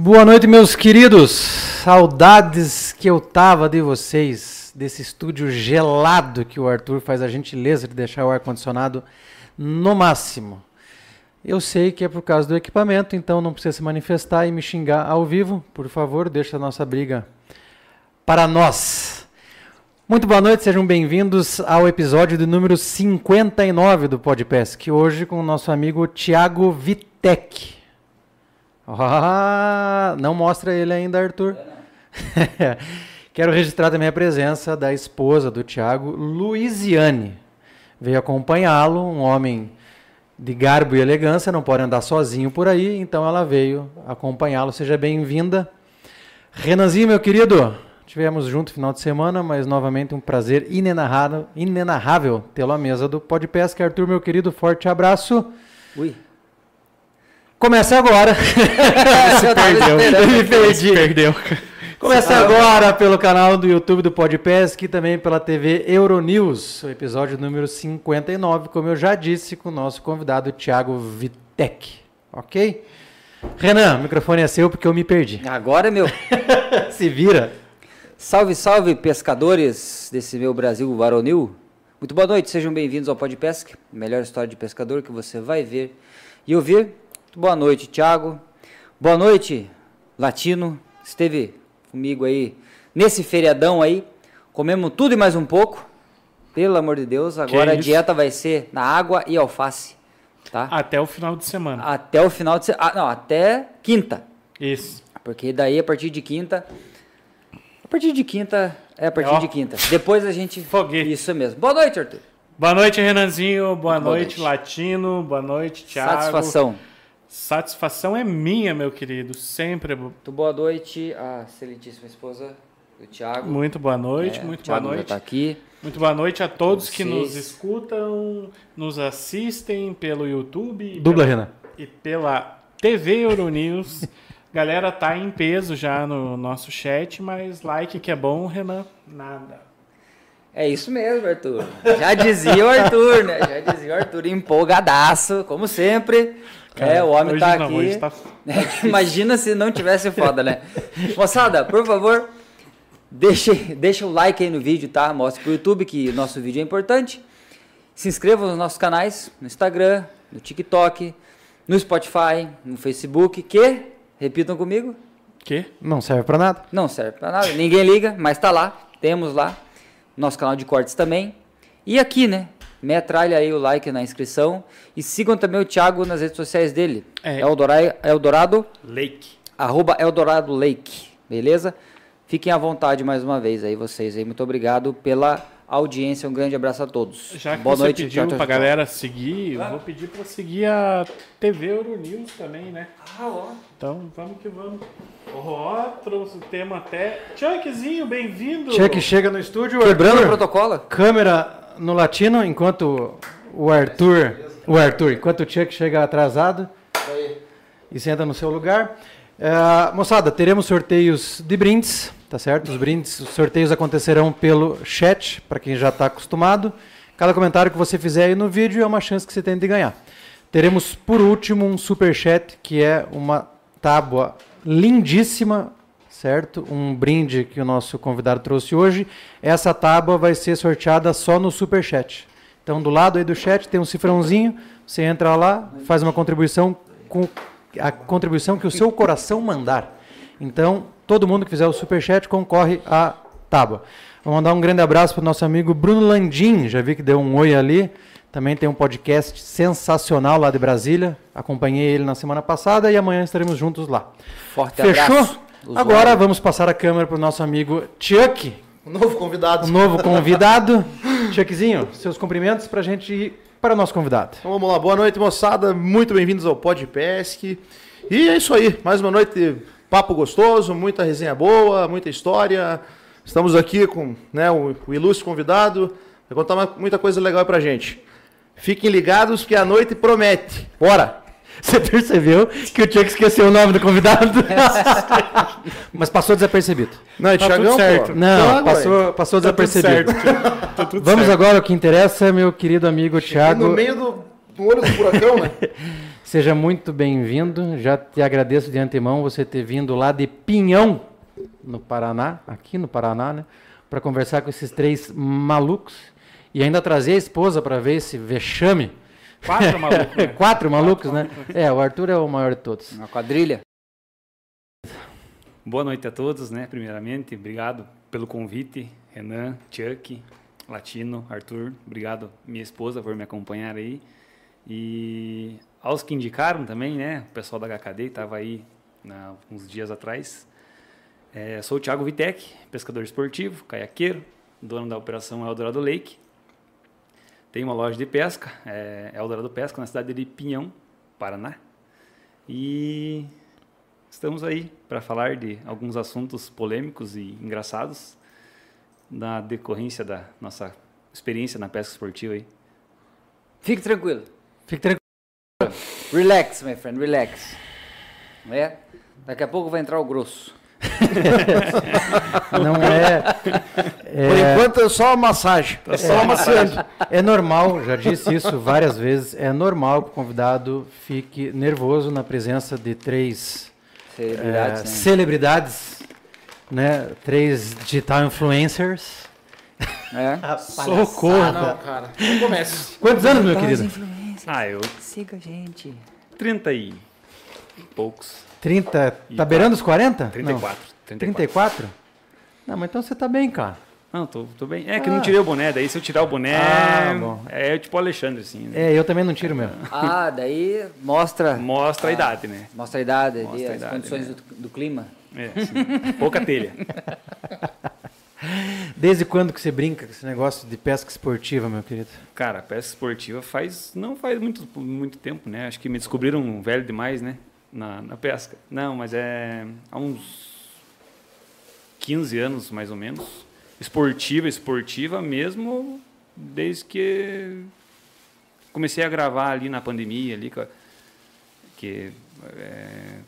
Boa noite, meus queridos. Saudades que eu tava de vocês, desse estúdio gelado que o Arthur faz a gentileza de deixar o ar-condicionado no máximo. Eu sei que é por causa do equipamento, então não precisa se manifestar e me xingar ao vivo. Por favor, deixa a nossa briga para nós. Muito boa noite, sejam bem-vindos ao episódio de número 59 do Podpesc, hoje com o nosso amigo Tiago Vitek. Ah, não mostra ele ainda, Arthur. Quero registrar também a presença da esposa do Tiago, Luiziane. Veio acompanhá-lo, um homem de garbo e elegância, não pode andar sozinho por aí, então ela veio acompanhá-lo. Seja bem-vinda. Renanzinho, meu querido, tivemos junto final de semana, mas novamente um prazer inenarrável, inenarrável tê-lo à mesa do Podpesca. Arthur, meu querido, forte abraço. Ui. Começa agora. Se perdeu. Me perdi. Perdeu. Começa agora pelo canal do YouTube do Podpesc e também pela TV Euronews, o episódio número 59, como eu já disse, com o nosso convidado Thiago Vitek. Ok? Renan, o microfone é seu porque eu me perdi. Agora, meu. Se vira. Salve, salve, pescadores desse meu Brasil varonil. Muito boa noite, sejam bem-vindos ao Podpesc, melhor história de pescador que você vai ver e ouvir. Boa noite, Thiago. Boa noite, Latino. Esteve comigo aí nesse feriadão aí. Comemos tudo e mais um pouco. Pelo amor de Deus, agora a isso? dieta vai ser na água e alface, tá? Até o final de semana. Até o final de semana. Ah, não, até quinta. Isso. Porque daí a partir de quinta. A partir de quinta. É a partir Ó. de quinta. Depois a gente. Foguete. Isso mesmo. Boa noite, Arthur. Boa noite, Renanzinho. Boa, Boa noite, noite. Latino. Boa noite, Thiago. Satisfação. Satisfação é minha, meu querido. Sempre. Muito boa noite, a excelentíssima esposa do Thiago. Muito boa noite, É, muito boa noite. tá aqui. Muito boa noite a todos que nos escutam, nos assistem pelo YouTube Dubla, pela, Renan. e pela TV Euronews. Galera, tá em peso já no nosso chat, mas like que é bom, Renan, nada. É isso mesmo, Arthur. Já dizia o Arthur, né? Já dizia o Arthur, empolgadaço, como sempre. É, o homem tá não, aqui. tá- Imagina se não tivesse foda, né? Moçada, por favor, deixe, deixa o like aí no vídeo, tá? Mostre pro YouTube que o nosso vídeo é importante. Se inscreva nos nossos canais, no Instagram, no TikTok, no Spotify, no Facebook, que, repitam comigo, Quê? Não serve pra nada. não serve pra nada, ninguém liga, mas tá lá, temos lá, nosso canal de cortes também. E aqui, né? Metralha aí o like na inscrição e sigam também o Thiago nas redes sociais dele. É. Eldorado, Eldorado Lake. arroba Eldorado Lake, beleza? Fiquem à vontade mais uma vez aí, vocês aí. Muito obrigado pela audiência. Um grande abraço a todos. Já que Boa você noite, pediu tchau. galera seguir, eu vou pedir pra seguir a TV Euronews também, né? Então, vamos que vamos. Ó, trouxe o tema até. Chuckzinho, bem-vindo! Chuck chega no estúdio, Quebrando o protocolo? câmera no latino, enquanto o Arthur, o Arthur, enquanto o Chuck chega atrasado e senta no seu lugar. É, moçada, teremos sorteios de brindes, tá certo? Os brindes, os sorteios acontecerão pelo chat, para quem já está acostumado. Cada comentário que você fizer aí no vídeo é uma chance que você tem de ganhar. Teremos, por último, um super chat, que é uma tábua lindíssima, certo? Um brinde que o nosso convidado trouxe hoje. Essa tábua vai ser sorteada só no super chat. Então, do lado aí do chat tem um cifrãozinho, você entra lá, faz uma contribuição com a contribuição que o seu coração mandar. Então, todo mundo que fizer o super chat concorre à tábua. Vou mandar um grande abraço para o nosso amigo Bruno Landim, já vi que deu um oi ali. Também tem um podcast sensacional lá de Brasília. Acompanhei ele na semana passada e amanhã estaremos juntos lá. Forte Fechou? abraço. Usuário. Agora vamos passar a câmera para o nosso amigo Chuck, Um novo convidado. o novo convidado. Chuckzinho, seus cumprimentos para a gente ir para o nosso convidado. Então vamos lá, boa noite moçada, muito bem-vindos ao Podpesc. E é isso aí, mais uma noite de papo gostoso, muita resenha boa, muita história. Estamos aqui com né, o, o ilustre convidado, vai contar uma- muita coisa legal pra gente. Fiquem ligados que a noite promete. Bora! Você percebeu que o Chuck esqueceu o nome do convidado? Mas passou desapercebido. Não, é Tá Thiagão, tudo certo. Não, Thiago, passou, passou Tá tudo desapercebido. certo. Tá tudo Vamos certo. agora ao que interessa, meu querido amigo. Thiago. No meio do, do olho do furacão, né? Seja muito bem-vindo. Já te agradeço de antemão você ter vindo lá de Pinhão, no Paraná, aqui no Paraná, né? Para conversar com esses três malucos e ainda trazer a esposa para ver esse vexame. Quatro malucos. Né? Quatro malucos, né? É, o Arthur é o maior de todos. Uma quadrilha. Boa noite a todos, né? Primeiramente, obrigado pelo convite, Renan, Chuck, Latino, Arthur, obrigado minha esposa por me acompanhar aí. E aos que indicaram também, né? O pessoal da HKD estava aí na, uns dias atrás. É, sou o Thiago Vitec, pescador esportivo, caiaqueiro, dono da operação Eldorado Lake. Tenho uma loja de pesca, é, Eldorado Pesca, na cidade de Pinhão, Paraná. E estamos aí para falar de alguns assuntos polêmicos e engraçados na decorrência da nossa experiência na pesca esportiva aí. Fique tranquilo. Fique tranquilo. Relax, my friend, relax. É? Daqui a pouco vai entrar o grosso. Não é, é. Por enquanto é só a massagem. É só massagem. É normal, já disse isso várias vezes, é normal que o convidado fique nervoso na presença de três Celebridades, é, né? celebridades, né? Três digital influencers. É. Socorro! Ah, não, cara. Não comece. Quantos anos, meu querido? Ah, eu Siga a gente. 30 e poucos. 30. Tá beirando os 40? 34. Não. 34? Não, mas então você tá bem, cara. Não, tô, tô bem. É que eu Ah. não tirei o boné, daí se eu tirar o boné, Ah, bom. é tipo o Alexandre, assim. né? É, eu também não tiro mesmo. Ah, daí mostra. Mostra a idade, né? Mostra a idade, Mostra ali, a as idade, condições né? do, do clima. É, assim, pouca telha. Desde quando que você brinca com esse negócio de pesca esportiva, meu querido? Cara, pesca esportiva faz. Não faz muito, muito tempo, né? Acho que me descobriram velho demais, né? Na, na pesca. Não, mas é. Há uns 15 anos, mais ou menos. Esportiva, esportiva mesmo, desde que comecei a gravar ali na pandemia, ali, que, é,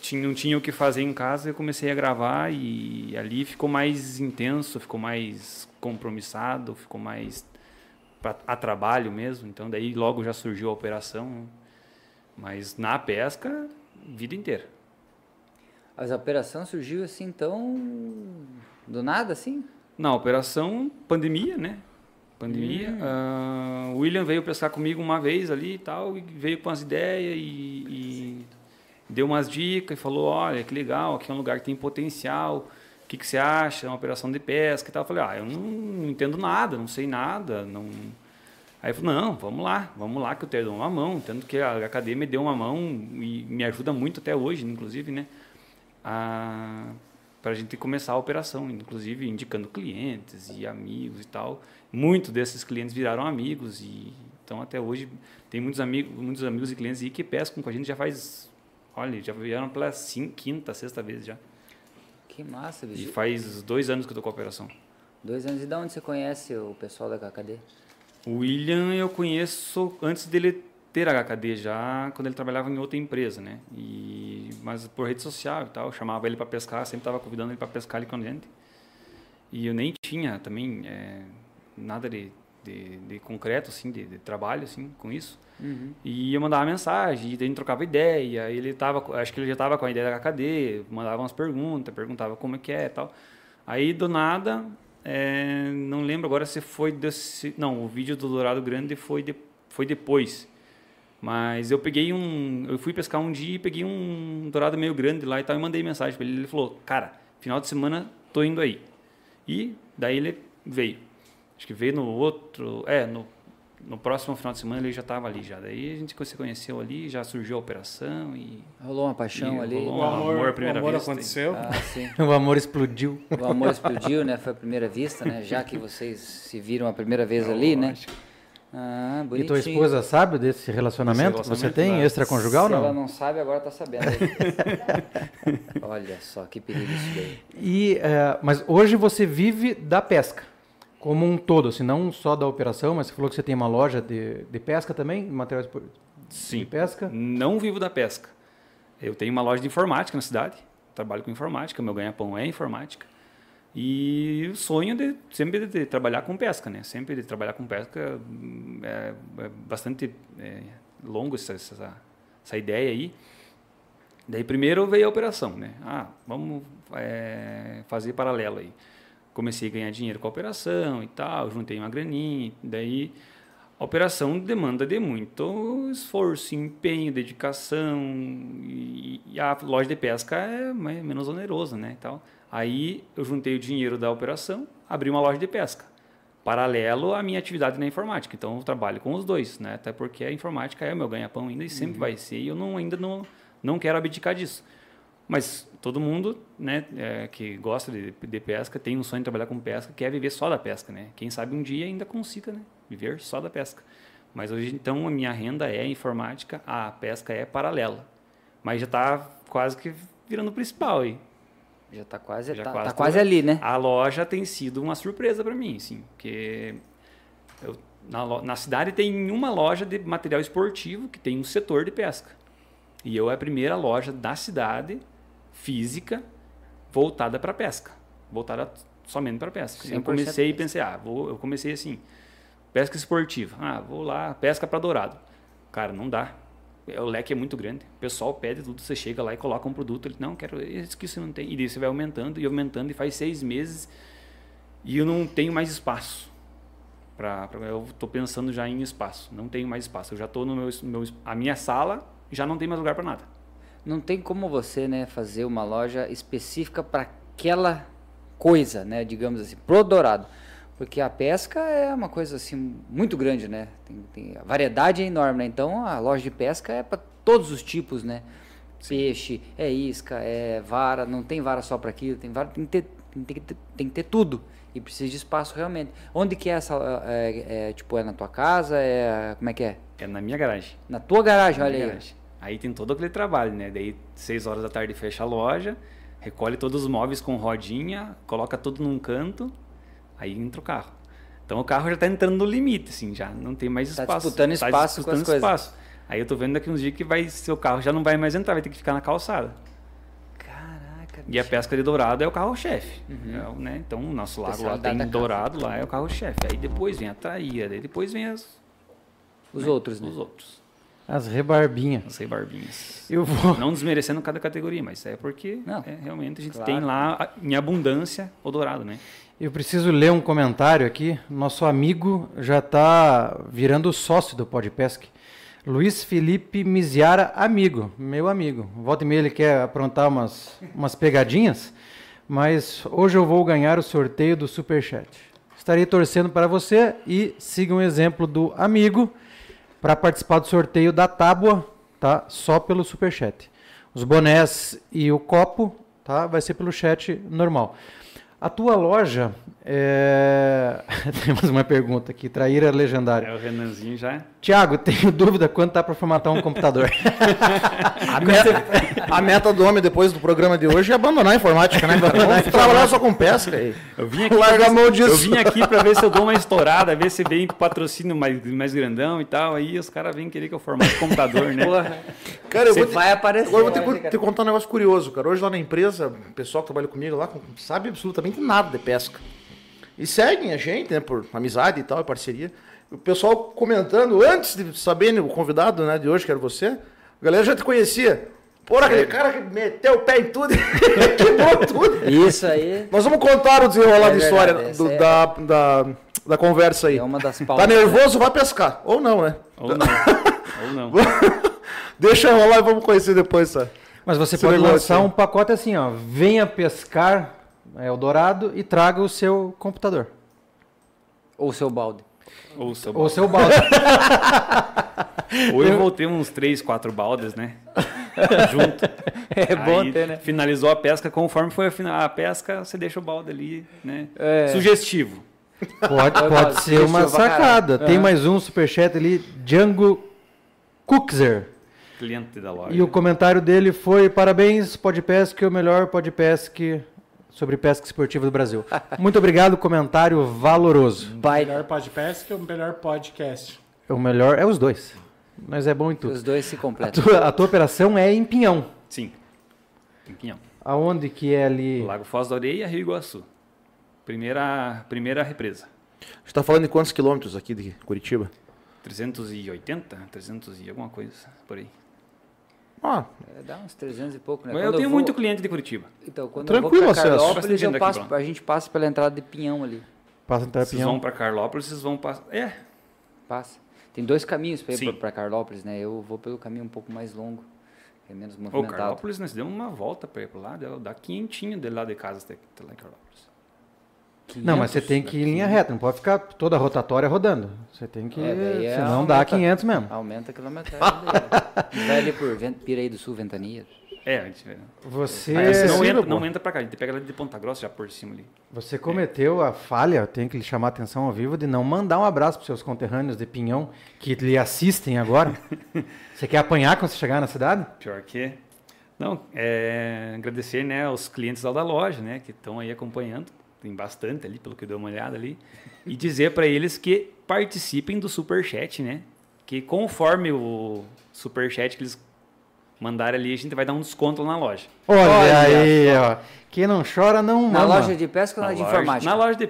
tinha, não tinha o que fazer em casa, eu comecei a gravar e ali ficou mais intenso, ficou mais compromissado, ficou mais pra, a trabalho mesmo. Então daí logo já surgiu a operação, mas na pesca, vida inteira. As operações surgiu assim tão do nada assim? Na operação pandemia, né? Pandemia. Hum. Ah, o William veio pescar comigo uma vez ali e tal, e veio com as ideias e, e deu umas dicas e falou, olha, que legal, aqui é um lugar que tem potencial, o que, que você acha? É uma operação de pesca e tal. Eu falei, ah, eu não, não entendo nada, não sei nada, não... Aí ele falou, não, vamos lá, vamos lá que eu te dou uma mão, tanto que a academia me deu uma mão e me ajuda muito até hoje, inclusive, né? para a gente começar a operação, inclusive indicando clientes e amigos e tal. Muitos desses clientes viraram amigos e então até hoje tem muitos amigos, muitos amigos e clientes aí que pescam com a gente já faz, olha, já vieram pela cinco, quinta, sexta vez já. Que massa, E bicho. faz dois anos que eu tô com a operação. Dois anos. E de onde você conhece o pessoal da KKD? O William eu conheço antes dele ter HKD já, quando ele trabalhava em outra empresa, né? E mas por rede social e tal, eu chamava ele para pescar, sempre estava convidando ele para pescar ali com a gente. E eu nem tinha também é, nada de, de, de concreto assim, de, de trabalho assim com isso. Uhum. E eu mandava mensagem, e a gente trocava ideia, ele tava, acho que ele já estava com a ideia da KKD, mandava umas perguntas, perguntava como é que é e tal. Aí do nada, é, não lembro agora se foi desse, não, o vídeo do Dourado Grande foi de, foi depois. Mas eu peguei um, eu fui pescar um dia e peguei um dourado meio grande lá e tal e mandei mensagem para ele, ele falou: "Cara, final de semana tô indo aí". E daí ele veio. Acho que veio no outro, é, no no próximo final de semana ele já estava ali já. Daí a gente se conheceu ali, já surgiu a operação e Rolou uma paixão ali. rolou O Um amor, amor à o primeira amor vista, aconteceu. Ah, sim. O amor explodiu. O amor explodiu, né? Foi a primeira vista, né? Já que vocês se viram a primeira vez ali, né? Ah, E tua esposa sabe desse relacionamento que você tem, né? extraconjugal Se ou ela não? não sabe, agora tá sabendo. Olha só, que perigo isso daí. E, é, mas hoje você vive da pesca, como um todo, assim, não só da operação, mas você falou que você tem uma loja de, de pesca também, materiais de sim, pesca. não vivo da pesca. Eu tenho uma loja de informática na cidade, trabalho com informática, meu ganha-pão é informática. E o sonho de sempre de, de trabalhar com pesca, né? Sempre de trabalhar com pesca hum, é, é bastante é, longo essa, essa, essa ideia aí. Daí primeiro veio a operação, né? Ah, vamos é, fazer paralelo aí. Comecei a ganhar dinheiro com a operação e tal, juntei uma graninha, daí a operação demanda de muito esforço, empenho, dedicação e, e a loja de pesca é mais, menos onerosa, né? Então, aí eu juntei o dinheiro da operação, abri uma loja de pesca, paralelo à minha atividade na informática. Então, eu trabalho com os dois, né? Até porque a informática é o meu ganha-pão ainda e sempre uhum. vai ser. E eu não, ainda não, não quero abdicar disso. Mas todo mundo, né, é, que gosta de, de, pesca, tem um sonho de trabalhar com pesca, quer viver só da pesca, né? Quem sabe um dia ainda consiga, né? viver só da pesca. Mas hoje, então, a minha renda é informática, a pesca é paralela. Mas já está quase que virando principal aí. Já está quase, já tá, quase, tá quase ali, né? A loja tem sido uma surpresa para mim, sim. Porque eu, na, na cidade tem uma loja de material esportivo que tem um setor de pesca. E eu é a primeira loja da cidade física voltada para pesca. Voltada somente para pesca. Eu comecei e pensei, ah, vou, eu comecei assim, Pesca esportiva. Ah, vou lá, pesca para dourado. Cara, não dá. É, o leque é muito grande. O pessoal pede tudo, você chega lá e coloca um produto. Ele, não, quero esse que você não tem. E daí você vai aumentando e aumentando e faz seis meses e eu não tenho mais espaço. Pra, pra eu estou pensando já em espaço. Não tenho mais espaço. Eu já estou no meu, meu... A minha sala já não tem mais lugar para nada. Não tem como você né, fazer uma loja específica para aquela coisa, né, digamos assim, pro dourado. Porque a pesca é uma coisa assim muito grande, né? Tem, tem, a variedade é enorme, né? Então a loja de pesca é para todos os tipos, né? Sim. Peixe, é isca, é vara, não tem vara só para aquilo, tem vara, tem que, ter, tem, que ter, tem que ter tudo. E precisa de espaço realmente. Onde que é essa? É, é, tipo, é na tua casa? É, como é que é? É na minha garagem. Na tua garagem, na olha aí. Garagem. Aí tem todo aquele trabalho, né? Daí, seis horas da tarde fecha a loja, recolhe todos os móveis com rodinha, coloca tudo num canto, Aí entra o carro. Então o carro já está entrando no limite, assim, já não tem mais tá espaço. Disputando tá espaço disputando com as espaço. Coisas. Aí eu tô vendo daqui uns dias que vai, seu carro já não vai mais entrar, vai ter que ficar na calçada. Caraca. E a pesca de dourado é o carro-chefe. Uhum. É, né? Então o nosso lago lá tem dourado, lá é o carro-chefe. Aí depois vem a traíra, aí depois vem as, os né? outros, né? Os outros. As rebarbinhas. As rebarbinhas. Eu vou. Não desmerecendo cada categoria, mas é porque é, realmente a gente claro. tem lá em abundância o dourado, né? Eu preciso ler um comentário aqui. Nosso amigo já está virando sócio do Podpesc. Luiz Felipe Miziara, amigo, meu amigo. Volta e meia ele quer aprontar umas, umas pegadinhas, mas hoje eu vou ganhar o sorteio do Superchat. Estarei torcendo para você e siga um exemplo do amigo para participar do sorteio da tábua, tá? Só pelo Superchat. Os bonés e o copo, tá? Vai ser pelo chat normal. A tua loja, é... temos uma pergunta aqui, traíra legendária. É o Renanzinho já. Tiago, tenho dúvida quanto tá para formatar um computador. a, meta, a, meta, do homem depois do programa de hoje é abandonar a informática, né? Vamos trabalhar só com pesca aí. Eu vim aqui Larga mão disso. Eu vim aqui para ver se eu dou uma estourada, ver se vem patrocínio mais, mais grandão e tal. Aí os caras vêm querer que eu formate computador, né? Porra. Cara, eu Você vou vai aparecer. Agora eu vou ter que te contar um negócio curioso, cara. Hoje lá na empresa, o pessoal que trabalha comigo lá sabe absolutamente nada de pesca. E seguem a gente, né, por amizade e tal, e parceria. O pessoal comentando, antes de saber o convidado né, de hoje, que era você, a galera já te conhecia. Porra, aquele cara que meteu o pé em tudo quebrou tudo. Isso aí. Nós vamos contar o desenrolar é da história do, é... da, da, da conversa aí. É uma das Tá nervoso, vai pescar. Ou não, né? Ou não. Ou não. Deixa rolar e vamos conhecer depois, sabe? Mas você pode lançar assim. um pacote assim, ó. Venha pescar é, Eldorado e traga o seu computador. Ou o seu balde. Ou o seu balde. Ou seu balde. Ou eu voltei uns três, quatro baldes, né? Junto. É bom Aí, ter, né? Finalizou a pesca, conforme foi a, a pesca, você deixa o balde ali, né? É. Sugestivo. Pode, pode ser uma sacada. Tem mais um superchat ali, Django Cookser. Cliente da loja. E o comentário dele foi: parabéns, Podpesc, o melhor Podpesc sobre pesca esportiva do Brasil. Muito obrigado, comentário valoroso. O melhor podcast ou o melhor podcast? O melhor é os dois. Mas é bom em tudo. Os dois se completam. A tua, a tua operação é em Pinhão. Sim. Em Pinhão. Aonde que é ali? Lago Foz da Areia, Rio Iguaçu. Primeira, primeira represa. Você está falando de quantos quilômetros aqui de Curitiba? 380, 300 e alguma coisa por aí. É, dá uns 300 e pouco, né? Mas eu tenho eu vou... muito cliente de Curitiba. Então, quando Tranquilo eu vou pra Carlópolis, eu passo, a gente passa pela entrada de Pinhão ali. Passa entrada de Pinhão. Vocês vão para Carlópolis, vocês vão passar... É. Passa. Tem dois caminhos para ir para Carlópolis, né? Eu vou pelo caminho um pouco mais longo, é menos movimentado. O Carlópolis, nós deu uma volta para ir para lá, dá quinhentinho de lá de casa até lá em Carlópolis. 500, não, mas você tem que ir em linha reta, não pode ficar toda a rotatória rodando. Você tem que. É, senão aumenta, dá 500 mesmo. Aumenta a quilometragem. Vai ali por Piraí do Sul, Ventania. É, a gente Você. Ah, você não, entra, não entra pra cá, a gente pega ela de Ponta Grossa já por cima ali. Você cometeu é. a falha, tem que lhe chamar a atenção ao vivo, de não mandar um abraço para seus conterrâneos de Pinhão que lhe assistem agora. você quer apanhar quando você chegar na cidade? Pior que. É. Não, é, agradecer né, aos clientes lá da loja, né, que estão aí acompanhando tem bastante ali, pelo que eu dei uma olhada ali, e dizer para eles que participem do super chat, né? Que conforme o super chat que eles mandarem ali, a gente vai dar um desconto lá na loja. Olha, Olha aí, ó. Quem não chora não Na loja de pesca ou na, na de loja, informática? Na loja de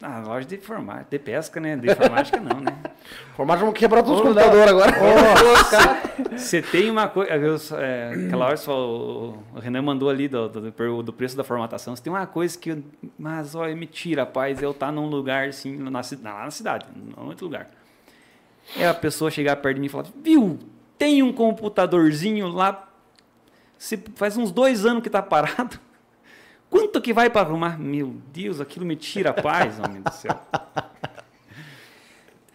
ah, loja de informática, de pesca, né? De informática não, né? Informática vamos quebrar todos os computadores agora. Você tem uma coisa. É, aquela hora só, o Renan mandou ali do, do, do preço da formatação. Você tem uma coisa que. Mas olha, me tira, rapaz, eu tá num lugar assim, na, lá na cidade, em outro lugar. É a pessoa chegar perto de mim e falar: Viu, tem um computadorzinho lá. Se, faz uns dois anos que tá parado. Quanto que vai para arrumar? Meu Deus, aquilo me tira a paz, homem do céu.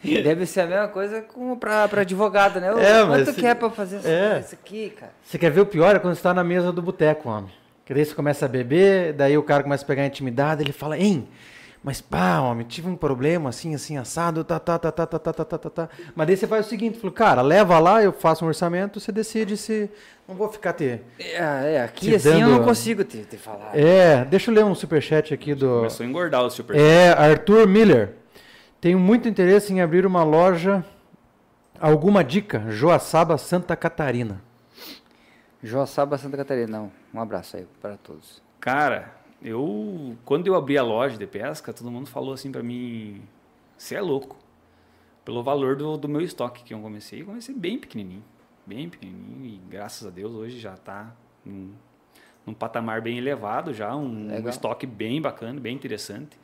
Deve ser a mesma coisa para advogado, né? É, Quanto que é para fazer é. isso aqui, cara? Você quer ver o pior? É quando você está na mesa do boteco, homem. Que daí você começa a beber, daí o cara começa a pegar intimidade, ele fala, hein, mas pá, homem, tive um problema assim, assim, assado, tá, tá, tá, tá, tá, tá, tá, tá, tá. Mas daí você faz o seguinte, falou, cara, leva lá, eu faço um orçamento, você decide se. Não vou ficar te. É, é aqui assim dando... eu não consigo te, te falar. É, deixa eu ler um superchat aqui do. Começou a engordar o superchat. É, Arthur Miller. Tenho muito interesse em abrir uma loja. Alguma dica? Joaçaba, Santa Catarina. Joaçaba, Santa Catarina, não. Um abraço aí para todos. Cara, eu quando eu abri a loja de pesca, todo mundo falou assim para mim, você é louco. Pelo valor do, do meu estoque que eu comecei, eu comecei bem pequenininho, bem pequenininho e graças a Deus hoje já está num, num, patamar bem elevado já, um, um, estoque bem bacana, bem interessante.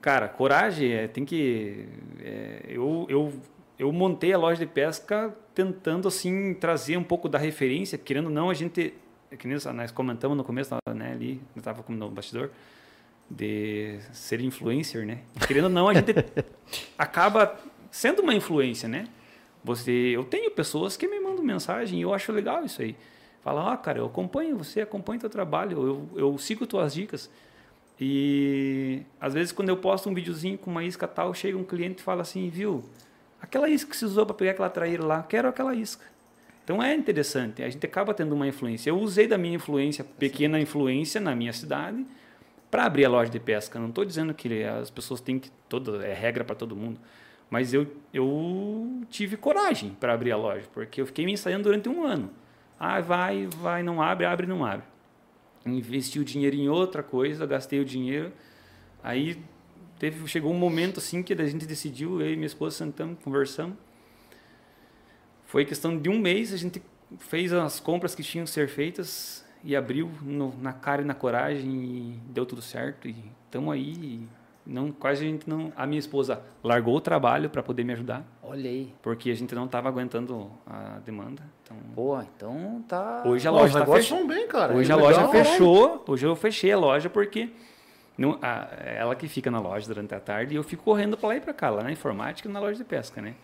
Cara, coragem, é, tem que é, eu, eu eu montei a loja de pesca tentando assim trazer um pouco da referência, querendo ou não a gente é que nem nós comentamos no começo, né, ali, eu estava no bastidor, de ser influencer, né? Querendo ou não, a gente acaba sendo uma influência, né? Você, eu tenho pessoas que me mandam mensagem e eu acho legal isso aí. Fala, ah, cara, eu acompanho você, acompanho teu trabalho, eu, eu sigo tuas dicas. E às vezes quando eu posto um videozinho com uma isca tal, chega um cliente e fala assim, viu, aquela isca que se usou para pegar aquela traíra lá, quero aquela isca. Então é interessante, a gente acaba tendo uma influência. Eu usei da minha influência, pequena influência na minha cidade, para abrir a loja de pesca. Não estou dizendo que as pessoas têm que, toda, é regra para todo mundo, mas eu, eu tive coragem para abrir a loja, porque eu fiquei me ensaiando durante um ano. Ah, vai, vai, não abre, abre, não abre. Investi o dinheiro em outra coisa, gastei o dinheiro. Aí teve, chegou um momento assim que a gente decidiu, eu e minha esposa sentamos, conversamos foi questão de um mês, a gente fez as compras que tinham que ser feitas e abriu no, na cara e na coragem e deu tudo certo. E estamos aí. E não, quase a gente não. A minha esposa largou o trabalho para poder me ajudar. Olha aí. Porque a gente não estava aguentando a demanda. Então, Boa, então tá. Hoje a loja está fechou. bem, cara. Hoje é a legal, loja fechou. Hoje eu fechei a loja porque não, a, ela que fica na loja durante a tarde e eu fico correndo para lá e para cá, lá na informática e na loja de pesca, né?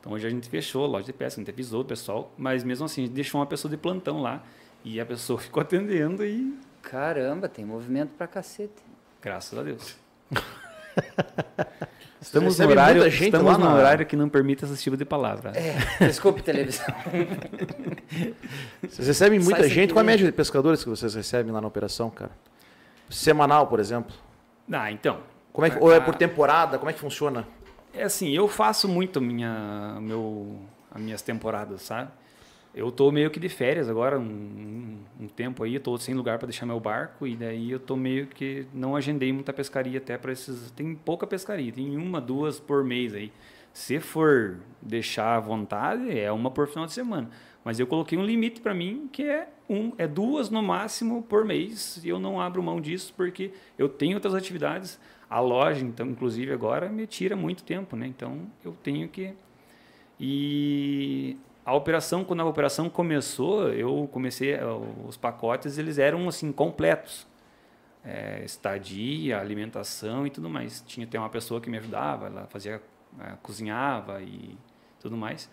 Então hoje a gente fechou a loja de peça, a gente avisou o pessoal, mas mesmo assim a gente deixou uma pessoa de plantão lá e a pessoa ficou atendendo e. Caramba, tem movimento pra cacete. Graças a Deus. Estamos no horário, estamos no horário que não permite esse tipo de palavra. É, desculpe, televisão. Vocês recebem muita Sai gente? Qual a média de pescadores que vocês recebem lá na operação, cara? Semanal, por exemplo? Ah, então. Como é que, ou é por temporada? Como é que funciona? É assim, eu faço muito minha, meu, as minhas temporadas, sabe? Eu tô meio que de férias agora, um, um tempo aí, tô sem lugar para deixar meu barco e daí eu tô meio que não agendei muita pescaria até para esses, tem pouca pescaria, tem uma, duas por mês aí. Se for deixar à vontade, é uma por final de semana. Mas eu coloquei um limite para mim que é um, é duas no máximo por mês. E eu não abro mão disso porque eu tenho outras atividades. A loja, então, inclusive agora, me tira muito tempo, né? Então eu tenho que. E a operação, quando a operação começou, eu comecei eh, os pacotes, eles eram assim completos. É, estadia, alimentação e tudo mais. Tinha até uma pessoa que me ajudava, ela fazia, é, cozinhava e tudo mais.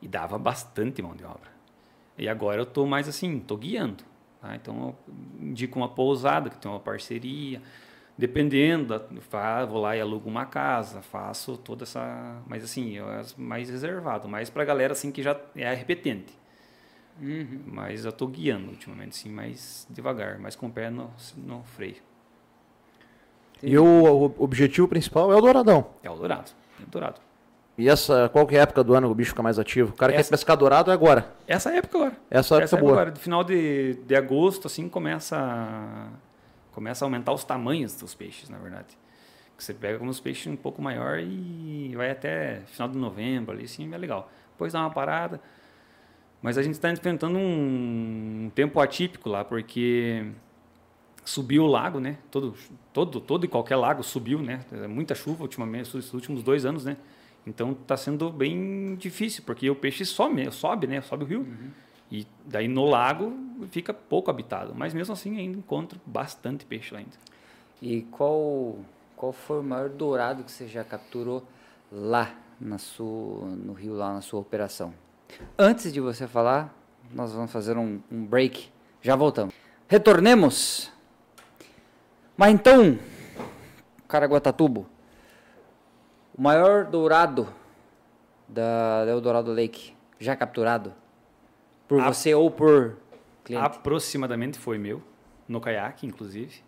E dava bastante mão de obra. E agora eu estou mais assim, estou guiando. Tá? Então eu indico uma pousada que tem uma parceria. Dependendo, da, vou lá e alugo uma casa, faço toda essa. Mas assim, eu é mais reservado, mais para a galera assim que já é repetente. Uhum. Mas eu estou guiando ultimamente, sim, mais devagar, mais com o pé no, no freio. E o, o, objetivo principal é o Douradão. É o Dourado, é o Dourado. E essa, qual que é a época do ano que o bicho fica mais ativo? O cara essa, quer pescar dourado é agora. Essa época agora. Essa época, essa época boa. agora. No final de, de agosto, assim, começa começa a aumentar os tamanhos dos peixes, na verdade. Você pega uns peixes um pouco maior e vai até final de novembro ali, sim, é legal. Depois dá uma parada. Mas a gente está enfrentando um, tempo atípico lá, porque subiu o lago, né? Todo, todo, todo e qualquer lago subiu, né? É muita chuva ultimamente, os últimos dois anos, né? Então está sendo bem difícil, porque o peixe sobe, sobe né? Sobe o rio. Uhum. E daí no lago fica pouco habitado, mas mesmo assim ainda encontro bastante peixe lá ainda. E qual qual foi o maior dourado que você já capturou lá na sua, no rio lá na sua operação? Antes de você falar, nós vamos fazer um, um break. Já voltamos. Retornemos. Mas então, Caraguatatubo, o maior dourado da Eldorado Lake já capturado por A... você ou por cliente? Aproximadamente foi meu, no caiaque, inclusive.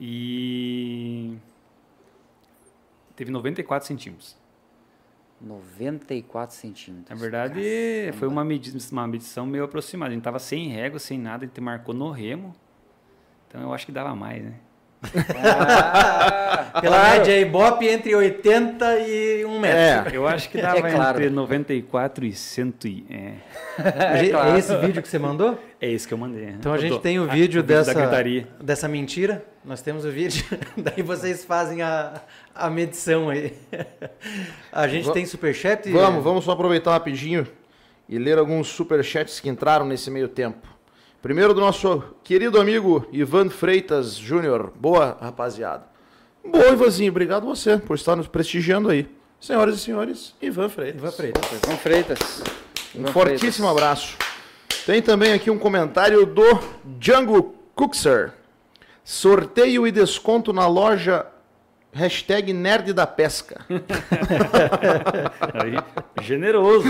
E teve 94 centímetros. 94 centímetros. Na verdade, foi uma, medição, uma medição meio aproximada. A gente tava sem régua, sem nada, a gente marcou no remo. Então eu acho que dava mais, né? Ah, Pela claro. média Ibope entre 80 e 1 metro. É, eu acho que dava é claro. entre 94 e 100. E, é. É, claro. é, esse vídeo que você mandou? É esse que eu mandei. Então a gente tem o vídeo, dessa, dessa mentira. Nós temos o vídeo. Daí vocês fazem a, a medição aí. A gente tem superchat? Vamos, vamos só aproveitar rapidinho e ler alguns superchats que entraram nesse meio tempo. Primeiro do nosso querido amigo Ivan Freitas Júnior. Boa, rapaziada. Boa, Ivanzinho. Obrigado você por estar nos prestigiando aí. Senhoras e senhores, Ivan Freitas. Ivan Freitas. Ivan Freitas. Um Ivan fortíssimo Freitas. abraço. Tem também aqui um comentário do Django Cookser. Sorteio e desconto na loja Hashtag Nerd da Pesca. aí, generoso.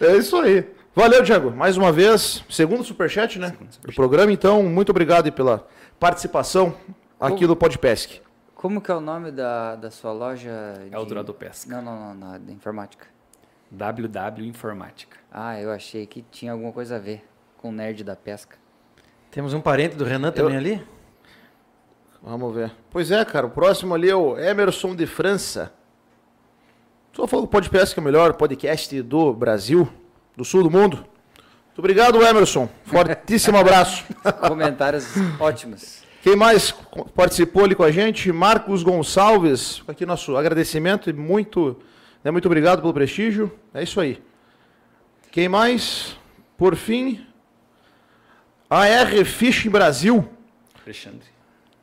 É isso aí. Valeu, Diego. Mais uma vez, segundo superchat, né? Segundo superchat. Do programa. Então, muito obrigado pela participação aqui como, do Podpesc. Como que é o nome da, da sua loja? De... Eldorado Pesca. Não, não, não, não, da informática. WW Informática. Ah, eu achei que tinha alguma coisa a ver com o nerd da pesca. Temos um parente do Renan também eu... ali? Vamos ver. Pois é, cara. O próximo ali é o Emerson de França. Só falou que o Podpesc é o melhor podcast do Brasil do sul do mundo. Muito obrigado, Emerson. Fortíssimo abraço. Comentários ótimos. Quem mais participou ali com a gente? Marcos Gonçalves. Aqui nosso agradecimento e muito, né, muito obrigado pelo prestígio. É isso aí. Quem mais? Por fim, AR Fishing Brasil. Alexandre.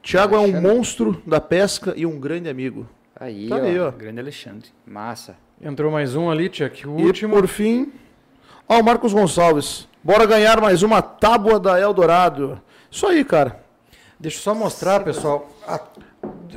Tiago é um monstro da pesca e um grande amigo. Aí, tá ó. aí, ó. Grande Alexandre. Massa. Entrou mais um ali, Tiago. O e último. por fim, Ó, o Marcos Gonçalves. Bora ganhar mais uma tábua da Eldorado. Isso aí, cara. Deixa eu só mostrar, pessoal, a,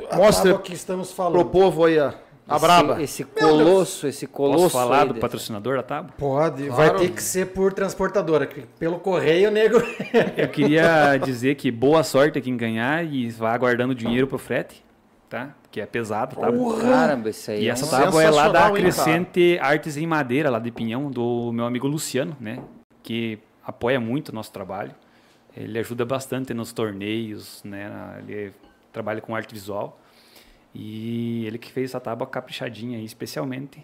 a Mostra que estamos falando. Pro povo aí, a, a esse, braba. Esse colosso, esse colosso. Posso falar do patrocinador da tábua? Pode, claro. vai ter que ser por transportadora, pelo correio, nego. eu queria dizer que boa sorte a quem ganhar e vá aguardando dinheiro pro frete, tá? Que é pesado, tá? Caramba, isso aí. E é essa tábua é lá da Crescente Artes em Madeira, lá de Pinhão, do meu amigo Luciano, né? Que apoia muito o nosso trabalho. Ele ajuda bastante nos torneios, né? Ele trabalha com arte visual. E ele que fez essa tábua caprichadinha aí, especialmente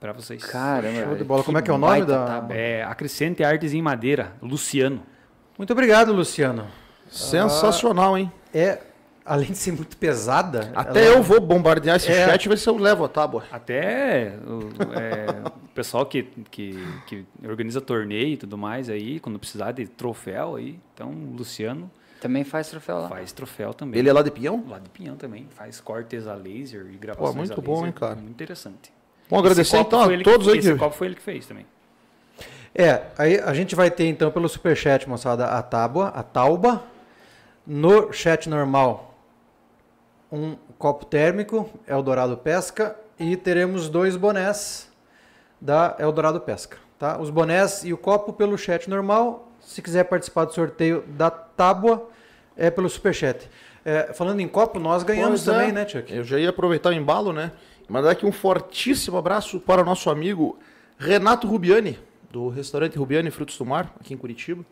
para vocês. Caramba, Show de bola. Como é que é o nome da- tábua. É Acrescente Artes em Madeira, Luciano. Muito obrigado, Luciano. Sensacional, hein? É, além de ser muito pesada. Até ela- eu vou bombardear esse É. chat e ver se eu levo a tábua. Até o, é, o pessoal que, que, que organiza torneio e tudo mais aí, quando precisar de troféu aí, então o Luciano Também faz troféu lá. faz troféu também. Ele é lá de Pinhão? Lá de Pinhão também, faz cortes a laser e gravações muito a bom, laser. hein, cara? Muito interessante. Bom, agradecer então a todos que, aí Esse que... copo foi ele que fez também. É, aí a gente vai ter então pelo superchat, moçada, a tábua, a tauba. No chat normal, um copo térmico, Eldorado Pesca. E teremos dois bonés da Eldorado Pesca. Tá? Os bonés e o copo pelo chat normal. Se quiser participar do sorteio da tábua, é pelo superchat. É, falando em copo, nós ganhamos Pois é. também, né, Chuck? Eu já ia aproveitar o embalo, né? Mandar aqui um fortíssimo abraço para o nosso amigo Renato Rubiani, do restaurante Rubiani Frutos do Mar, aqui em Curitiba.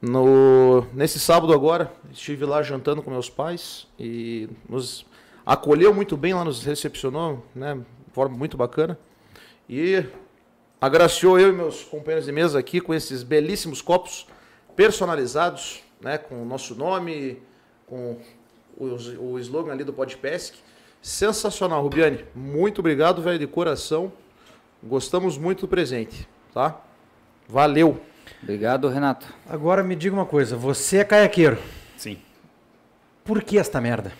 No, nesse sábado agora, estive lá jantando com meus pais e nos acolheu muito bem lá, nos recepcionou, né? De forma muito bacana. E agraciou eu e meus companheiros de mesa aqui com esses belíssimos copos personalizados, né? Com o nosso nome, com o, o slogan ali do Podpesc. Sensacional, Rubiane. Muito obrigado, velho, de coração. Gostamos muito do presente, tá? Valeu. Obrigado, Renato. Agora me diga uma coisa, você é caiaqueiro. Sim. Por que esta merda?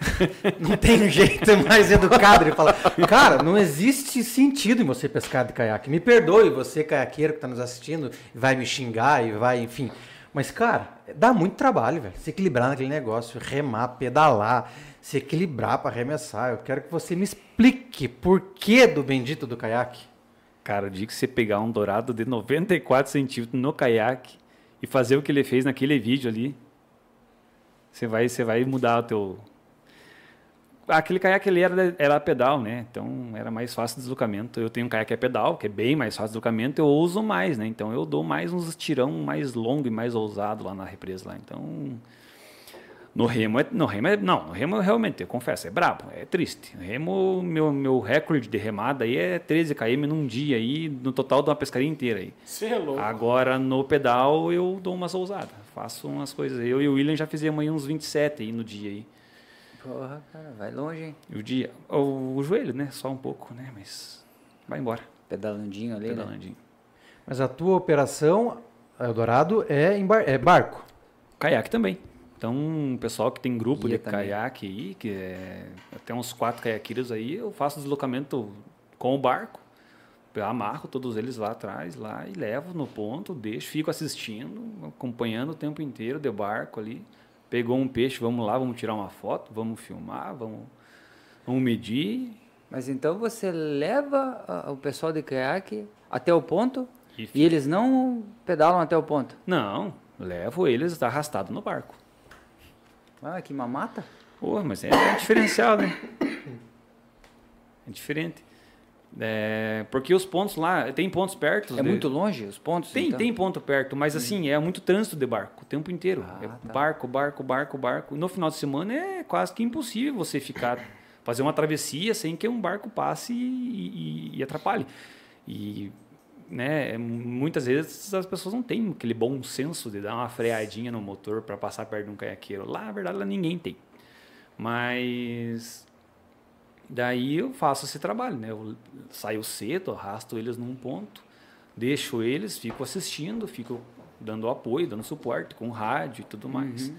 não tem jeito mais educado de falar. Cara, não existe sentido em você pescar de caiaque. Me perdoe, você caiaqueiro que está nos assistindo, vai me xingar e vai, enfim. Mas, cara, dá muito trabalho, velho. Se equilibrar naquele negócio, remar, pedalar, se equilibrar para arremessar. Eu quero que você me explique por que do bendito do caiaque. Cara, o dia que você pegar um dourado de 94 centímetros no caiaque e fazer o que ele fez naquele vídeo ali, você vai, você vai mudar o teu... Aquele caiaque ele era, era pedal, né? Então era mais fácil o deslocamento. Eu tenho um caiaque a pedal, que é bem mais fácil o deslocamento, eu uso mais, né? Então eu dou mais uns tirão mais longo e mais ousado lá na represa lá. Então no remo, é, no remo é, não, no remo realmente, eu confesso, é brabo, é triste. No remo, meu, meu recorde de remada aí é 13 km num dia aí, no total de uma pescaria inteira aí. Você é louco. Agora no pedal eu dou umas ousadas, faço umas coisas. Eu e o William já fizemos aí uns 27 aí no dia aí. Porra, cara, vai longe, hein? O dia, o, o joelho, né, só um pouco, né, mas vai embora, Pedalandinho ali, né? pedalandinho. Mas a tua operação, Eldorado, é, em bar- é barco. Caiaque também. Então, o pessoal que tem grupo Guia de também. caiaque aí, que é até uns quatro caiaqueiros aí, eu faço deslocamento com o barco. Eu amarro todos eles lá atrás, lá, e levo no ponto, deixo, fico assistindo, acompanhando o tempo inteiro de barco ali. Pegou um peixe, vamos lá, vamos tirar uma foto, vamos filmar, vamos, vamos medir. Mas então você leva o pessoal de caiaque até o ponto E e eles não pedalam até o ponto? Não, levo eles arrastados no barco. Ah, que mamata. Pô, mas é, é diferencial, né? É diferente. É, porque os pontos lá, tem pontos perto. É de- muito longe os pontos? Tem, então? tem ponto perto, mas assim, é muito trânsito de barco o tempo inteiro. Ah, é tá. barco, barco, barco, barco. No final de semana é quase que impossível você ficar, fazer uma travessia sem que um barco passe e, e- e atrapalhe. E né, muitas vezes as pessoas não têm aquele bom senso de dar uma freadinha no motor para passar perto de um caiaqueiro. Lá, na verdade, lá ninguém tem. Mas daí eu faço esse trabalho, né? Eu saio cedo, arrasto eles num ponto, deixo eles, fico assistindo, fico dando apoio, dando suporte com rádio e tudo mais.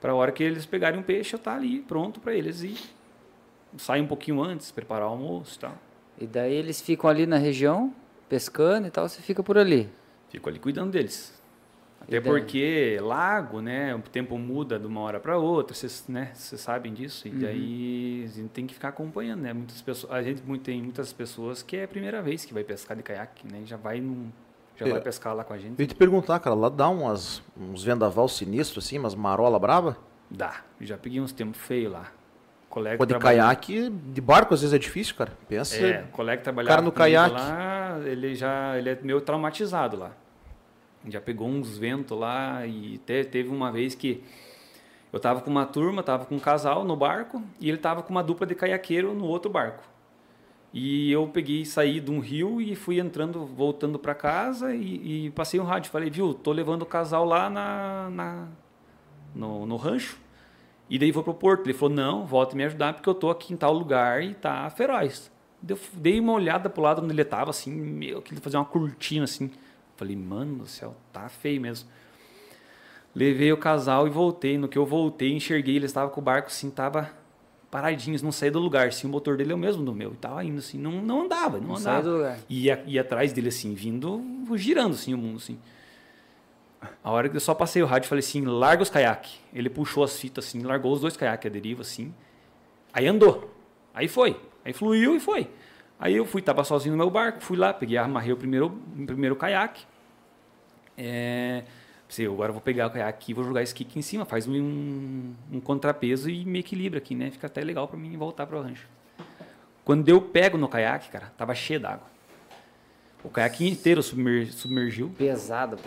Para a hora que eles pegarem um peixe, eu tá ali pronto para eles ir. Saio um pouquinho antes, preparar o almoço e tal. E daí eles ficam ali na região, pescando e tal, você fica por ali. Fico ali cuidando deles. Até E porque lago, né, o tempo muda de uma hora para outra, vocês, né, sabem disso. E Uhum. daí a gente tem que ficar acompanhando, né? Muitas pessoas, a gente tem muitas pessoas que é a primeira vez que vai pescar de caiaque, né? e Já vai num, já É. vai pescar lá com a gente. Eu ia te perguntar, cara, lá dá umas, uns vendaval sinistros, assim, umas marola brava? Dá. Já peguei uns tempos feios lá. Colega Pô, de trabalha- caiaque, de barco às vezes é difícil, cara. Pensa. É, o colega trabalhava cara no caiaque. lá, ele já ele é meio traumatizado lá. Já pegou uns ventos lá e te- teve uma vez que Eu tava com uma turma, tava com um casal no barco e ele tava com uma dupla de caiaqueiro no outro barco. E eu peguei, saí de um rio e fui entrando, voltando para casa e, e, passei um rádio. Falei, viu, tô levando o casal lá na, na no, no, rancho e daí vou pro porto. Ele falou, não, volta me ajudar porque eu tô aqui em tal lugar e tá feroz. Eu dei uma olhada pro lado onde ele tava, assim, meu, que ele fazia uma cortina, assim. Falei, mano do céu, tá feio mesmo. Levei o casal e voltei. No que eu voltei, enxerguei, ele estava com o barco assim, tava paradinhos, não saía do lugar. Assim, o motor dele é o mesmo do meu. E tava indo assim, não, não andava, não, não andava. do lugar. Ia, ia atrás dele assim, vindo, girando assim o mundo assim. A hora que eu só passei o rádio, falei assim, larga os caiaques. Ele puxou as fitas assim, largou os dois caiaques a deriva assim. Aí andou. Aí foi. Aí fluiu e foi. Aí eu fui, tava sozinho no meu barco, fui lá, peguei, amarrei o primeiro, o primeiro caiaque. É, agora eu vou pegar o caiaque e vou jogar esse kick em cima, faz um, um contrapeso e me equilibra aqui, né? Fica até legal para mim voltar para o rancho. Quando eu pego no caiaque, cara, tava cheio d'água. O caiaque inteiro submer, submergiu. Pesado.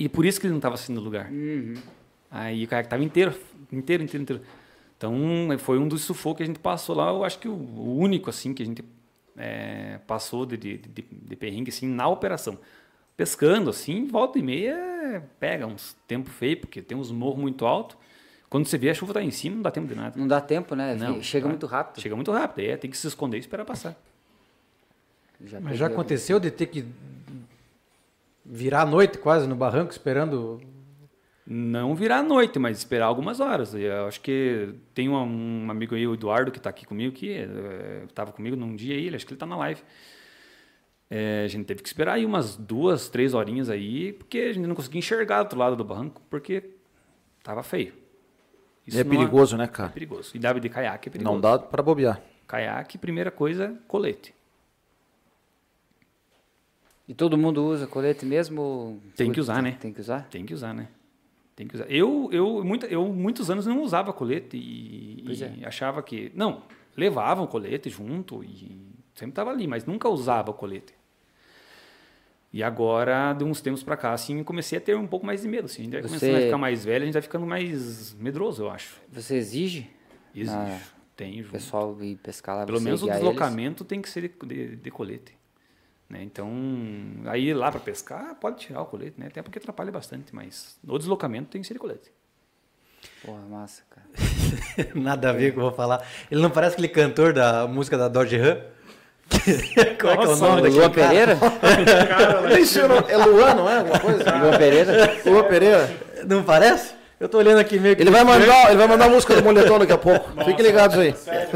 E por isso que ele não tava assim no lugar. Uhum. Aí o caiaque tava inteiro, inteiro, inteiro, inteiro. Então foi um dos sufocos que a gente passou lá. Eu acho que o, o único assim que a gente é, passou de, de, de, de perrengue assim na operação pescando assim, volta e meia pega uns tempo feio, porque tem uns morros muito altos. Quando você vê a chuva tá em cima, não dá tempo de nada. Não dá tempo, né? Não, chega tá. muito rápido. Chega muito rápido, aí tem que se esconder e esperar passar. Já Mas já aconteceu de ter que virar a noite quase no barranco esperando não virar a noite, mas esperar algumas horas. Eu acho que tem um, um amigo aí, o Eduardo, que está aqui comigo, que estava eh, comigo num dia aí, acho que ele está na live. É, a gente teve que esperar aí umas duas, três horinhas aí, porque a gente não conseguia enxergar do outro lado do barranco, porque tava feio. Isso é perigoso, né, cara? É perigoso. E dá de caiaque é perigoso. Não dá para bobear. Caiaque, primeira coisa, colete. E todo mundo usa colete mesmo? Tem que usar, né? Tem que usar? Tem que usar, né? Tem que usar. Eu, eu, eu muitos anos não usava colete e, e é. achava que... Não, levavam colete junto e sempre estava ali, mas nunca usava colete. E agora, de uns tempos para cá, assim, comecei a ter um pouco mais de medo. Assim. A gente vai Você... começando a ficar mais velho, a gente vai ficando mais medroso, eu acho. Você exige? Exige. Ah, tem. O pessoal ir pescar lá, Pelo menos o deslocamento eles? tem que ser de, de, de colete. Né? Então, aí lá para pescar, pode tirar o colete, né? Até porque atrapalha bastante, mas no deslocamento tem que ser de colete. Porra, massa, cara. Nada a ver com o que eu vou falar. Ele não parece aquele cantor da música da Dodge Ram? Qual é, que é o nome daquele Lua Pereira? é Luan, não é? Alguma coisa? Lua Pereira? Lua Pereira. Não parece? Eu tô olhando aqui meio que. Ele vai mandar, ele vai mandar a música do moletom daqui a pouco. Nossa, Fiquem ligados aí. Sério,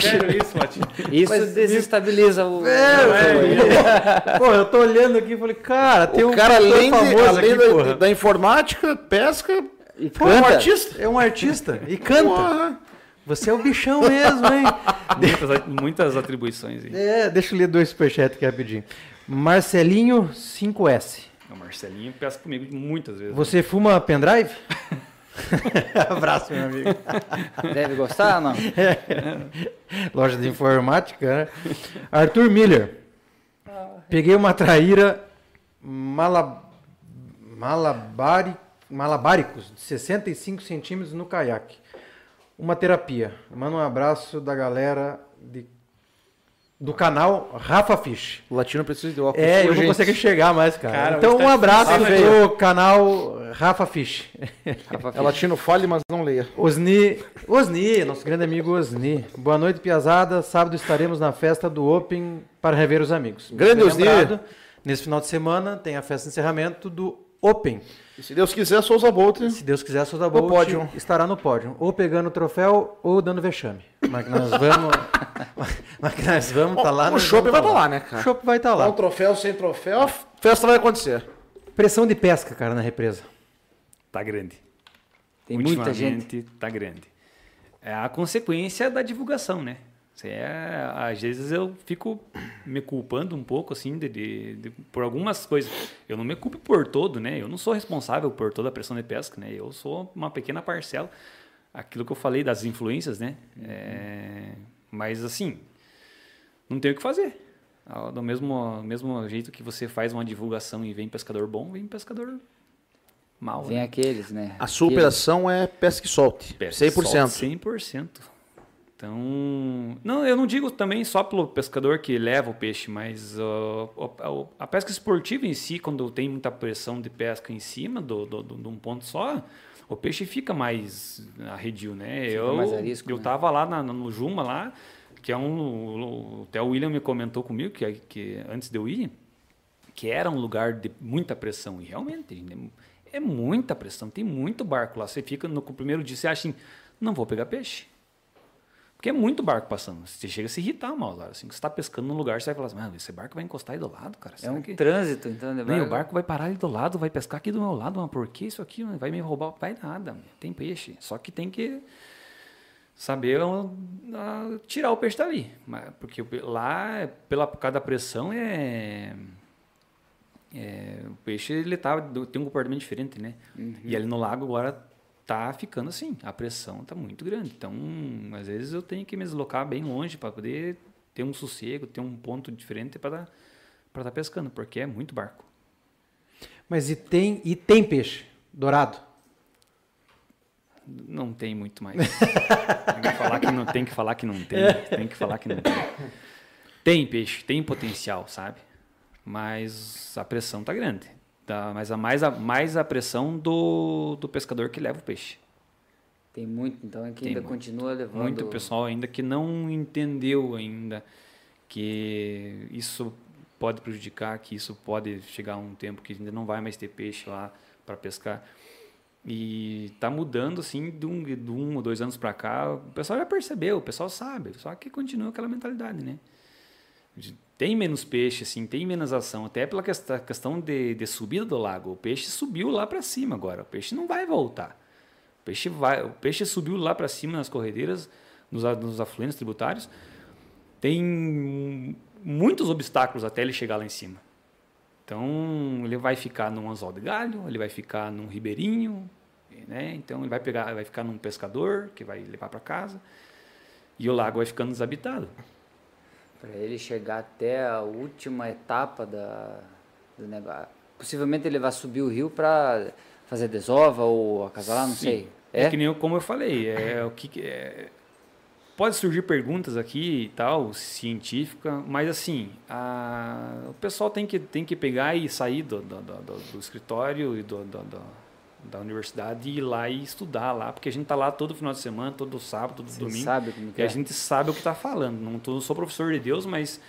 sério isso, Matinho? Isso Mas, desestabiliza o. É, é. Pô, eu tô olhando aqui e falei, cara, tem o um cara além, de, além aqui, da, da, informática, pesca. E pô, é um artista. É um artista. E canta. Porra. Você é o bichão mesmo, hein? muitas, muitas atribuições. Aí. É, deixa eu ler dois superchats aqui rapidinho. Marcelinho 5S. O Marcelinho pesca comigo muitas vezes. Você né? fuma pendrive? Abraço, meu amigo. Deve gostar ou não? É. Loja de informática, né? Arthur Miller. Peguei uma traíra malab... malabari... malabáricos de 65 centímetros no caiaque uma terapia. Manda um abraço da galera de, do canal Rafa Fish. O latino precisa de óculos. É, eu não consigo chegar mais, cara. cara então um abraço pro canal Rafa Fish. Rafa Fish. É latino, fale, mas não leia. Osni, Osni, nosso grande amigo Osni. Boa noite, Piazada. Sábado estaremos na festa do Open para rever os amigos. Grande Osni. Nesse final de semana tem a festa de encerramento do Open. E se Deus quiser, Souza Bolt. Se Deus quiser, Souza Bolt pódio. estará no pódio. Ou pegando o troféu ou dando vexame. Mas nós vamos. mas nós vamos estar tá lá. O Chopp vai estar tá lá, né, cara? O Chopp vai estar tá lá. Com troféu, sem troféu, a festa vai acontecer. Pressão de pesca, cara, na represa. Tá grande. Tem muita gente. Tá grande. É a consequência da divulgação, né? É, às vezes eu fico me culpando um pouco assim de, de, de, por algumas coisas. Eu não me culpo por todo, né? Eu não sou responsável por toda a pressão de pesca, né? Eu sou uma pequena parcela. Aquilo que eu falei das influências, né? É, mas assim, não tem o que fazer. Do mesmo, mesmo jeito que você faz uma divulgação e vem pescador bom, vem pescador mal. Vem né? aqueles, né? A sua aqueles. operação é pesca e solte. Pesca 100%. Solte 100%. Então, não, eu não digo também só pelo pescador que leva o peixe, mas uh, a, pesca esportiva em si, quando tem muita pressão de pesca em cima do, do, do de um ponto só, o peixe fica mais arredio, né? Fica eu arisco, eu né? tava lá na, no Juma lá, que é um até o William me comentou comigo que, que antes de eu ir, que era um lugar de muita pressão e realmente é muita pressão, tem muito barco lá. Você fica no primeiro dia você acha assim, não vou pegar peixe porque é muito barco passando. Você chega a se irritar uma hora. Assim, você está pescando num lugar, você vai falar assim, mano, esse barco vai encostar aí do lado, cara. Será é um que... trânsito, então. Né? Nem, o barco vai parar ali do lado, vai pescar aqui do meu lado. Mas por que isso aqui? Vai me roubar? Vai nada. Tem peixe. Só que tem que saber tirar o peixe dali. Porque lá, pela cada pressão, é... É, o peixe ele tá, tem um comportamento diferente, né? Uhum. E ali no lago agora tá ficando assim, a pressão tá muito grande. Então, às vezes eu tenho que me deslocar bem longe para poder ter um sossego, ter um ponto diferente para para estar tá pescando, porque é muito barco. Mas e tem e tem peixe dourado? Não tem muito mais. tem, que falar que não, tem que falar que não tem. Tem que falar que não tem. Tem peixe, tem potencial, sabe? Mas a pressão tá grande. Tá, mas a mais, a mais a pressão do, do pescador que leva o peixe. Tem muito, então, é que ainda muito, continua levando... Muito pessoal ainda que não entendeu ainda que isso pode prejudicar, que isso pode chegar a um tempo que ainda não vai mais ter peixe lá para pescar. E está mudando, assim, de um, de um ou dois anos para cá. O pessoal já percebeu, o pessoal sabe, só que continua aquela mentalidade, né? Tem menos peixe, assim, tem menos ação, até pela questão de, de subida do lago. O peixe subiu lá para cima agora, o peixe não vai voltar. O peixe, vai, o peixe subiu lá para cima nas corredeiras, nos, nos afluentes tributários. Tem muitos obstáculos até ele chegar lá em cima. Então, ele vai ficar num anzol de galho, ele vai ficar num ribeirinho, né? Então, ele vai, pegar, vai ficar num pescador que vai levar para casa. E o lago vai ficando desabitado para ele chegar até a última etapa da, do negócio. Possivelmente ele vai subir o rio para fazer desova ou acasalar, não Sim. sei. É? é? que nem eu, como eu falei, é o que é, pode surgir perguntas aqui e tal, científica, mas assim, a, o pessoal tem que, tem que pegar e sair do, do, do, do escritório e do, do, da universidade e ir lá e estudar lá, porque a gente tá lá todo final de semana, todo sábado, todo Você domingo. Sabe como e é. a gente sabe o que está falando. Não tô, sou professor de Deus, mas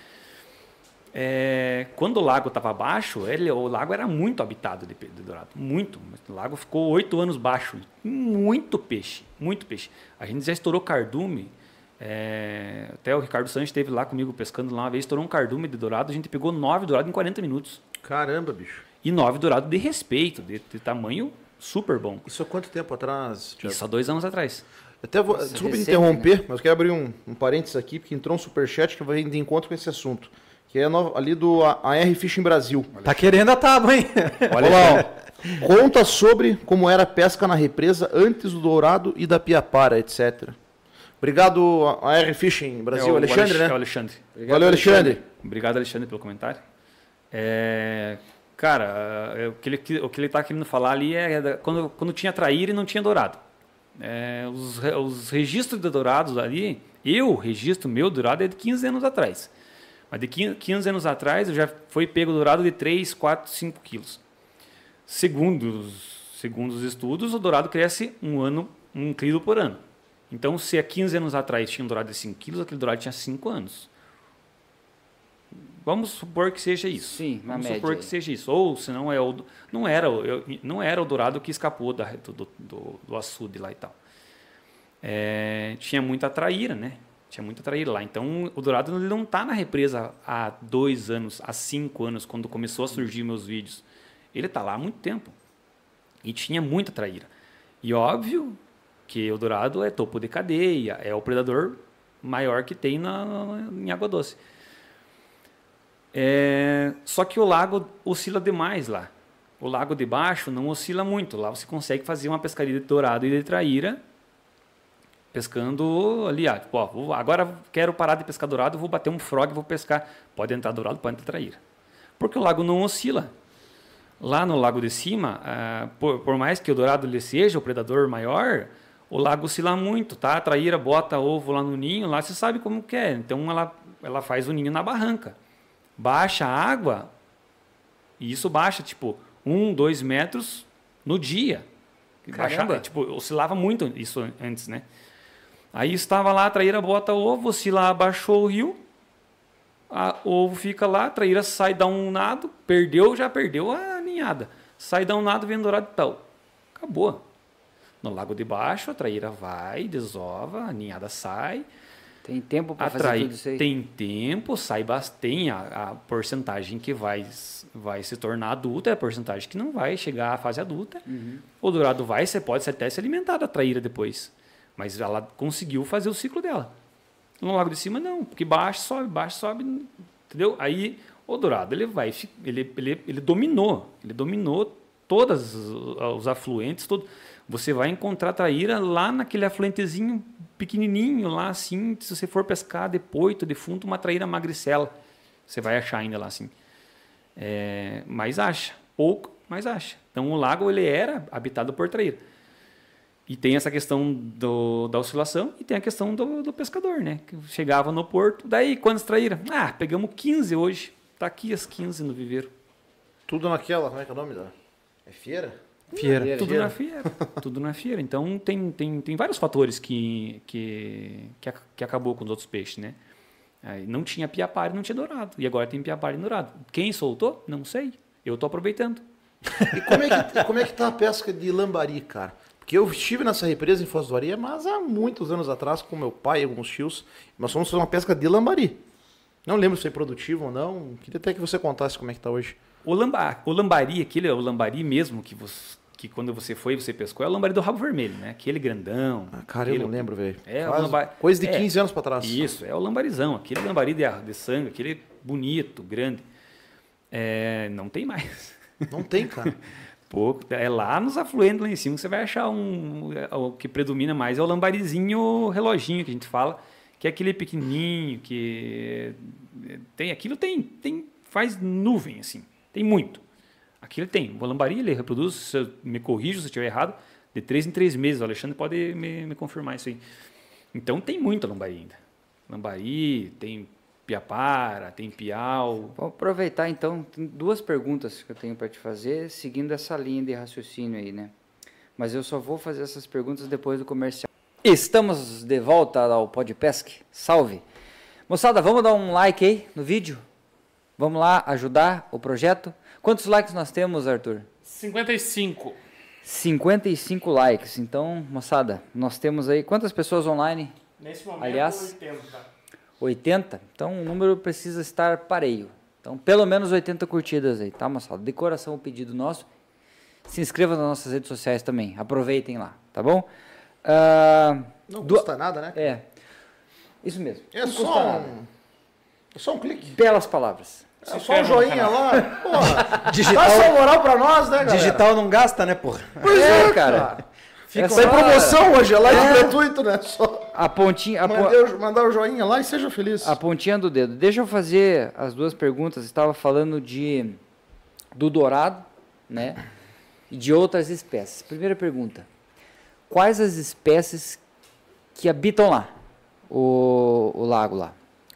é, quando o lago estava baixo, ele, o lago era muito habitado de, de dourado, muito. O lago ficou oito anos baixo, muito peixe, muito peixe. A gente já estourou cardume. É, até o Ricardo Sanches esteve lá comigo pescando lá uma vez, estourou um cardume de dourado, a gente pegou nove dourados em 40 minutos. Caramba, bicho. E nove dourados de respeito, de, de tamanho super bom. Isso há quanto tempo atrás? Thiago? Isso há dois anos atrás. Até vou, Isso desculpa recente, interromper, né? mas eu quero abrir um, um parênteses aqui, porque entrou um superchat que vai de encontro com esse assunto. Que é no, ali do AR Fishing Brasil. Tá querendo a tábua, hein? Olha lá, ó. Conta sobre como era a pesca na represa antes do Dourado e da Piapara, etc. Obrigado, AR Fishing Brasil. É o Alexandre, Alex, né? É o Alexandre. Obrigado, Valeu, Alexandre. Alexandre. Obrigado, Alexandre, pelo comentário. É, Cara, é, o que ele o que ele está querendo falar ali é quando, quando tinha traíra e não tinha dourado. É, os, os registros de dourados ali, eu registro meu dourado é de 15 anos atrás. Mas de 15, anos atrás eu já foi pego dourado de 3, 4, 5 quilos. Segundo os, segundo os estudos, o dourado cresce um ano, um quilo por ano. Então, se há 15 anos atrás tinha um dourado de 5 quilos, aquele dourado tinha 5 anos. Vamos supor que seja isso. Sim, Vamos média. supor que seja isso. Ou se não é o não era eu, não era o dourado que escapou da, do, do, do açude lá e tal. É, tinha muita traíra, né? Tinha muita traíra lá. Então o dourado ele não está na represa há dois anos, há cinco anos, quando começou a surgir meus vídeos. Ele está lá há muito tempo e tinha muita traíra. E óbvio que o dourado é topo de cadeia, é o predador maior que tem na, em água doce. É, só que o lago oscila demais lá. O lago de baixo não oscila muito. Lá você consegue fazer uma pescaria de dourado e de traíra pescando ali. Tipo, ó, agora quero parar de pescar dourado, vou bater um frog, vou pescar. Pode entrar dourado, pode entrar traíra. Porque o lago não oscila. Lá no Lago de Cima, ah, por, por, mais que o dourado ele seja o predador maior, o lago oscila muito, tá? A traíra bota ovo lá no ninho, lá você sabe como que é. Então ela, ela faz o ninho na barranca. Baixa a água, e isso baixa, tipo, um, dois metros no dia. Baixava, tipo, oscilava muito isso antes, né? Aí estava lá, a traíra bota ovo, oscila, abaixou o rio, a, o ovo fica lá, a traíra sai, dá um nado, perdeu, já perdeu a ninhada. Sai, dá um nado, vem dourado e tal. Acabou. No lago de baixo, a traíra vai, desova, a ninhada sai. Tem tempo para fazer tudo isso aí? Tem tempo, sai bastante. A, a porcentagem que vai, vai se tornar adulta é a porcentagem que não vai chegar à fase adulta. Uhum. O dourado vai, você pode até se alimentar da traíra depois. Mas ela conseguiu fazer o ciclo dela. No lago de cima, não, porque baixa, sobe, baixa, sobe, entendeu? Aí o dourado ele vai, ele, ele, ele dominou, ele dominou todos os afluentes, todo. Você vai encontrar traíra lá naquele afluentezinho pequenininho, lá assim, se você for pescar depois, de fundo, uma traíra magricela, você vai achar ainda lá assim. É, mas acha, pouco, mas acha. Então o lago ele era habitado por traíra. E tem essa questão do, da oscilação e tem a questão do, do, pescador, né? Que chegava no porto, daí quantos traíra? Ah, pegamos 15 hoje. Tá aqui as 15 no viveiro. Tudo naquela, como é que é o nome da? É feira? Feira. Tudo na feira. Tudo na feira. Então tem, tem, tem vários fatores que, que, que, que acabou com os outros peixes, né? Aí não tinha piapari, não tinha dourado. E agora tem piapari e dourado. Quem soltou? Não sei. Eu tô aproveitando. E como é que, como é que tá a pesca de lambari, cara? Porque eu estive nessa represa em Foz do Areia, mas há muitos anos atrás, com meu pai e alguns tios, nós fomos fazer uma pesca de lambari. Não lembro se foi produtivo ou não. Queria até que você contasse como é que está hoje. O, lamba, o lambari, aquele é o lambari mesmo que, você, que quando você foi você pescou, é o lambari do rabo vermelho, né? Aquele grandão. Ah, cara, aquele, eu não lembro, velho. É, lambari, coisa de é, 15 anos para trás. Isso, é o lambarizão. Aquele lambari de, de sangue, aquele bonito, grande. É, não tem mais. Não tem, cara. pouco. É lá nos afluentes lá em cima que você vai achar um. O que predomina mais é o lambarizinho reloginho que a gente fala, que é aquele pequenininho que tem aquilo tem tem faz nuvem assim, tem muito. Aquilo tem. O lambari ele reproduz, se me corrijo se eu estiver errado, de três em três meses. O Alexandre pode me, me confirmar isso aí. Então tem muito lambari ainda. Lambari, tem Piapara, tem Piau. Vou aproveitar então, duas perguntas que eu tenho para te fazer, seguindo essa linha de raciocínio aí, né? Mas eu só vou fazer essas perguntas depois do comercial. Estamos de volta ao Podpesc. Salve! Moçada, vamos dar um like aí no vídeo? Vamos lá ajudar o projeto? Quantos likes nós temos, Arthur? 55. 55 likes. Então, moçada, nós temos aí quantas pessoas online? Nesse momento, Aliás, 80. 80, então o número precisa estar pareio. Então, pelo menos 80 curtidas aí, tá, moçada? De coração o pedido nosso. Se inscreva nas nossas redes sociais também. Aproveitem lá, tá bom? Uh, não custa nada, né? É. Isso mesmo. É não só um... É só um clique. Belas palavras. É só um joinha lá. Porra. Digital. Dá sua moral pra nós, né, galera? Digital não gasta, né, porra? Pois é, é cara. cara. Fica Essa é promoção hoje, é live é. gratuito, né? Só a pontinha. A Mandei, mandar o joinha lá e seja feliz. A pontinha do dedo. Deixa eu fazer as duas perguntas. Estava falando de do dourado, né? E de outras espécies. Primeira pergunta: quais as espécies que habitam lá? O, o lago lá.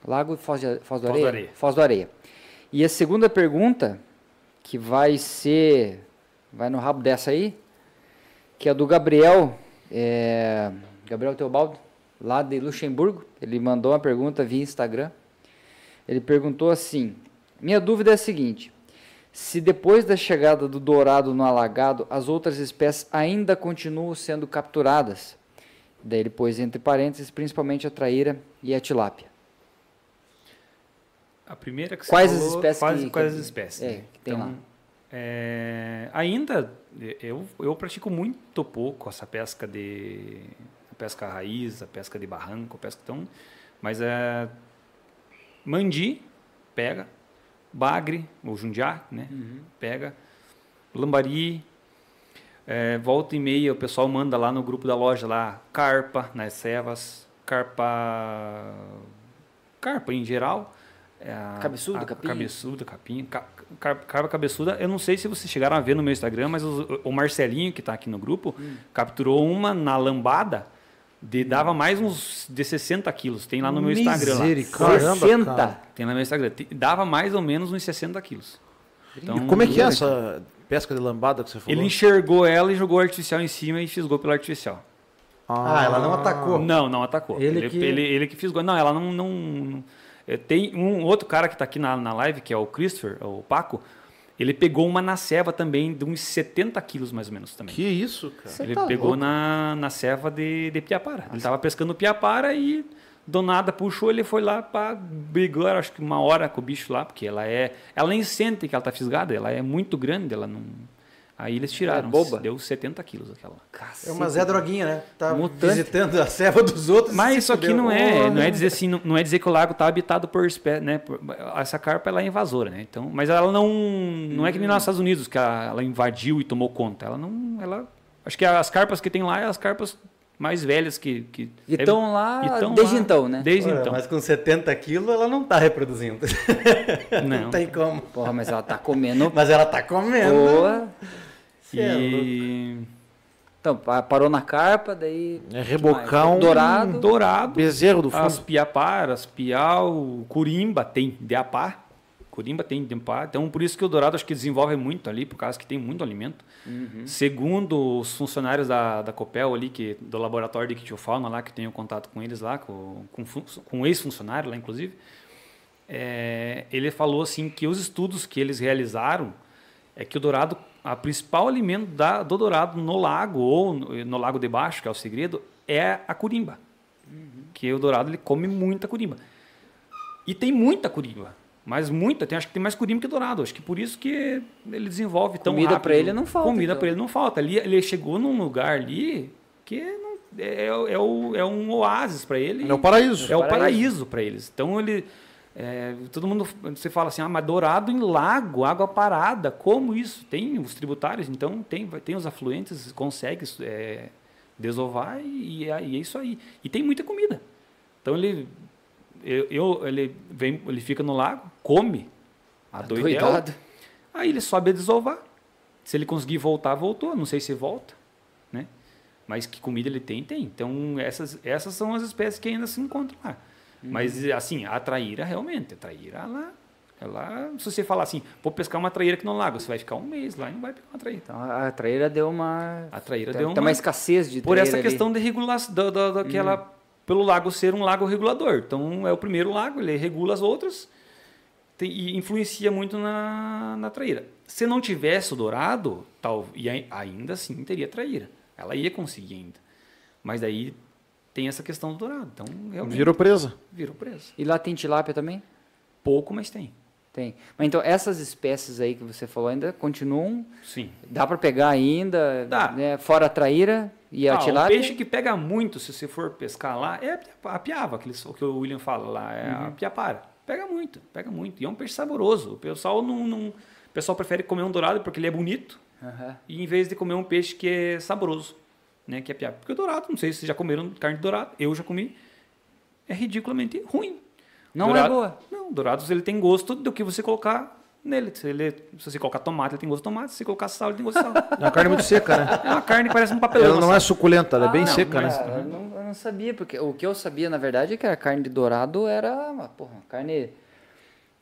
Lago Foz, de, Foz do Areia? Foz do Areia. Foz do Areia. E a segunda pergunta, que vai ser. Vai no rabo dessa aí que é do Gabriel, é, Gabriel Teobaldo, lá de Luxemburgo. Ele mandou uma pergunta via Instagram. Ele perguntou assim: Minha dúvida é a seguinte: se depois da chegada do dourado no alagado, as outras espécies ainda continuam sendo capturadas? Daí ele pôs entre parênteses, principalmente a traíra e a tilápia. A primeira que você quais falou, as espécies quais, que, quais as espécies? É, que tem então, lá. É, ainda eu, eu pratico muito pouco essa pesca de a pesca raiz, a pesca de barranco, a pesca tão, mas é mandi pega, bagre ou jundiá, né? Uhum. Pega, lambari, é, volta e meia o pessoal manda lá no grupo da loja lá carpa nas cevas, carpa carpa em geral a, cabeçuda, a, capim? Cabeçuda, capim. Ca, carpa cabeçuda, eu não sei se vocês chegaram a ver no meu Instagram, mas o, o Marcelinho, que está aqui no grupo, hum. capturou uma na lambada de, dava mais uns de 60 quilos. Tem lá no meu Instagram. Lá. 60? Tem lá no meu Instagram. Dava mais ou menos uns 60 quilos. Então, e como é que é essa pesca de lambada que você falou? Ele enxergou ela e jogou artificial em cima e fisgou pela artificial. Ah, ah ela não atacou? Não, não atacou. Ele, ele que... Ele, ele que fisgou. Não, ela não... não é, tem um outro cara que está aqui na, na live, que é o Christopher, o Paco, ele pegou uma na ceva também, de uns 70 quilos mais ou menos também. Que isso, cara? Você ele tá pegou na, na ceva de, de Piapara. Ele estava pescando Piapara e do nada puxou, ele foi lá para brigar, acho que uma hora com o bicho lá, porque ela é. Ela nem sente que ela tá fisgada, ela é muito grande, ela não. Aí eles tiraram. É boba. Deu 70 quilos aquela. Cacete. É uma Zé Droguinha, né? Tá Mutante. visitando a serva dos outros. Mas isso aqui não é, não é dizer assim, não, não é dizer que o lago está habitado por espécie, né? Essa carpa ela é invasora, né? Então, mas ela não, não é que nem nos Estados Unidos que ela, ela invadiu e tomou conta. Ela não, ela, acho que as carpas que tem lá é as carpas mais velhas que. que e estão é, lá desde lá, então, né? Desde então. Mas com 70 quilos ela não está reproduzindo. Não. não tem como. Porra, mas ela está comendo. mas ela está comendo. Boa. É e... Então, parou na carpa, daí. É rebocão. Dourado. Dourado. Bezerro do fundo. As piaparas, piau, curimba tem deapá. Curimba tem deapá. Então, por isso que o dourado acho que desenvolve muito ali, por causa que tem muito alimento. Uhum. Segundo os funcionários da, da Copel ali, que, do laboratório de Quitiofauna lá, que tenho contato com eles lá, com, com, com um ex-funcionário lá, inclusive, é, ele falou assim que os estudos que eles realizaram é que o dourado a principal alimento da, do dourado no lago ou no, no, lago de baixo, que é o segredo, é a curimba. Uhum. Que o dourado ele come muita curimba. E tem muita curimba. Mas muita, tem, acho que tem mais curimba que dourado. Acho que por isso que ele desenvolve tão Comida rápido. para ele não falta. Comida então. para ele não falta. Ali, ele chegou num lugar ali que não, é, é, o, é um oásis para ele. É o paraíso. É o paraíso para eles. Então ele é, todo mundo você fala assim, ah, mas dourado em lago, água parada, como isso? Tem os tributários, então tem, tem os afluentes, consegue é, desovar e, e, é isso aí. E tem muita comida. Então ele, eu, ele vem, ele fica no lago, come a doidel, aí ele sobe a desovar. Se ele conseguir voltar, voltou. Não sei se volta, né? Mas que comida ele tem, tem. Então essas, essas são as espécies que ainda se encontram lá. Uhum. Mas, assim, a traíra, realmente, a traíra, ela, ela, se você falar assim, vou pescar uma traíra aqui no lago, você vai ficar um mês lá e não vai pegar uma traíra. Então, a traíra deu uma... A traíra tem, deu uma... Tem uma escassez de Por essa questão ali. de regulação, da, da, daquela, uhum. pelo lago ser um lago regulador. Então, é o primeiro lago, ele regula as outras e influencia muito na, na traíra. Se não tivesse o dourado, tal, e ainda assim teria traíra. Ela ia conseguir ainda. Mas daí tem essa questão do dourado. Então, realmente, virou presa. Virou presa. E lá tem tilápia também? Pouco, mas tem. Tem. Mas então essas espécies aí que você falou ainda continuam? Sim. Dá para pegar ainda? Dá. Né, fora a traíra e ah, a tilápia? O peixe que pega muito, se você for pescar lá, é a piava, aquele, o que o William fala lá, é uhum. a piapara. Pega muito, pega muito. E é um peixe saboroso. O pessoal não, não o pessoal prefere comer um dourado porque ele é bonito, uhum. e em vez de comer um peixe que é saboroso né? Que é piada. Porque o dourado, não sei se vocês já comeram carne de dourado, eu já comi, é ridiculamente ruim. Não dourado, é boa? Não, dourados ele tem gosto do que você colocar nele. Se, ele, se você colocar tomate, ele tem gosto de tomate. Se você colocar sal, ele tem gosto de sal. É uma carne muito seca, né? É uma carne que parece um papelão. Ela não é suculenta, ela é bem ah, não, seca, né? Eu não, eu não, sabia, porque o que eu sabia, na verdade, é que a carne de dourado era uma porra, carne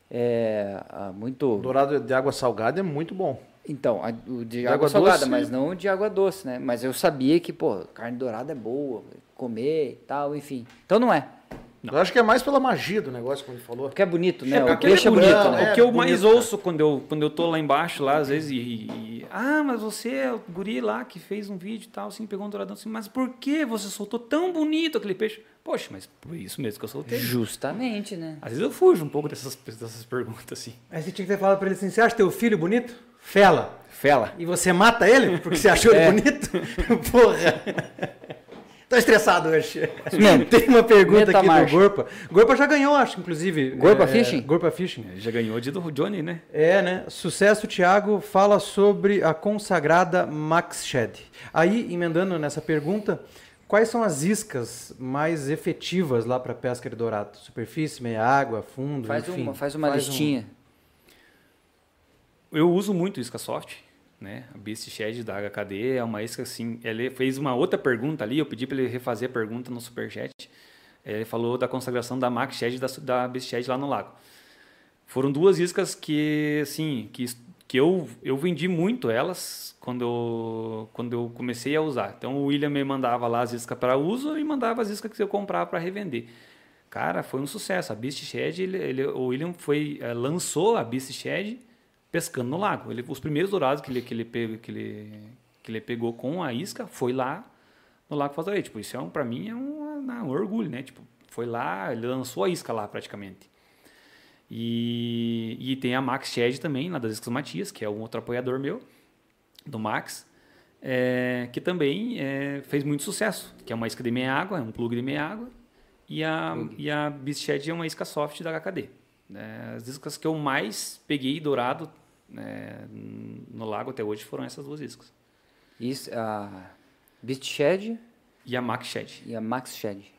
é, muito... Dourado de água salgada é muito bom. Então, a, o de, de água, água, salgada, doce, mas não de água doce, né? Mas eu sabia que, pô, carne dourada é boa, comer e tal, enfim. Então não é. Não. Eu acho que é mais pela magia do negócio, como ele falou. Porque é bonito, né? É, o peixe é bonito, bonito né? O que eu bonito, mais ouço quando eu, quando eu tô lá embaixo, lá, às vezes, e, e, Ah, mas você é o guri lá que fez um vídeo e tal, assim, pegou um douradão assim, mas por que você soltou tão bonito aquele peixe? Poxa, mas por isso mesmo que eu soltei. Justamente, né? Às vezes eu fujo um pouco dessas, dessas perguntas, assim. Aí você tinha que ter falado pra ele assim, você acha teu filho bonito? Fela. Fela. E você mata ele porque você achou é. ele bonito? Porra. Tô estressado hoje. Não, Tem uma pergunta aqui marcha. do Gorpa. Gorpa já ganhou, acho, inclusive. Gorpa é, Fishing? Gorpa Fishing. Já ganhou de do Johnny, né? É, né? Sucesso, Thiago, fala sobre a consagrada Max Shed. Aí, emendando nessa pergunta, Quais são as iscas mais efetivas lá para pesca de dourado? Superfície, meia água, fundo, Faz enfim. uma, faz uma Faz um- listinha. Eu uso muito isca soft, né? A Beast Shed da HKD é uma isca assim. Ele fez uma outra pergunta ali, eu pedi para ele refazer a pergunta no superchat. Ele falou da consagração da Max Shed da, da Beast Shed lá no lago. Foram duas iscas que, assim, que, que eu, eu vendi muito elas quando eu, quando eu comecei a usar. Então o William me mandava lá as iscas para uso e mandava as iscas que eu comprava para revender. Cara, foi um sucesso. A Beast Shed, ele, ele- o William foi, eh, lançou a Beast Shed pescando no lago. Ele, os primeiros dourados que ele, que, ele pegou, que, ele, que ele pegou com a isca foi lá no Lago Fazorei. Tipo, isso é um, para mim é um, um orgulho, né? Tipo, foi lá, ele lançou a isca lá praticamente. E, e tem a Max Shed também, lá das Iscas Matias, que é um outro apoiador meu, do Max, é, que também é, fez muito sucesso, que é uma isca de meia água, é um plug de meia água, e a, e a Beast Shed é uma isca soft da HKD. É, as iscas que eu mais peguei dourado né, no lago até hoje foram essas duas iscas. Isso, a Beast Shed E a Max Shed. e a Max Shed.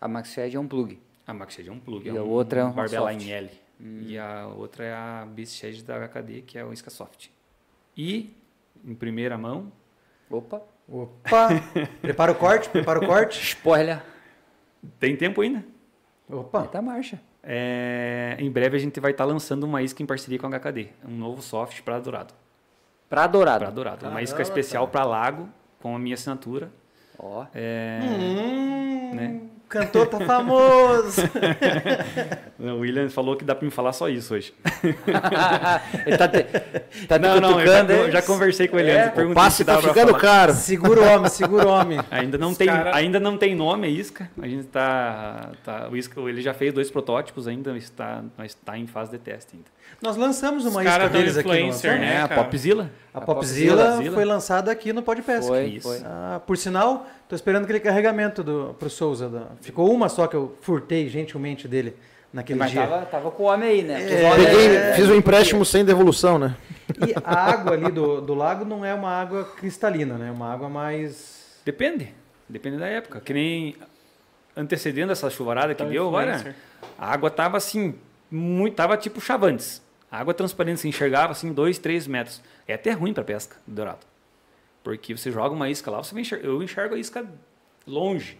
A Max Shed é um plug. A Max Shed é um plug, E é a um outra é uma Barbella soft. L. E a outra é a Beast Shed da HKD, que é o Isca Soft. E, em primeira mão, Opa. Opa! prepara o corte, prepara o corte. Spoiler. tem tempo ainda. Opa! Tá marcha. É, em breve a gente vai estar lançando uma isca em parceria com a HKD. Um novo soft para Dourado. Pra dourado. Para Dourado. Uma isca Caramba, especial para Lago, com a minha assinatura. Ó. É, Hum, né? O cantor tá famoso. O William falou que dá para me falar só isso hoje. Ele tá te, tá te não, não, eu já, eu já conversei com ele É, antes. O passe se tá ficando caro. segura o homem, segura o homem. Ainda não, Os tem, cara- ainda não tem nome a isca. A gente tá, tá o isca, ele já fez dois protótipos, ainda está, mas está em fase de teste ainda. Nós lançamos uma Os isca deles aqui. lançamos? né? É, a? Popzilla. A A Popzilla Popzilla. foi lançada aqui no Podpesc. Foi, Isso. foi. Ah, por sinal, tô esperando aquele carregamento do, pro Souza. da- ficou uma só que eu furtei gentilmente dele naquele Mas dia. tava, tava com o homem aí, né? É. Peguei, fiz um empréstimo sem devolução, né? E a água ali do, do lago não é uma água cristalina, né? É uma água mais. Depende. Depende da época. Que nem antecedendo essa chuvarada que Tá deu agora, influencer. a água tava assim, muito, tava tipo chavantes. Água transparente, se enxergava assim, dois, três metros. É até ruim para pesca, dourado. Porque você joga uma isca lá, você vai enxergar, eu enxergo a isca longe.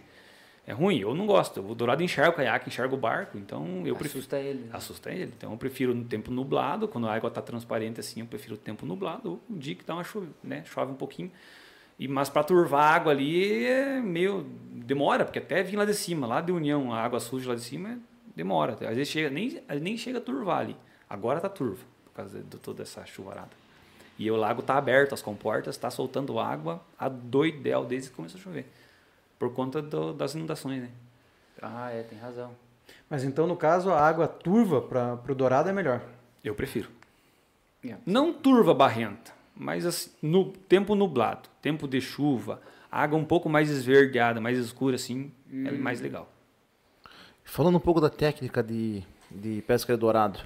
É ruim, eu não gosto. O dourado enxerga o caiaque, enxerga o barco, então eu prefiro. Assusta ele. né? Assusta ele. Então eu prefiro no tempo nublado, quando a água está transparente assim, eu prefiro o tempo nublado, ou o dia que dá uma chuva, né? Chove um pouquinho. E, mas para turvar a água ali é meio. demora, porque até vir lá de cima, lá de União, a água suja lá de cima, demora. Às vezes chega, nem, nem chega a turvar ali. Agora tá turva, por causa de toda essa chuvarada. E o lago tá aberto, as comportas, tá soltando água a doidel desde que começou a chover. Por conta do- das inundações, né? Ah, é, tem razão. Mas então, no caso, a água turva para o dourado é melhor. Eu prefiro. Yeah. Não turva barrenta, mas assim, no tempo nublado, tempo de chuva, água um pouco mais esverdeada, mais escura assim, é mais legal. Falando um pouco da técnica de, de pesca de dourado,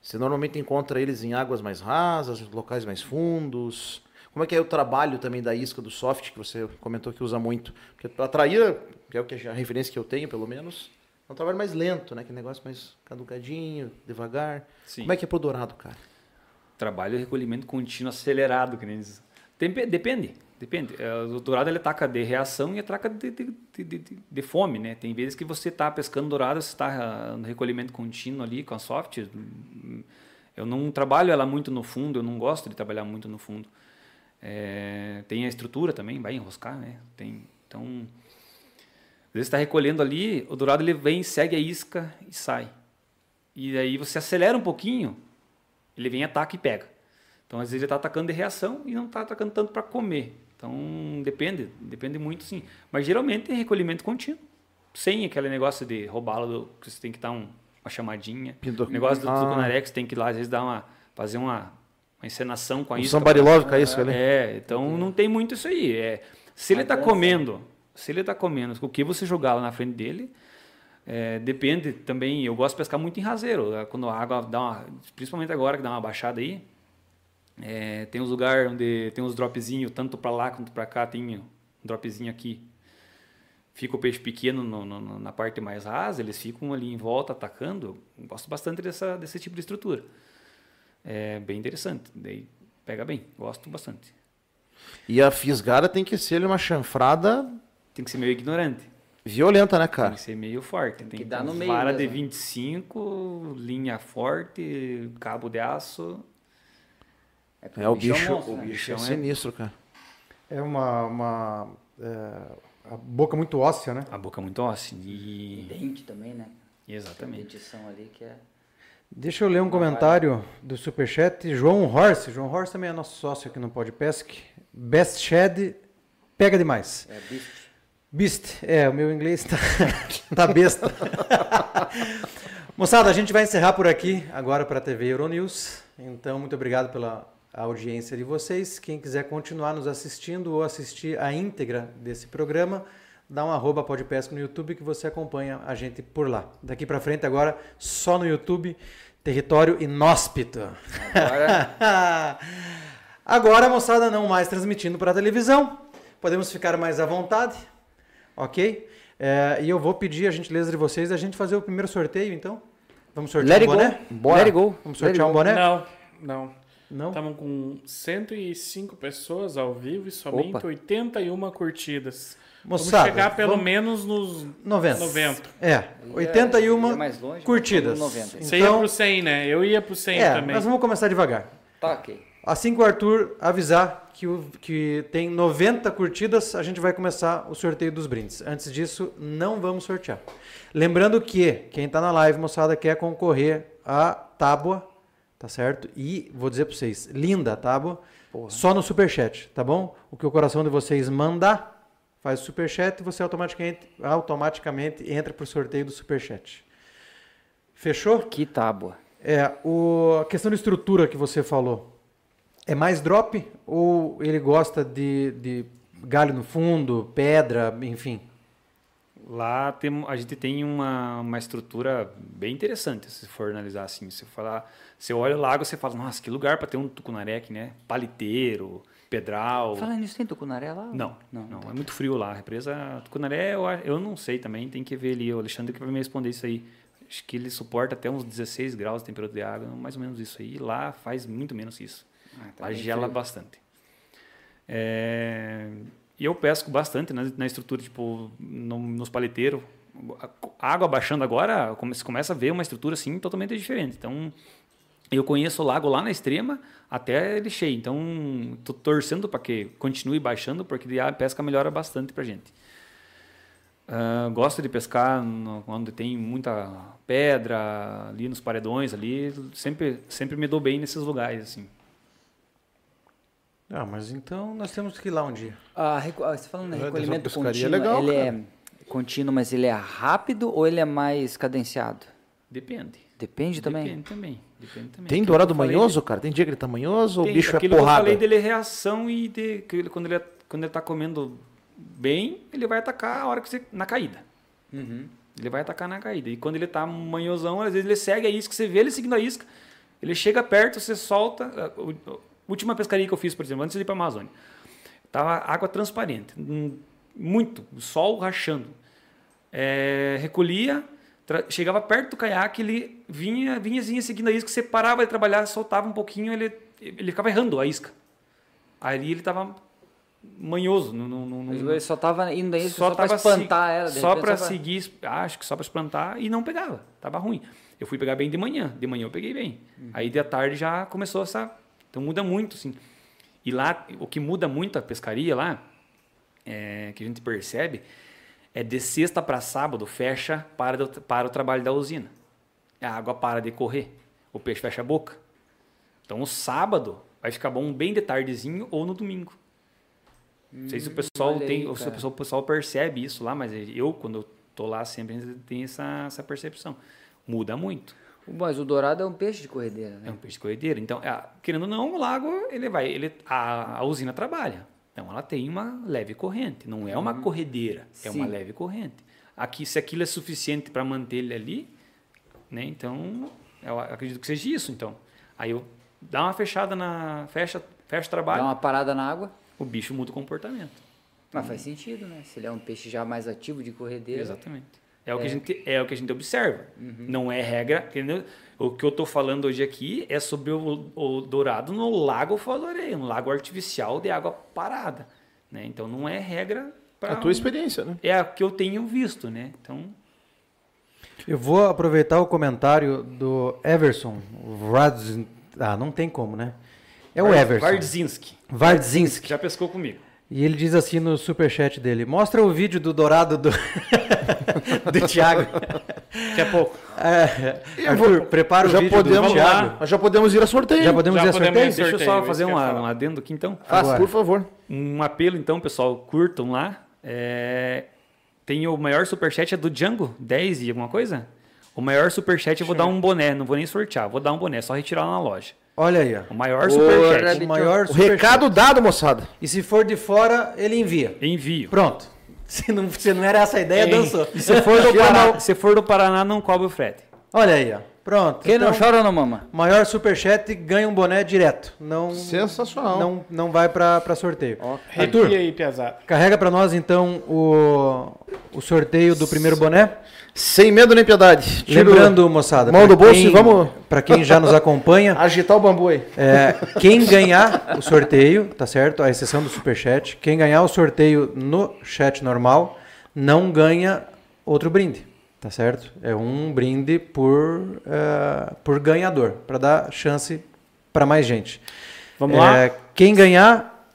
você normalmente encontra eles em águas mais rasas, locais mais fundos. Como é que é o trabalho também da isca do soft, que você comentou que usa muito? Porque a traíra, que é a referência que eu tenho, pelo menos, é um trabalho mais lento, né? Que negócio mais caducadinho, devagar. Sim. Como é que é pro dourado, cara? Trabalho e recolhimento contínuo acelerado, que nem diz. Depende, depende. É, O dourado ele ataca de reação e ataca de, de, de, de- fome, né? Tem vezes que você está pescando dourado, você está no recolhimento contínuo ali com a soft. Eu não trabalho ela muito no fundo, eu não gosto de trabalhar muito no fundo. É, tem a estrutura também, vai enroscar, né? Tem, então, às vezes está recolhendo ali, o dourado ele vem, segue a isca e sai. E aí você acelera um pouquinho, ele vem, ataca e pega. Então, às vezes, ele está atacando de reação e não está atacando tanto para comer. Então, depende, depende muito, sim. Mas, geralmente, é recolhimento contínuo. Sem aquele negócio de roubá-lo, que você tem que dar um- uma chamadinha. Pinto- O negócio do Ah. tucunaré, que você tem que ir lá, às vezes, dar uma, fazer uma, uma encenação com a Um isca. somebody love com a isca ali. É, então não tem muito isso aí. É, se ele está comendo, se ele está comendo, o que você jogar lá na frente dele, é, depende também. Eu gosto de pescar muito em raseiro. é, Quando a água dá uma, principalmente agora que dá uma baixada aí, é, tem uns lugares onde tem uns dropzinhos, tanto para lá quanto para cá, tem um dropzinho aqui. fica o peixe pequeno no, no, na parte mais rasa, eles ficam ali em volta atacando. Eu gosto bastante dessa, desse tipo de estrutura. É bem interessante. Daí pega bem, gosto bastante. E a fisgada tem que ser uma chanfrada. Tem que ser meio ignorante. Violenta, né, cara? Tem que ser meio forte. Tem, que que dar no meio vara de mesmo. 25, linha forte, cabo de aço. Porque É, o bicho bicho, monstro, o né? bicho é é- sinistro, cara. É uma. uma é, a boca muito óssea, né? A boca muito óssea. E... Dente também, né? Exatamente. Dentição ali que é. Deixa eu ler um comentário do Superchat. João Horse. João Horse também é nosso sócio aqui no Podpesc. Best Shed pega demais. É bicho. Beast. É, o meu inglês tá, tá besta. Moçada, a gente vai encerrar por aqui agora para a TV Euronews. Então, muito obrigado pela audiência de vocês. Quem quiser continuar nos assistindo ou assistir a íntegra desse programa, dá um arroba Podpesc no YouTube que você acompanha a gente por lá. Daqui para frente agora, só no YouTube, território inóspito. Agora, Agora, moçada, não mais transmitindo para a televisão. Podemos ficar mais à vontade, ok? É, e eu vou pedir a gentileza de vocês a gente fazer o primeiro sorteio, então. Vamos sortear let um it boné? go. Bora. Let it go. Vamos sortear um go. boné? Não, não. Não? Estamos com 105 pessoas ao vivo e somente Opa. 81 curtidas. Moçada, vamos chegar pelo vamos- menos nos 90. 90. É, 81 ia mais longe, mas curtidas. vamos no 90. Você Então- ia pro 100, né? Eu ia pro 100 É, também. nós vamos começar devagar. Tá, ok. Assim que o Arthur avisar que, o, que tem 90 curtidas, a gente vai começar o sorteio dos brindes. Antes disso, não vamos sortear. Lembrando que quem está na live, moçada, quer concorrer à tábua, tá certo? E vou dizer para vocês, linda a tábua, só no superchat, tá bom? O que o coração de vocês mandar, faz o superchat e você automaticamente, automaticamente entra para o sorteio do superchat. Fechou? Que tábua. É, o, a questão de estrutura que você falou, é mais drop ou ele gosta de, de galho no fundo, pedra, enfim? Lá tem, a gente tem uma, uma estrutura bem interessante, se for analisar assim. Se falar, você olha o lago, você fala, nossa, que lugar para ter um tucunaré aqui, né? Paliteiro, pedral. Falando nisso, tem tucunaré lá? Não, Não, não, tá. é muito frio lá. A represa Tucunaré, eu, eu não sei também, tem que ver ali. O Alexandre que vai me responder isso aí. Acho que ele suporta até uns 16 graus de temperatura de água, mais ou menos isso aí. Lá faz muito menos isso. Ah, tá Lá gela frio. bastante. É, E eu pesco bastante na, na estrutura, tipo, no- nos paleteiros. Água baixando agora, você começa a ver uma estrutura assim totalmente diferente. Então, eu conheço o lago lá na extrema até ele cheio. Então, tô torcendo para que continue baixando, porque a pesca melhora bastante pra gente. Ah, gosto de pescar no- onde tem muita pedra, ali nos paredões ali, sempre sempre me dou bem nesses lugares assim. Ah, mas então nós temos que ir lá um dia. Ah, reco- ah, você falando em É, recolhimento contínuo, é legal, ele cara. é contínuo, mas ele é rápido ou ele é mais cadenciado? Depende. Depende também. Depende também. Depende também. Tem dourado manhoso, cara? Tem dia que ele tá manhoso ou o bicho é aquilo que eu porrada? falei dele é reação e de, quando ele quando ele tá comendo bem, ele vai atacar a hora que você na caída. Uhum. Ele vai atacar na caída. E quando ele tá manhosão, às vezes ele segue a isca, você vê ele seguindo a isca, ele chega perto, você solta. A a última pescaria que eu fiz, por exemplo, antes de ir para a Amazônia, tava água transparente, hum, muito, sol rachando. É, recolhia, chegava perto do caiaque, ele vinha, vinha, vinha seguindo a isca, você parava de trabalhar, soltava um pouquinho, ele, ele ficava errando a isca. Aí ele tava manhoso, não, não, não, Ele só tava indo aí só, só pra tava espantar ela. Só para seguir, acho que só para espantar e não pegava. Tava ruim. Eu fui pegar bem de manhã. De manhã eu peguei bem. Uhum. Aí de tarde já começou essa. Então muda muito, assim. E lá, o que muda muito a pescaria lá, é, que a gente percebe, é de sexta para sábado fecha para, do- para o trabalho da usina. A água para de correr. O peixe fecha a boca. Então o sábado vai ficar bom bem de tardezinho ou no domingo. Não sei se o pessoal olha tem, aí, ou se o pessoal, o pessoal percebe isso lá, mas eu, quando eu tô lá, sempre tem essa, essa percepção. Muda muito. Mas o dourado é um peixe de corredeira, É né? um peixe corredeiro. Então, é, querendo ou não, o lago, ele vai, ele, a, a usina trabalha. Então, ela tem uma leve corrente. Não é uma corredeira, é uma Sim. leve corrente. Aqui, se aquilo é suficiente para manter ele ali, né? Então, eu acredito que seja isso. Então, aí eu dá uma fechada na, fecha, fecha o trabalho, Dá uma parada na água. o bicho muda o comportamento. Mas faz sentido, né? Se ele é um peixe já mais ativo de corredeira. Exatamente. É, O, que a gente, é o que a gente observa. Não é regra. entendeu? O que eu estou falando hoje aqui é sobre o, o dourado no lago Faloreia, um lago artificial de água parada. Né? Então não é regra para. A tua experiência, né? É a que eu tenho visto, né? Então. Eu vou aproveitar o comentário do Everson Vradz... Ah, não tem como, né? É o Everson. Vardzinski. Vardzinski. Já pescou comigo. E ele diz assim no superchat dele: Mostra o vídeo do dourado do, do Thiago. Daqui a pouco. É, Eu Arthur, vou- prepara o já vídeo podemos, do Thiago. Nós já podemos ir a sorteio. Já podemos Já ir a podemos sorteio? ir. Deixa eu Sorteio, só fazer uma, falar. um adendo aqui então. Faça, Agora. por favor. Um apelo então, pessoal, curtam lá. É, Tem o maior superchat é do Django, 10 e alguma coisa? O maior superchat eu vou dar um boné, não vou nem sortear, vou dar um boné, só retirar lá na loja. Olha aí, ó. O maior superchat. O maior O recado dado, moçada. E se for de fora, ele envia. Envio. Pronto. Se não, se não era essa a ideia, Ei. dançou. E se for, do Paraná, se for do Paraná, não cobre o frete. Olha aí, ó. Pronto. Quem não Então, chora não mama. Maior superchat ganha um boné direto. Não, Sensacional. não, não vai pra, pra sorteio. E Arthur, aí, Piazada? carrega pra nós então o, o sorteio do primeiro boné. Sem medo nem piedade. Tira o- Lembrando, moçada, mão do bolso quem- e vamos- Pra quem já nos acompanha, Agitar o bambu aí. é, quem ganhar o sorteio, tá certo? A exceção do superchat, quem ganhar o sorteio no chat normal não ganha outro brinde, tá certo? É um brinde por, é, por ganhador, para dar chance para mais gente. Vamos É, lá? Quem ganhar,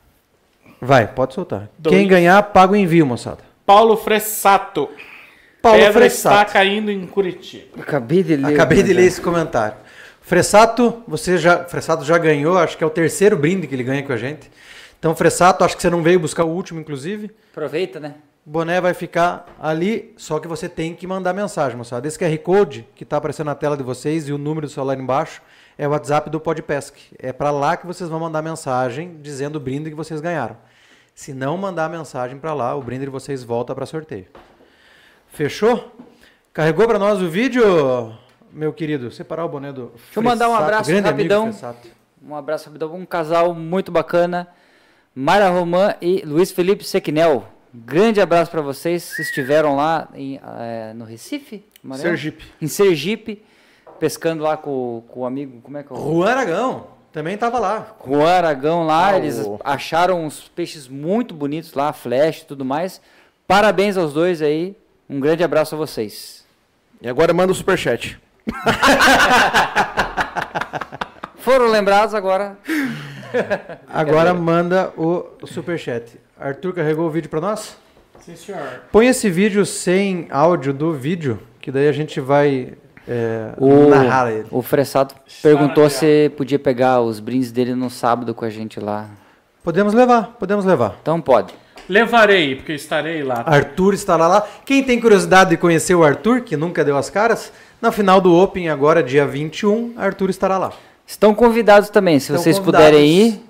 vai, pode soltar. Dois. Quem ganhar, paga o envio, moçada. Paulo Fressato. Paulo Pedra está Fressato. caindo em Curitiba. Acabei de ler. Acabei de ler esse comentário. Fressato, você já, Fressato já ganhou, acho que é o terceiro brinde que ele ganha com a gente. Então, Fressato, acho que você não veio buscar o último, inclusive. Aproveita, né? O boné vai ficar ali, só que você tem que mandar mensagem, moçada. Esse QR Code que está aparecendo na tela de vocês e o número do celular embaixo é o WhatsApp do Podpesc. É para lá que vocês vão mandar mensagem dizendo o brinde que vocês ganharam. Se não mandar mensagem para lá, o brinde de vocês volta para sorteio. Fechou? Carregou para nós o vídeo, meu querido? Separar o boné do Deixa eu mandar um abraço rapidão. Um abraço rapidão. Um casal muito bacana. Mara Romã e Luiz Felipe Sequinel. Grande abraço para vocês. Vocês estiveram lá em, eh, no Recife? Maranhão? Sergipe. Em Sergipe, pescando lá com, com o amigo. Como é que é? o- Juan Aragão também estava lá. Juan Aragão lá, Ah, eles o- acharam uns peixes muito bonitos lá, flash e tudo mais. Parabéns aos dois aí. Um grande abraço a vocês. E agora manda o superchat. Foram lembrados agora. Agora manda o superchat. Arthur carregou o vídeo para nós? Sim, senhor. Põe esse vídeo sem áudio do vídeo, que daí a gente vai é, O, narrar ele. o Fressato perguntou se podia pegar os brindes dele no sábado com a gente lá. Podemos levar, podemos levar. Então pode. Levarei, porque estarei lá. Arthur estará lá. Quem tem curiosidade de conhecer o Arthur, que nunca deu as caras, na final do Open, agora dia 21, Arthur estará lá. Estão convidados também, se Estão vocês convidados. puderem ir.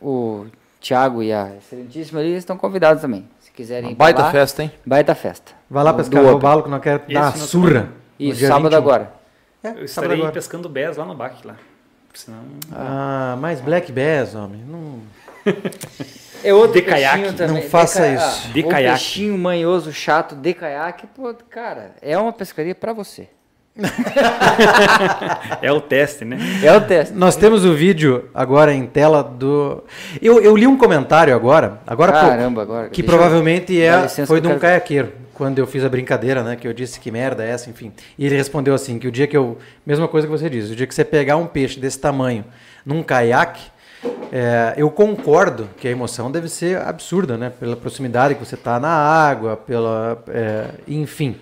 O Thiago e a excelentíssima ali estão convidados também. Se quiserem pra Baita lá, festa, hein? Baita festa. Vai lá pescar Open. robalo que nós queremos Esse dar uma de surra. Isso, sábado 21. agora. É, Eu sábado estarei agora. pescando BES lá no BAC lá. Senão... Ah, mais Black Bass, homem. Não... É outro De caiaque. também. Não faça caia- isso. Ah, De o caiaque. peixinho manhoso, chato, de caiaque, pô, cara, é uma pescaria pra você. É o teste, né? É o teste. Nós temos o vídeo agora em tela do. Eu, eu li um comentário agora, agora pouco, Caramba, agora. que eu- provavelmente é, licença foi que de eu um quero- caiaqueiro, quando eu fiz a brincadeira, né? Que eu disse que merda é essa, enfim. E ele respondeu assim: que o dia que eu. Mesma coisa que você disse, o dia que você pegar um peixe desse tamanho num caiaque, é, eu concordo que a emoção deve ser absurda, né? Pela proximidade que você está na água, pela. é, enfim.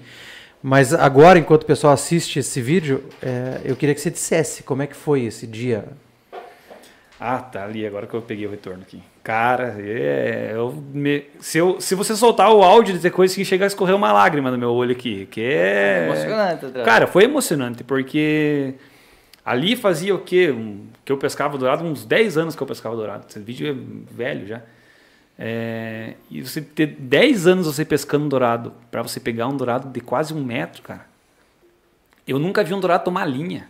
Mas agora, enquanto o pessoal assiste esse vídeo, é, eu queria que você dissesse como é que foi esse dia. Ah, tá ali, agora que eu peguei o retorno aqui. Cara, é, eu me- se, eu, se você soltar o áudio de coisa que chega a escorrer uma lágrima no meu olho aqui, que é... Emocionante, André. Cara, foi emocionante, porque ali fazia o quê? Um, que eu pescava dourado, uns 10 anos que eu pescava dourado. Esse vídeo é velho já. É, e você ter 10 anos você pescando dourado, para você pegar um dourado de quase um metro, cara. Eu nunca vi um dourado tomar linha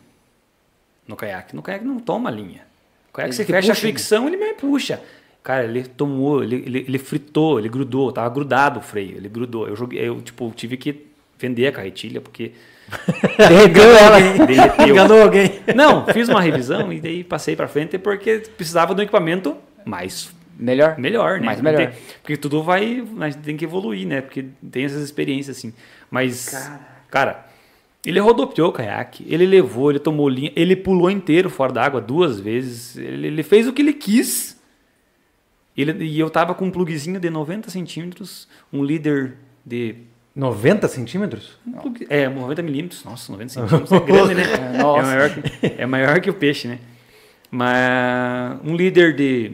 no caiaque. No caiaque não toma linha. O caiaque Ele você fecha a puxa, né? fricção, ele me puxa. Cara, ele tomou, ele, ele, ele fritou, ele grudou, tava grudado o freio, ele grudou. Eu joguei, eu tipo, tive que vender a carretilha, porque Derreteu ela. derreteu. Enganou alguém. Não, fiz uma revisão e daí passei para frente porque precisava de um equipamento mais Melhor? melhor, né? Mais melhor. Tem- porque tudo vai, a gente tem que evoluir, né? Porque tem essas experiências assim. Mas, cara, ele rodopiou o caiaque, ele levou, ele tomou linha, ele pulou inteiro fora da água duas vezes, ele, ele fez o que ele quis. Ele, e eu tava com um plugzinho de 90 centímetros, um líder de 90 centímetros? É, 90 milímetros. Nossa, 90 centímetros é grande, né? É, É nossa. maior, que, é maior que o peixe, né? Mas um líder de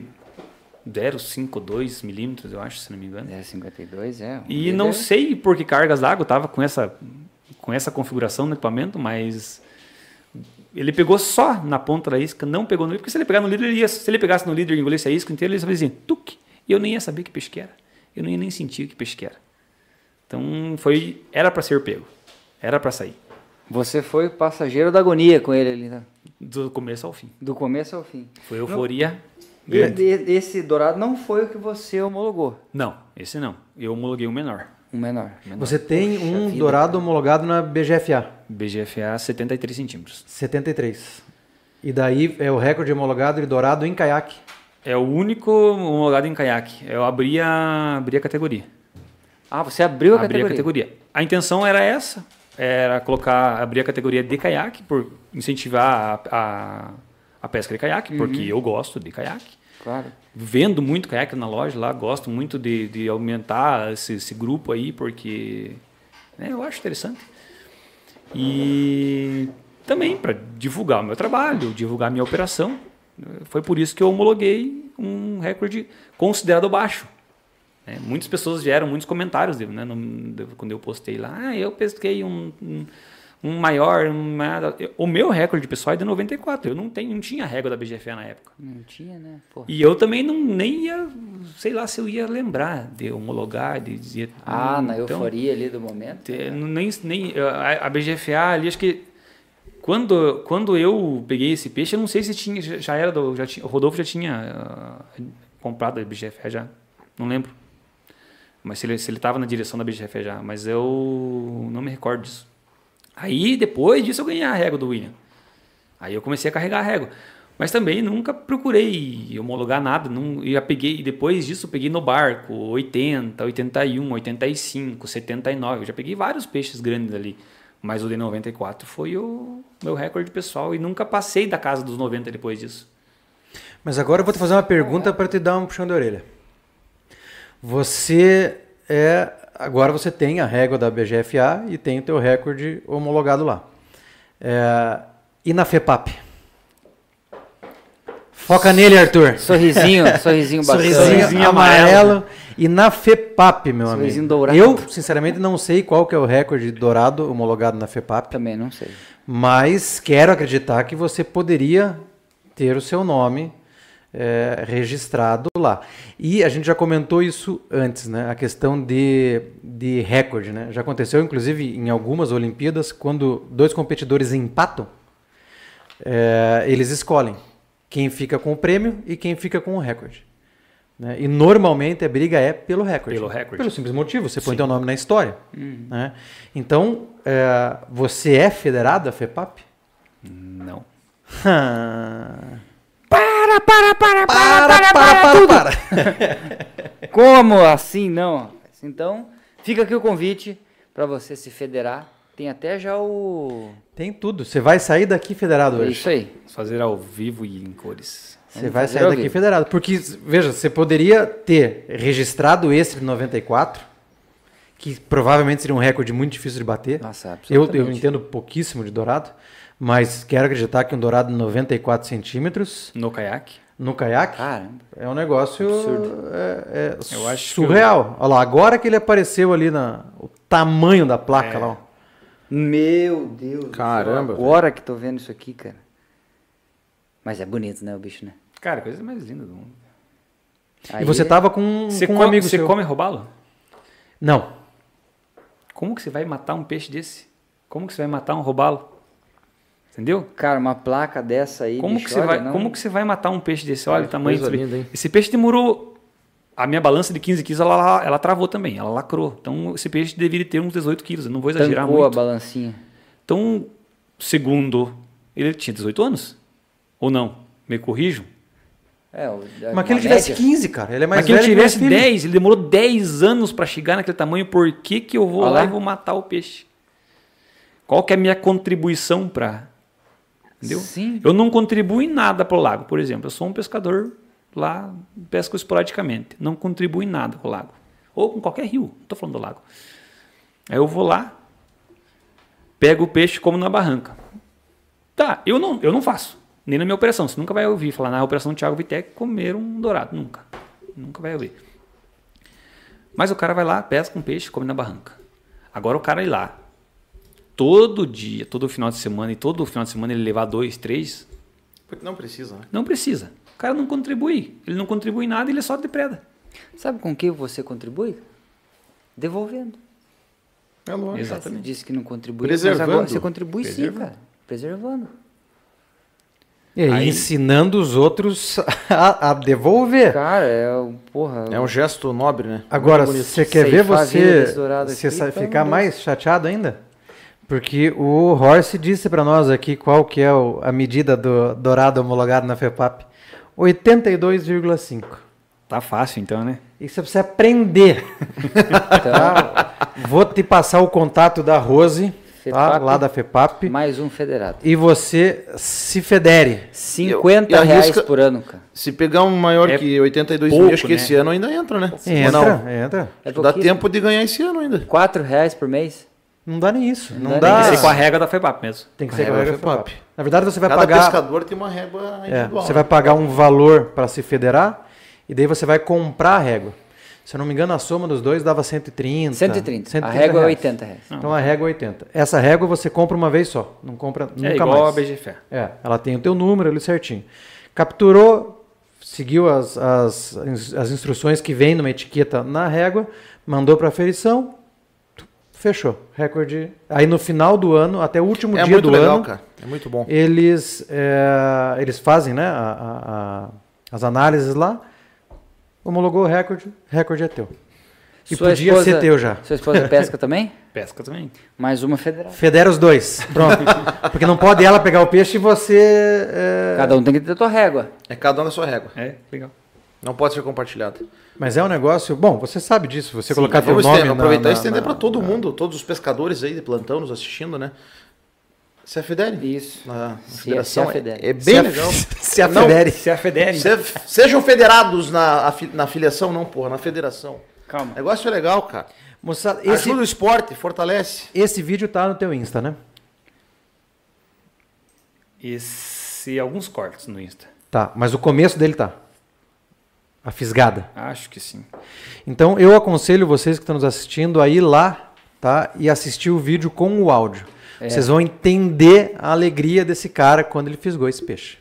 0,52 milímetros, eu acho, se não me engano. É, 52, é. E Um não líder. sei por que cargas d'água tava com essa, com essa configuração no equipamento, mas ele pegou só na ponta da isca, não pegou no líder, porque se ele pegar no líder, ele ia, se ele pegasse no líder e engolisse a isca inteira, ele ia fazer assim, tuc, e eu nem ia saber que peixe que era. Eu não ia nem sentir que peixe que era. Então foi, era para ser pego, era para sair, Você foi passageiro da agonia com ele ali, né? do começo ao fim. do começo ao fim. Foi euforia E e- esse dourado não foi o que você homologou, Não, esse não. Eu homologuei o menor. um menor. Você tem Poxa um vida, dourado homologado na BGFA, BGFA 73 centímetros. 73. E daí é o recorde homologado de dourado em caiaque. É o único homologado em caiaque. Eu abri a, abri a categoria. Ah, você abriu a abrir categoria. a categoria. A intenção era essa, era colocar, abrir a categoria de caiaque, por incentivar a, a, a pesca de caiaque, porque eu gosto de caiaque. Claro. Vendo muito caiaque na loja lá, gosto muito de, de aumentar esse, esse grupo aí, porque né, eu acho interessante. E também para divulgar o meu trabalho, divulgar a minha operação. Foi por isso que eu homologuei um recorde considerado baixo. né? muitas pessoas vieram, muitos comentários né, no- quando eu postei lá. Ah, eu pesquei um, um, um maior. um maior." o meu recorde pessoal é de 94. Eu não, tenho, não tinha régua da BGFA na época. Não tinha, né? E eu também não nem ia, sei lá se eu ia lembrar de homologar, de dizer. Ah, na Então, euforia ali do momento. é, nem, nem, a, BGFA ali, acho que quando, quando eu peguei esse peixe, eu não sei se tinha, já era do, já tinha, o Rodolfo já tinha ah, comprado a BGFA já, não lembro. Mas se ele se ele estava na direção da BGFA já, mas eu não me recordo disso. Aí depois disso eu ganhei a régua do William. Aí eu comecei a carregar a régua. Mas também nunca procurei homologar nada. Não, e já peguei, depois disso eu peguei no barco 80, 81, 85, 79. Eu já peguei vários peixes grandes ali. Mas o de 94 foi o meu recorde pessoal e nunca passei da casa dos 90 depois disso. Mas agora eu vou te fazer uma pergunta para te dar um puxão de orelha. Você é. Agora você tem a régua da BGFA e tem o teu recorde homologado lá. É, e na FEPAP? Foca nele, Arthur. Sorrisinho, sorrisinho bacana. Sorrisinho, Sorrisinho amarelo. amarelo. E na FEPAP, meu Sorrisinho amigo. dourado. Eu, sinceramente, não sei qual que é o recorde dourado homologado na FEPAP. Também não sei. Mas quero acreditar que você poderia ter o seu nome é, registrado lá. E a gente já comentou isso antes, né? A questão de, de recorde, né? Já aconteceu, inclusive, em algumas Olimpíadas, quando dois competidores empatam, é, eles escolhem quem fica com o prêmio e quem fica com o recorde. né? E normalmente a briga é pelo recorde. Pelo recorde. Pelo simples motivo, você põe teu nome na história. né? Então, é, você é federado à FEPAP? Não. Para, para, para, para, para, para, para, Como assim não? Então, fica aqui o convite para você se federar. Tem até já o. Tem tudo. Você vai sair daqui federado É hoje. isso aí. Fazer ao vivo e em cores. Você vai sair daqui vivo. federado. Porque, veja, você poderia ter registrado esse de 94, que provavelmente seria um recorde muito difícil de bater. Nossa, Eu, absolutamente. eu entendo pouquíssimo de dourado, mas quero acreditar que um dourado de 94 centímetros No caiaque. no caiaque Caramba. é um negócio Absurdo. é, é Eu acho que surreal. Olha lá, agora que ele apareceu ali, na, o tamanho da placa É. lá. ó. Meu Deus. do céu. Caramba, Agora que tô vendo isso aqui, cara. Mas é bonito, né, o bicho, né? Cara, coisa mais linda do mundo. Aí E você tava com, Você, com um amigo você seu. come robalo? Não. Como que você vai matar um peixe desse? Como que você vai matar um robalo? Entendeu? Cara, uma placa dessa aí. Como, bicho, que você, olha, vai, não- como que você vai matar um peixe desse? Olha o tamanho desse linda? Esse peixe demorou. A minha balança de 15 quilos, ela, ela travou também, ela lacrou. Então, esse peixe deveria ter uns 18 quilos. Eu não vou exagerar tancou a muito. balancinha. Então, segundo, ele tinha 18 anos? Ou não? Me corrijam? É, o, Mas que ele tivesse média. 15, cara. Ele é mais Mas que ele velho tivesse filho. 10, ele demorou 10 anos para chegar naquele tamanho, por que, que eu vou Olha lá lá. e vou matar o peixe? Qual que é a minha contribuição para... Entendeu? Sim. Eu não contribuo em nada para o lago, por exemplo. Eu sou um pescador lá, pesco esporadicamente. Não contribuo em nada com o lago. Ou com qualquer rio, não estou falando do lago. Aí eu vou lá, pego o peixe como na barranca. Tá, eu não, eu não faço. Nem na minha operação. Você nunca vai ouvir falar na operação Thiago Vitec comer um dourado. Nunca. Nunca vai ouvir. Mas o cara vai lá, pesca um peixe, come na barranca. Agora o cara ir lá, todo dia, todo final de semana, e todo final de semana ele levar dois, três, Porque não precisa, né? não precisa. O cara não contribui. Ele não contribui em nada, ele só depreda. Sabe com que você contribui? Devolvendo. É lógico. Exato. Você disse que não contribui. Preservando. Mas agora você contribui sim, Preservando. cara. Preservando. E aí, Aí- ensinando os outros a, a devolver. Cara, é um. Porra. É um gesto nobre, né? Agora, você quer ver você, você aqui, ficar mais chateado ainda? Porque o Horst disse para nós aqui qual que é o- a medida do dourado homologado na FEPAP. 82,5. Tá fácil então, né? E você precisa aprender. Então, tá? Vou te passar o contato da Rose, tá? FEPAP. lá da FEPAP. mais um federado. E você se federe. 50 e arrisca- reais por ano, cara. Se pegar um maior É que 82 pouco, mil, acho que né? esse ano ainda entra, né? Entra, Não, entra. É dá tempo de ganhar esse ano ainda. 4 reais por mês. Não dá nem isso. Não, dá dá. Tem que ser com a regra da FEBAP mesmo. Tem que A ser com a regra regra da FEPAP. Na verdade, você vai Cada pagar. pescador tem uma régua É, individual. você né? vai pagar um valor para se federar e daí você vai comprar a régua. Se eu não me engano, a soma dos dois dava 130. 130. a régua é reais. 80 reais. Então a régua é 80. Essa régua você compra uma vez só, não compra nunca é igual mais. a BGFE. É, ela tem o teu número ali certinho. Capturou, seguiu as, as, as instruções que vem numa etiqueta na régua, mandou para aferição, fechou. Recorde. Aí no final do ano, até o último É dia muito do legal, ano, cara. É muito bom. eles, é, eles fazem né, a- a- a- as análises lá, homologou o recorde, recorde é teu. E Sua podia esposa- ser teu já. Sua esposa pesca também? Pesca também. Mais uma federal. Federa os dois. Pronto. Porque não pode ela pegar o peixe e você. é, Cada um tem que ter tua régua. É cada um na sua régua. É, legal. Não pode ser compartilhado. Mas é um negócio. Bom, você sabe disso. Você colocar teu nome. estender- na- aproveitar na- e estender na- para todo mundo, todos os pescadores aí de plantão nos assistindo, né? Se afedere. Isso. Na, na Se- federação. se é, afedere. é bem Se a- legal. Se a Não, federe. Se a. Se- sejam federados na, na filiação, não, porra, na federação. Calma. O negócio é legal, cara. Moçada, esse, Ajuda o esporte, fortalece. esse vídeo tá no teu Insta, né? Esse, alguns cortes no Insta. Tá, mas o começo dele tá. A fisgada. Acho que sim. Então eu aconselho vocês que estão nos assistindo a ir lá, tá? E assistir o vídeo com o áudio. É. Vocês vão entender a alegria desse cara quando ele fisgou esse peixe.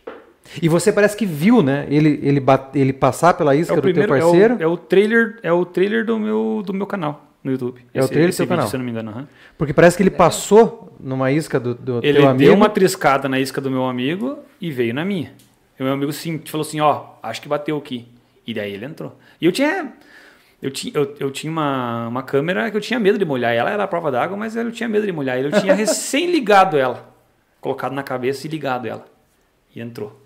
E você parece que viu, né? Ele, ele, ele passar pela isca do teu é parceiro. o, é o trailer, é o trailer do meu, do meu canal no YouTube. É o trailer do esse seu vídeo, canal. Se eu não me engano. aham. Porque parece que ele passou numa isca do, do Ele teu amigo. deu uma triscada na isca do meu amigo e veio na minha. E o meu amigo sim, falou assim, ó, acho que bateu aqui. E daí ele entrou. E eu tinha... Eu tinha, eu, eu tinha uma, uma câmera que eu tinha medo de molhar. Ela era a prova d'água, mas eu tinha medo de molhar. Eu tinha recém ligado ela. Colocado na cabeça e ligado ela. E entrou.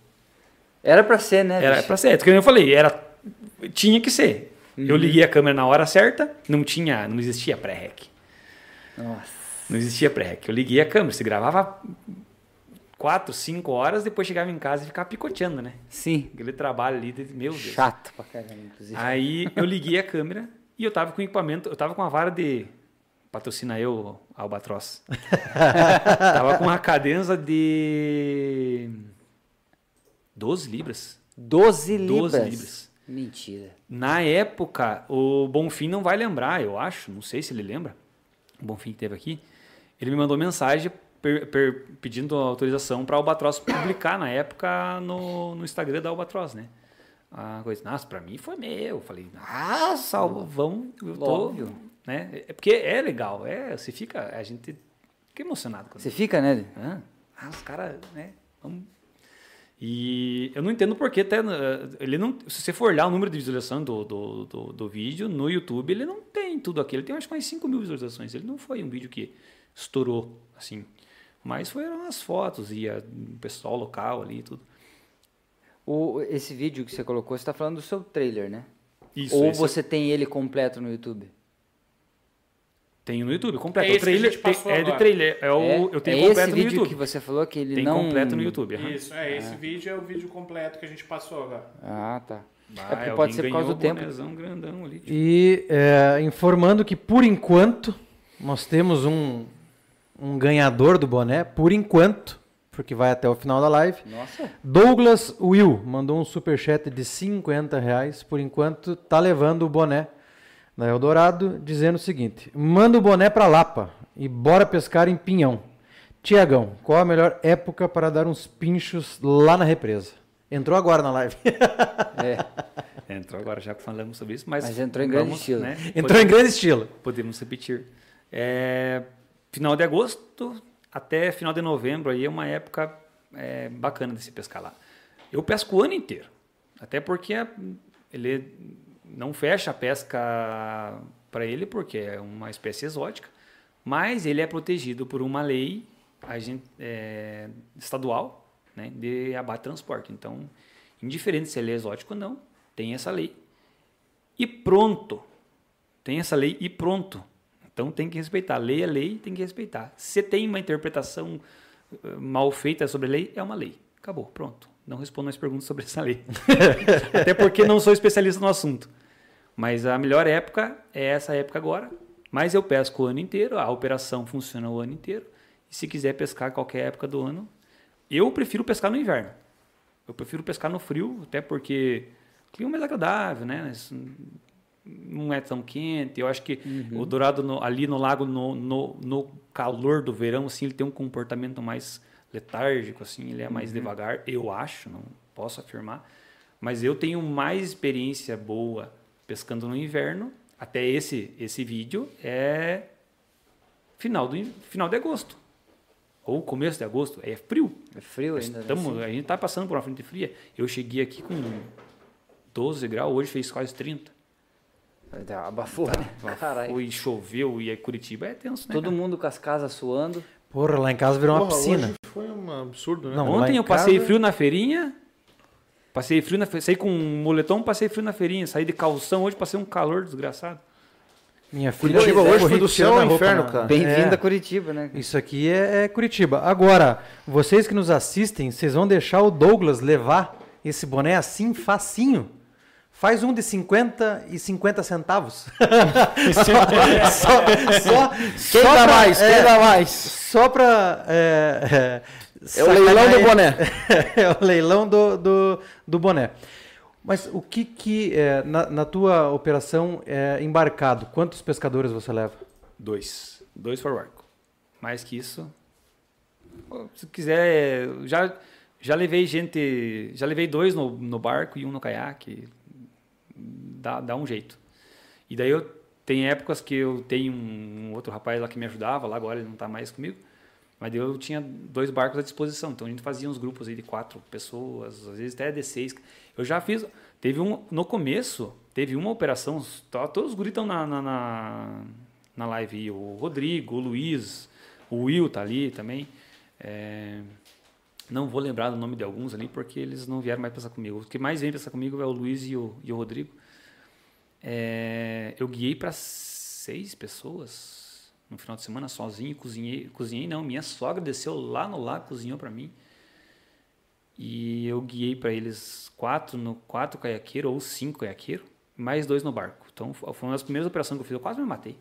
Era pra ser, né? Era bicho? pra ser. Como eu falei, era, tinha que ser. Uhum. Eu liguei a câmera na hora certa, não tinha, não existia pré-rec. Nossa. Não existia pré-rec. Eu liguei a câmera, você gravava quatro, cinco horas, depois chegava em casa e ficava picoteando, né? Sim. Aquele trabalho ali, meu Deus. Chato pra caramba, inclusive. Aí eu liguei a câmera e eu tava com equipamento, eu tava com uma vara de. Patrocina eu, Albatroz. tava com uma cadença de. 12 libras. 12 libras. 12 libras. Mentira. Na época, o Bonfim não vai lembrar, eu acho, não sei se ele lembra. O Bonfim que teve aqui. Ele me mandou mensagem per- per- pedindo autorização para a Albatroz publicar na época no, no Instagram da Albatroz, né? A coisa, nossa, para mim foi meu. Eu falei, nossa, vamos, eu tô, Óbvio. né? É porque é legal, é, você fica, a gente fica emocionado quando Você fica, né? ah, Ah, os caras, né? Vamos... E eu não entendo porque até ele não, se você for olhar o número de visualização do, do, do, do vídeo no YouTube, ele não tem tudo aquilo. Ele tem acho que mais 5 mil visualizações. Ele não foi um vídeo que estourou assim. Mas foram as fotos e o pessoal local ali e tudo. O, esse vídeo que você colocou, você está falando do seu trailer, né? Isso, Ou esse- você tem ele completo no YouTube? Tem no YouTube, completo. É o esse que a trailer gente passou é de trailer. É o, É? eu tenho é esse completo no vídeo YouTube. que você falou que ele Tem não... completo no YouTube. aham. Isso, é, esse vídeo é o vídeo completo que a gente passou agora. Ah, tá. Ah, é porque pode ser por causa do tempo. o grandão ali. E é, informando que por enquanto nós temos um, um ganhador do boné, por enquanto, porque vai até o final da live. Nossa. Douglas Will mandou um superchat de 50 reais. Por enquanto, tá levando o boné da Eldorado, dizendo o seguinte: manda o boné pra Lapa e bora pescar em Pinhão. Tiagão, qual a melhor época para dar uns pinchos lá na represa? Entrou agora na live. É. Entrou agora, já que falamos sobre isso, mas, Mas entrou em grande vamos, estilo. né, Entrou podemos- em grande estilo. Podemos repetir. É, final de agosto até final de novembro aí é uma época é, bacana de se pescar lá. Eu pesco o ano inteiro, até porque é- ele não fecha a pesca para ele porque é uma espécie exótica, mas ele é protegido por uma lei gente, é, estadual né, de abate transporte. Então, indiferente se ele é exótico ou não, tem essa lei. E pronto. Tem essa lei e pronto. Então tem que respeitar. Lei é lei, tem que respeitar. Se tem uma interpretação eh, mal feita sobre a lei, é uma lei. Acabou, pronto. Não respondo mais perguntas sobre essa lei. Até porque não sou especialista no assunto. Mas a melhor época é essa época agora. Mas eu pesco o ano inteiro, a operação funciona o ano inteiro. E se quiser pescar qualquer época do ano, eu prefiro pescar no inverno. Eu prefiro pescar no frio, até porque o clima é mais agradável, né? Não é tão quente. Eu acho que o dourado no- ali no lago, no, no, no calor do verão, assim, ele tem um comportamento mais letárgico, assim, ele é mais devagar. Eu acho, não posso afirmar. Mas eu tenho mais experiência boa pescando no inverno. Até esse, esse vídeo é final, do, in- final de agosto. Ou começo de agosto. É frio. É frio ainda, né? Estamos, a gente está passando por uma frente fria. Eu cheguei aqui com 12 graus, hoje fez quase 30. Tá, Abafou, né? Caralho. Foi, choveu e aí Curitiba é tenso, né? Todo cara? mundo com as casas suando. Porra, lá em casa virou uma Porra, piscina. hoje foi um absurdo, né? Não, Ontem em eu passei casa- frio na feirinha. Passei frio na fe... saí com um moletom, passei frio na feirinha, saí de calção, hoje passei um calor desgraçado. Minha filha Curitiba hoje foi do céu ao inferno, cara. Bem-vindo É. a Curitiba, né? Isso aqui é, é Curitiba. Agora, vocês que nos assistem, vocês vão deixar o Douglas levar esse boné assim, facinho. Faz um de 50 e 50 centavos. só, só, Quem só dá pra- mais? é, Quem dá mais? Só pra. É, É o leilão do boné. é o leilão do, do, do boné. Mas o que que, é, na, na tua operação é, embarcado, quantos pescadores você leva? Dois. Dois para o arco. Mais que isso. Se quiser, já, já levei gente. Já levei dois no, no barco e um no caiaque. Dá, dá um jeito. E daí eu tem épocas que eu tenho um outro rapaz lá que me ajudava, lá agora ele não está mais comigo. Mas eu tinha dois barcos à disposição. Então a gente fazia uns grupos aí de quatro pessoas, às vezes até de seis. Eu já fiz. Teve um. No começo, teve uma operação. Todos os estão na, na, na, na live. O Rodrigo, o Luiz, o Will tá ali também. É, não vou lembrar do nome de alguns ali, porque eles não vieram mais pensar comigo. O que mais vem pensar comigo é o Luiz e o, e o Rodrigo. É, eu guiei para seis pessoas no final de semana sozinho, cozinhei, cozinhei não, minha sogra desceu lá no lago, cozinhou para mim. E eu guiei para eles quatro no quatro caiaqueiro ou cinco caiaqueiro, mais dois no barco. Então foi uma das primeiras operações que eu fiz, eu quase me matei.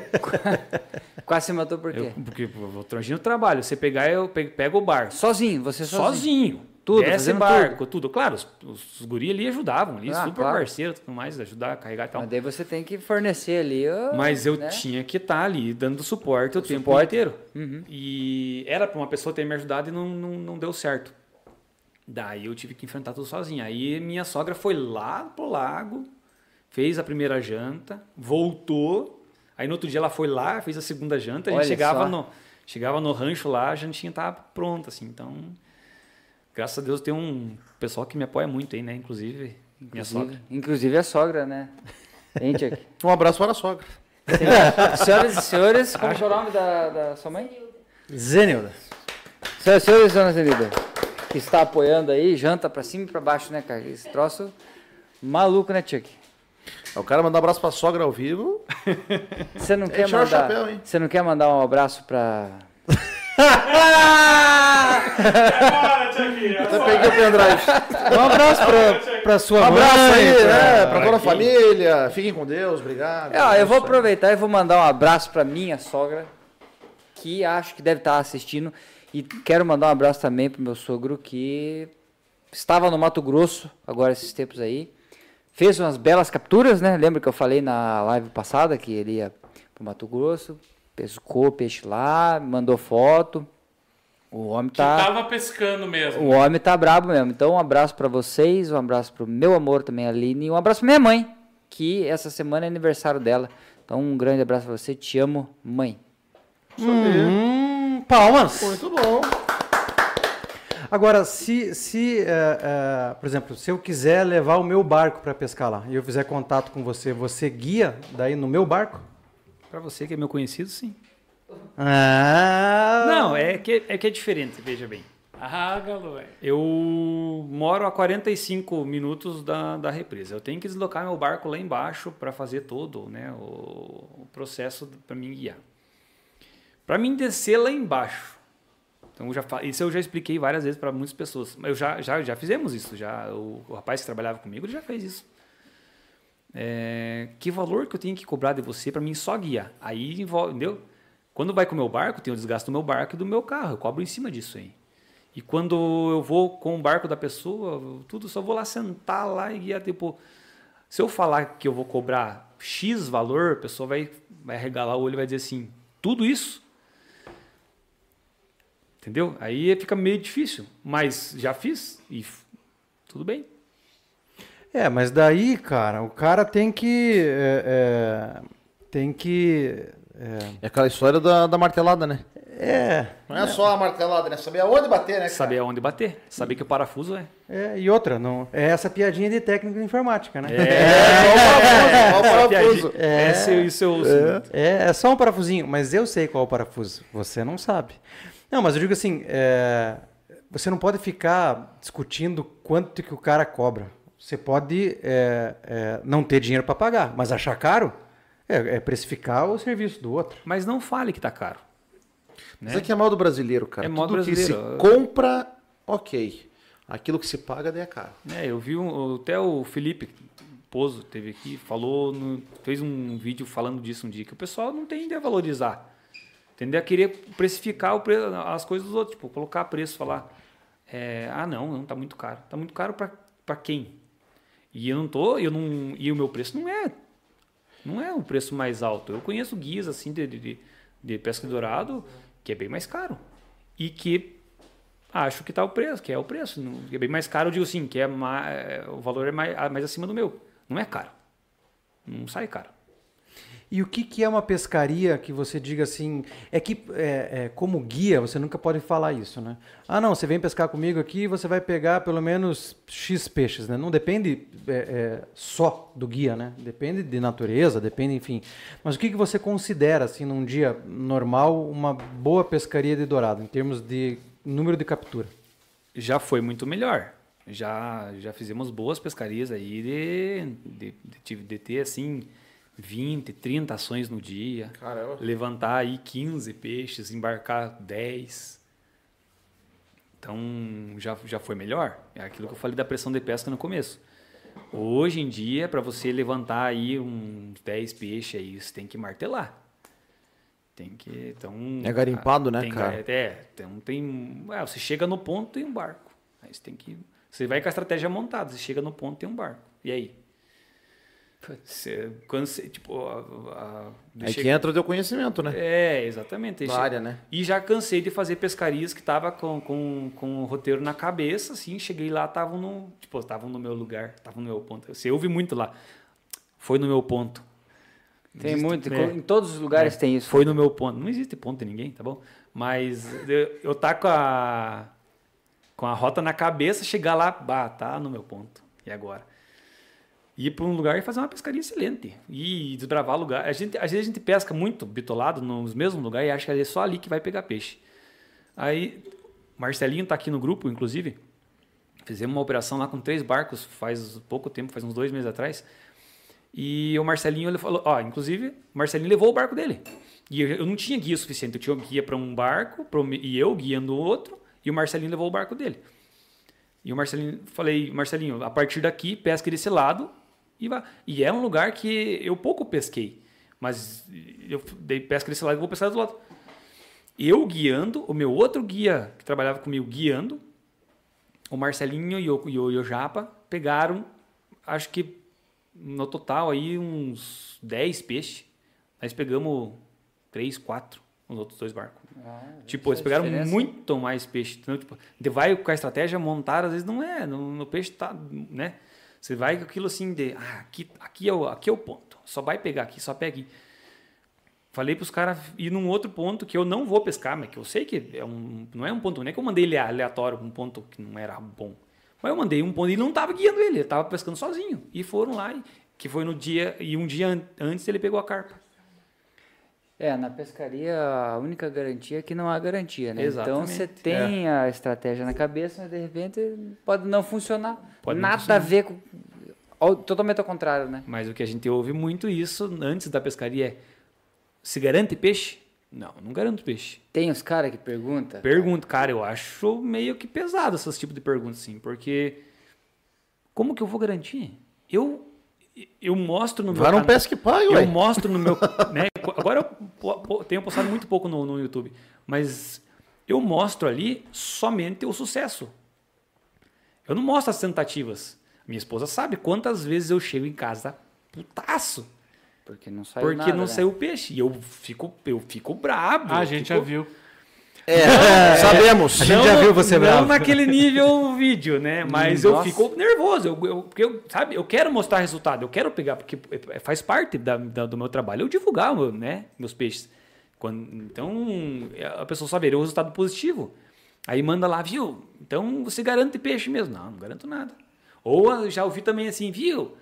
Quase se matou por quê? Eu, porque o transgino trabalho, você pegar eu pe- pego o barco Sozinho, você sozinho. sozinho. Tudo, Desce barco, tudo. Claro, os, os, guri ali ajudavam, ali, Ah, super claro. parceiro, tudo mais, ajudar a carregar e tal. Mas daí você tem que fornecer ali. ó, Mas eu né? tinha que estar ali dando suporte o tempo Suporte. inteiro. Uhum. E era para uma pessoa ter me ajudado e não, não, não deu certo. Daí eu tive que enfrentar tudo sozinho. Aí minha sogra foi lá pro lago, fez a primeira janta, voltou. Aí no outro dia ela foi lá, fez a segunda janta. A gente chegava só. no, Chegava no rancho lá, a jantinha tava pronta, assim. Então, graças a Deus tem um pessoal que me apoia muito aí, né? Inclusive, minha sogra. Inclusive a sogra, né? Gente aqui. Um abraço para a sogra. Senhoras e senhores, como é o nome da, da sua mãe? Zenilda. Senhoras e senhores, dona Zenilda, que está apoiando aí, janta pra cima e pra baixo, né, cara? Esse troço maluco, né, Chuck? O cara mandar um abraço pra sogra ao vivo. Você não quer mandar. chapéu, hein? Você não quer mandar um abraço pra. Até peguei o pendrive. Um abraço pra, pra sua Um mãe. abraço aí, pra- né? Pra toda a família. Fiquem com Deus, obrigado. É, ó, eu vou aproveitar e vou mandar um abraço pra minha sogra, que acho que deve estar assistindo. E quero mandar um abraço também pro meu sogro, que estava no Mato Grosso agora esses tempos aí. Fez umas belas capturas, né? Lembra que eu falei na live passada que ele ia pro Mato Grosso, pescou peixe lá, mandou foto. O homem Que tá. tava pescando mesmo. O homem tá brabo mesmo. Então, um abraço pra vocês, um abraço pro meu amor também, Aline, e um abraço pra minha mãe, que essa semana é aniversário dela. Então, um grande abraço pra você. Te amo, mãe. Hum, palmas. Muito bom. Agora, se, se eh, eh, por exemplo, se eu quiser levar o meu barco para pescar lá e eu fizer contato com você, você guia daí no meu barco? Para você que é meu conhecido, sim. Ah! Não, é que é, que é diferente, veja bem. Ah, Galo. Eu moro a 45 minutos da, da represa. Eu tenho que deslocar meu barco lá embaixo para fazer todo né, o, o processo para mim guiar. Para mim descer lá embaixo. Então, eu já, isso eu já expliquei várias vezes para muitas pessoas. Eu já, já, já fizemos isso. Já, o, o rapaz que trabalhava comigo ele já fez isso. É, que valor que eu tenho que cobrar de você para mim só guiar? Aí envolve, entendeu? Quando vai com o meu barco, tem o desgaste do meu barco e do meu carro. Eu cobro em cima disso aí. E quando eu vou com o barco da pessoa, tudo só vou lá sentar lá e guiar. Tipo, se eu falar que eu vou cobrar X valor, a pessoa vai, vai regalar o olho e vai dizer assim: tudo isso? Entendeu? Aí fica meio difícil. Mas já fiz e tudo bem. É, mas daí, cara, o cara tem que. é, é, tem que. É aquela história da, da martelada, né? É, Não é só a martelada, né? Saber aonde bater, né? cara? Saber aonde bater. Saber que o parafuso é. é, e outra, não, é essa piadinha de técnica de informática, né? É, só o parafuso. É, É, é só um parafusinho, mas eu sei qual é o parafuso. Você não sabe. Não, mas eu digo assim, é, você não pode ficar discutindo quanto que o cara cobra. Você pode é, é, não ter dinheiro para pagar, mas achar caro é, é precificar o serviço do outro. Mas não fale que tá caro. Mas é que é mal do brasileiro, cara. É mal Tudo que brasileiro. se compra, ok. Aquilo que se paga, daí é caro. É, eu vi um, até o Felipe Pozo teve aqui, falou, no- fez um vídeo falando disso um dia, que o pessoal não tende a valorizar. Tende a querer precificar o pre- as coisas dos outros, tipo, colocar preço, falar, é, ah não, não, tá muito caro. Tá muito caro para quem? E eu não tô, eu não, e o meu preço não é, não é o preço mais alto. Eu conheço guias assim de, de, de pesca dourado que é bem mais caro e que acho que tá o preço, que é o preço. É bem mais caro, eu digo assim, que é mais, o valor é mais, mais acima do meu. Não é caro. Não sai caro. E o que, que é uma pescaria que você diga assim? É que, é, é, como guia, você nunca pode falar isso, né? Ah, não, você vem pescar comigo aqui e você vai pegar pelo menos X peixes, né? Não depende é, é, só do guia, né? Depende de natureza, depende, enfim. Mas o que, que você considera, assim, num dia normal, uma boa pescaria de dourado, em termos de número de captura? Já foi muito melhor. Já, já fizemos boas pescarias aí de, de, de, de ter assim 20, 30 ações no dia. Caramba. Levantar aí 15 peixes, embarcar 10. Então já, já foi melhor. É aquilo que eu falei da pressão de pesca no começo. Hoje em dia, para você levantar aí uns 10 peixes aí, você tem que martelar. Tem que. Então, É garimpado, né, tem, cara? É, então tem. é, você chega no ponto tem um barco. Aí você tem que. Você vai com a estratégia montada, você chega no ponto tem um barco. E aí? Você, quando você, tipo, a, a, Aí que entra o teu conhecimento, né? é, exatamente. Che- área, né? E já cansei de fazer pescarias que tava com, com, com o roteiro na cabeça, assim, cheguei lá, estavam no, tipo, estavam no meu lugar, estavam no meu ponto. Você ouve muito lá. Foi no meu ponto. Tem Existe- muito, é. em todos os lugares É, tem isso. Foi no meu ponto. Não existe ponto em ninguém, tá bom? Mas eu, eu tá com a com a rota na cabeça, chegar lá, bah, tá no meu ponto. E agora? Ir para um lugar e fazer uma pescaria excelente. E desbravar lugar. A gente, às vezes a gente pesca muito bitolado nos mesmos lugares e acha que é só ali que vai pegar peixe. Aí, Marcelinho tá aqui no grupo, inclusive. Fizemos uma operação lá com três barcos faz pouco tempo, faz uns dois meses atrás. E o Marcelinho ele falou, ó, inclusive, o Marcelinho levou o barco dele. E eu, eu não tinha guia suficiente, eu tinha guia para um barco, pra e eu guiando o outro, e o Marcelinho levou o barco dele. E o Marcelinho, falei, Marcelinho, a partir daqui, pesca desse lado e. E é um lugar que eu pouco pesquei, mas eu dei pesca desse lado e vou pescar do outro lado. Eu guiando, o meu outro guia que trabalhava comigo guiando, o Marcelinho e o, e o, e o Japa pegaram, acho que no total aí uns 10 peixes. Nós pegamos 3, 4 nos outros dois barcos. tipo, eles pegaram diferença. muito mais peixe. Então, tipo, vai com a estratégia montar, às vezes não é. No, no peixe tá, né? Você vai com aquilo assim de, ah, aqui, aqui, é o, aqui é o ponto. Só vai pegar aqui, só pega aqui. Falei pros caras ir num outro ponto que eu não vou pescar, mas que eu sei que é um, não é um ponto, não é que eu mandei ele aleatório, um ponto que não era bom. Mas eu mandei um ponto e não estava guiando ele, ele estava pescando sozinho. E foram lá, e, que foi no dia, e um dia an- antes ele pegou a carpa. É, na pescaria a única garantia é que não há garantia, né? Então Exatamente. você tem a estratégia na cabeça, mas de repente pode não funcionar. Pode Nada a ver com. Totalmente ao contrário, né? Mas o que a gente ouve muito isso antes da pescaria é: se garante peixe? Não, não garanto peixe. Tem os caras que perguntam. Pergunta, cara, eu acho meio que pesado esses tipos de perguntas, assim, porque como que eu vou garantir? Eu eu mostro no meu Vai canal- pesque pai, eu ué. mostro no meu, né? Agora eu tenho postado muito pouco no, no YouTube, mas eu mostro ali somente o sucesso. Eu não mostro as tentativas. Minha esposa sabe quantas vezes eu chego em casa putaço, Porque não saiu porque nada, não né? saiu peixe. E eu fico eu fico brabo. Ah, a gente fico- já viu. É, sabemos. A gente já viu você não bravo. naquele nível vídeo, né? Mas Hum, eu nossa. fico nervoso. Eu, eu, porque eu, sabe, eu quero mostrar resultado, eu quero pegar, porque é- faz parte da, da- do meu trabalho eu divulgar o meu, né, meus peixes. Quando, então, a pessoa só verá o resultado positivo. Aí manda lá, viu? Então você garante peixe mesmo? Não, não garanto nada. Ou eu já ouvi também assim, viu?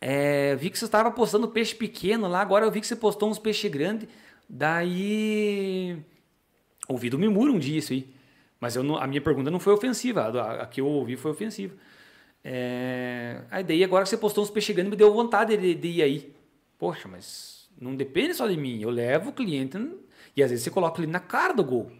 É, vi que você estava postando peixe pequeno lá, agora eu vi que você postou uns peixes grandes. Daí. Ouvi do Mimura um dia isso aí. Mas não- a minha pergunta não foi ofensiva. A, a que eu ouvi foi ofensiva. É, aí daí agora que você postou uns peixes grandes, me deu vontade de, de ir aí. Poxa, mas não depende só de mim. Eu levo o cliente. E às vezes você coloca ele na cara do gol.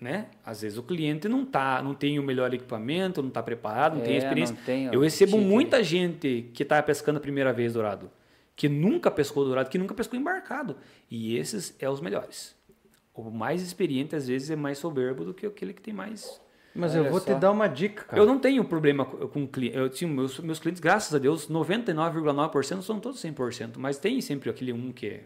Né? Às vezes o cliente não tá, não tem o melhor equipamento, não está preparado, não tem a É, experiência. não tem eu recebo tique. muita gente que está pescando a primeira vez dourado, que nunca pescou dourado, que nunca pescou embarcado. E esses é os melhores. O mais experiente às vezes é mais soberbo do que aquele que tem mais. Mas Olha eu vou só. te dar uma dica, cara. Eu não tenho problema co- com cliente. Eu tinha meus, meus clientes, graças a Deus, 99,9% são todos 100%, mas tem sempre aquele um que é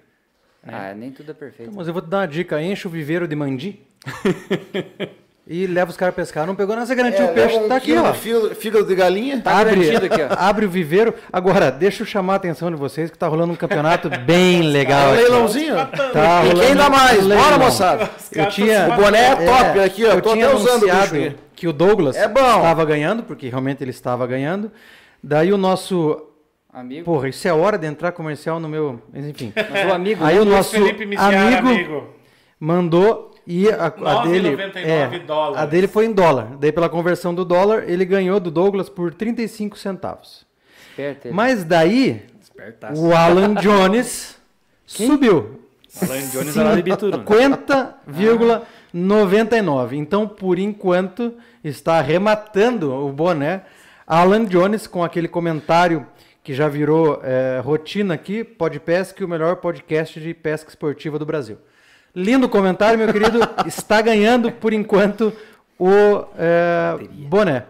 Ah, nem tudo é perfeito. Mas eu vou te dar uma dica. Enche o viveiro de mandi e leva os caras a pescar. Não pegou nada, você garantiu o peixe. um Tá aqui, ó. de fígado- de galinha. Tá abre, garantido aqui, ó. abre o viveiro. Agora, deixa eu chamar a atenção de vocês que tá rolando um campeonato bem legal. É um leilãozinho. Tá E rolando quem dá mais? leilão. Bora, moçada. Eu tinha, O boné é top aqui, ó. Eu Tô tinha até usando o que o Douglas É bom. estava ganhando, porque realmente ele estava ganhando. Daí o nosso... Amigo. Porra, isso é hora de entrar comercial no meu... Mas enfim. Mas o amigo. Aí o nosso Felipe Miziara, amigo, amigo. mandou e a, a 9,99 dele é, dólares. a dele foi em dólar. Daí pela conversão do dólar, ele ganhou do Douglas por 35 centavos. Esperto ele. Mas daí espertaço. o Alan Jones subiu Alan Jones era de Bituruna. 50,99. Então, por enquanto, está arrematando o boné. Alan Jones com aquele comentário que já virou eh, rotina aqui, Podpesca, o melhor podcast de pesca esportiva do Brasil. Lindo comentário, meu querido. está ganhando, por enquanto, o eh, boné.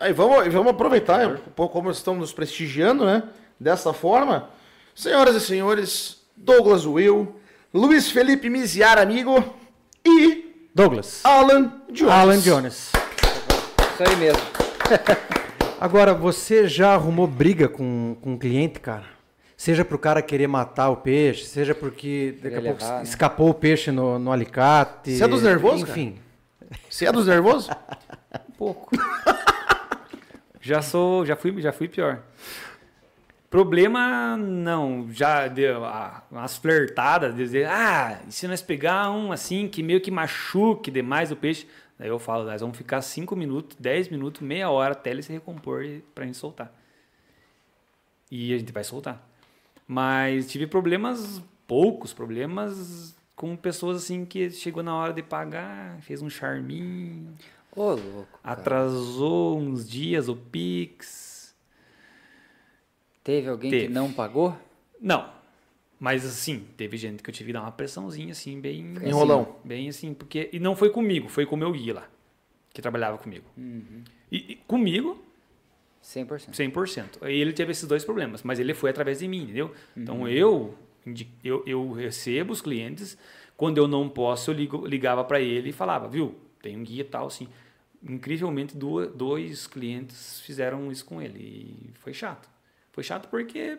Aí vamos, vamos aproveitar um pouco como estamos nos prestigiando, né? Dessa forma. Senhoras e senhores, Douglas Will, Luiz Felipe Miziar, amigo, e Douglas. Alan Jones. Alan Jones. Isso aí mesmo. Agora, você já arrumou briga com, com um cliente, cara? Seja para o cara querer matar o peixe, seja porque daqui a pouco levar, né? escapou o peixe no, no alicate. Você é dos nervosos, Enfim. Você é dos nervosos? Um pouco. já sou, já fui, já fui pior. Problema não, já deu ah, umas flertadas, dizer, ah, e se nós pegar um assim que meio que machuque demais o peixe, daí eu falo, nós vamos ficar 5 minutos, 10 minutos, meia hora até ele se recompor e- pra gente soltar. E a gente vai soltar. Mas tive problemas, poucos problemas com pessoas assim que chegou na hora de pagar, fez um charminho, Ô, louco. cara. atrasou uns dias o Pix. Teve alguém que Teve. não pagou? Não. Mas assim, teve gente que eu tive que dar uma pressãozinha assim, bem. Enrolão. Bem assim, porque. E não foi comigo, foi com o meu guia lá, que trabalhava comigo. E, e comigo, 100%. 100%. Aí ele teve esses dois problemas, mas ele foi através de mim, entendeu? Então eu, indi- eu, eu recebo os clientes, quando eu não posso, eu ligo, ligava para ele e falava, viu, tem um guia e tal, assim. Incrivelmente, duas, dois clientes fizeram isso com ele e foi chato. Foi chato porque,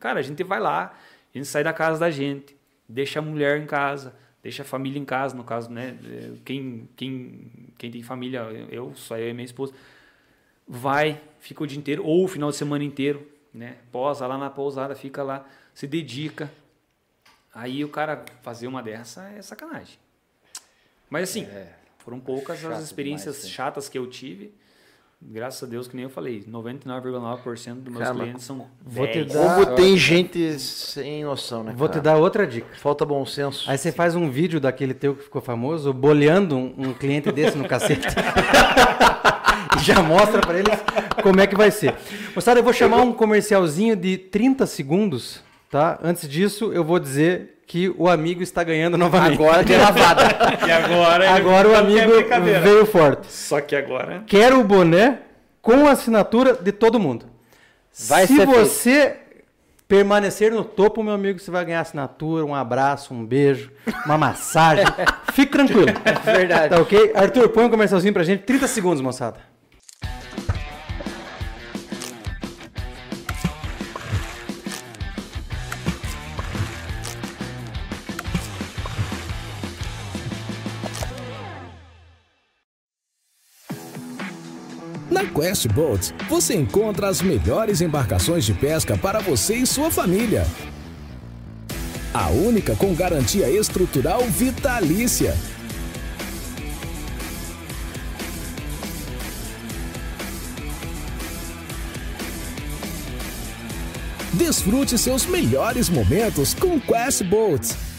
cara, a gente vai lá, a gente sai da casa da gente, deixa a mulher em casa, deixa a família em casa, no caso, né? eh, Quem, quem, quem tem família, eu, só eu e minha esposa, vai, fica o dia inteiro, ou o final de semana inteiro, né? Posa lá na pousada, fica lá, se dedica. Aí o cara fazer uma dessa é sacanagem. Mas assim, foram poucas as experiências demais, chatas que eu tive. Graças a Deus, que nem eu falei, 99,9% dos meus Cara, clientes são vou te 10. dar- Como tem gente sem noção, né? Vou te cara? dar outra dica. Falta bom senso. Aí você faz um vídeo daquele teu que ficou famoso, boleando um, um cliente desse no cacete. e já mostra pra eles como é que vai ser. Moçada, eu vou chamar um comercialzinho de 30 segundos, tá? Antes disso, eu vou dizer que o amigo está ganhando novamente. Agora tem lavada. E agora, Agora o amigo veio forte. Só que agora. Quero o boné com a assinatura de todo mundo. Vai Se ser você permanecer no topo, meu amigo, você vai ganhar assinatura, um abraço, um beijo, uma massagem. Fique tranquilo. Verdade. Tá ok? Arthur, põe um comercialzinho pra gente. 30 segundos, moçada. Na Quest Boats, você encontra as melhores embarcações de pesca para você e sua família. A única com garantia estrutural vitalícia. Desfrute seus melhores momentos com Quest Boats.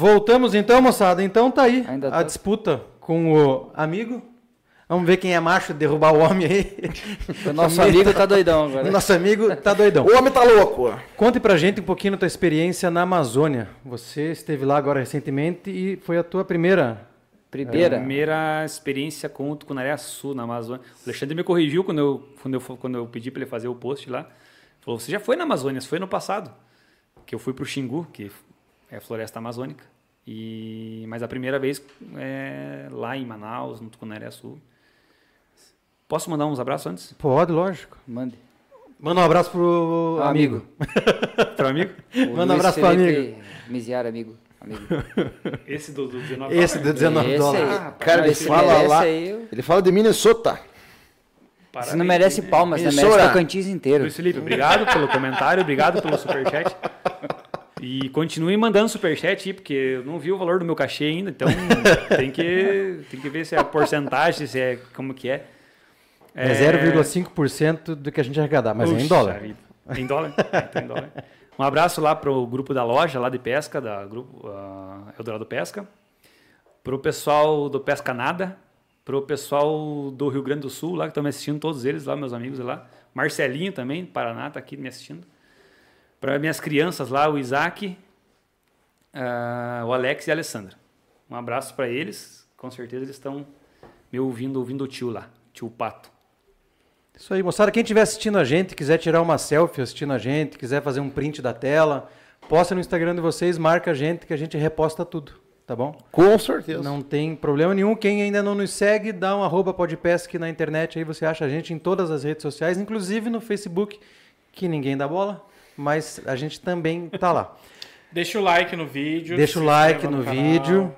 Voltamos então, moçada. Então tá aí Ainda a tá. disputa com o amigo. Vamos ver quem é macho, derrubar o homem aí. O nosso amigo tá doidão agora. Nosso amigo tá doidão. O homem tá louco. Conte pra gente um pouquinho da tua experiência na Amazônia. Você esteve lá agora recentemente e foi a tua primeira. Primeira. Primeira experiência com o Tucunaré Sul na Amazônia. O Alexandre me corrigiu quando eu, quando eu, quando eu pedi para ele fazer o post lá. Falou: Você já foi na Amazônia? Você foi no passado. Que eu fui para o Xingu, que é floresta amazônica. E, mas a primeira vez é lá em Manaus, no Tucunaré Sul. Posso mandar uns abraços antes? Pode, lógico. Mande. Manda um abraço pro Ah, amigo. Para amigo? O Manda um abraço pro Felipe Miziar, amigo. amigo. Esse do, do 19 Esse de 19 Esse dólares. aí. Cara, Não, ele fala lá- eu- Ele fala de Minnesota. Esse não merece palmas, né? Merece. Tocantins inteiro. Luiz Felipe, obrigado pelo comentário, obrigado pelo superchat. E continue mandando superchat aí, porque eu não vi o valor do meu cachê ainda, então tem que, tem que ver se é a porcentagem, se é como que é. É 0,5% do que a gente arrecadar, mas é em dólar. Em dólar? É, então em dólar. Um abraço lá pro grupo da loja, lá de pesca, da grupo uh, Eldorado Pesca. Pro pessoal do Pesca Nada. Pro pessoal do Rio Grande do Sul, lá que estão me assistindo, todos eles lá, meus amigos lá. Marcelinho também, do Paraná, tá aqui me assistindo. Para minhas crianças lá, o Isaac, ah, o Alex e a Alessandra. Um abraço para eles. Com certeza eles estão me ouvindo, ouvindo o tio lá, tio Pato. Isso aí, moçada. Quem estiver assistindo a gente, quiser tirar uma selfie assistindo a gente, quiser fazer um print da tela, posta no Instagram de vocês, marca a gente que a gente reposta tudo, tá bom? Com certeza. Não tem problema nenhum. Quem ainda não nos segue, dá um arroba podpesc na internet, aí você acha a gente em todas as redes sociais, inclusive no Facebook, que ninguém dá bola, mas a gente também tá lá. Deixa o like no vídeo. Deixa o like no, no vídeo.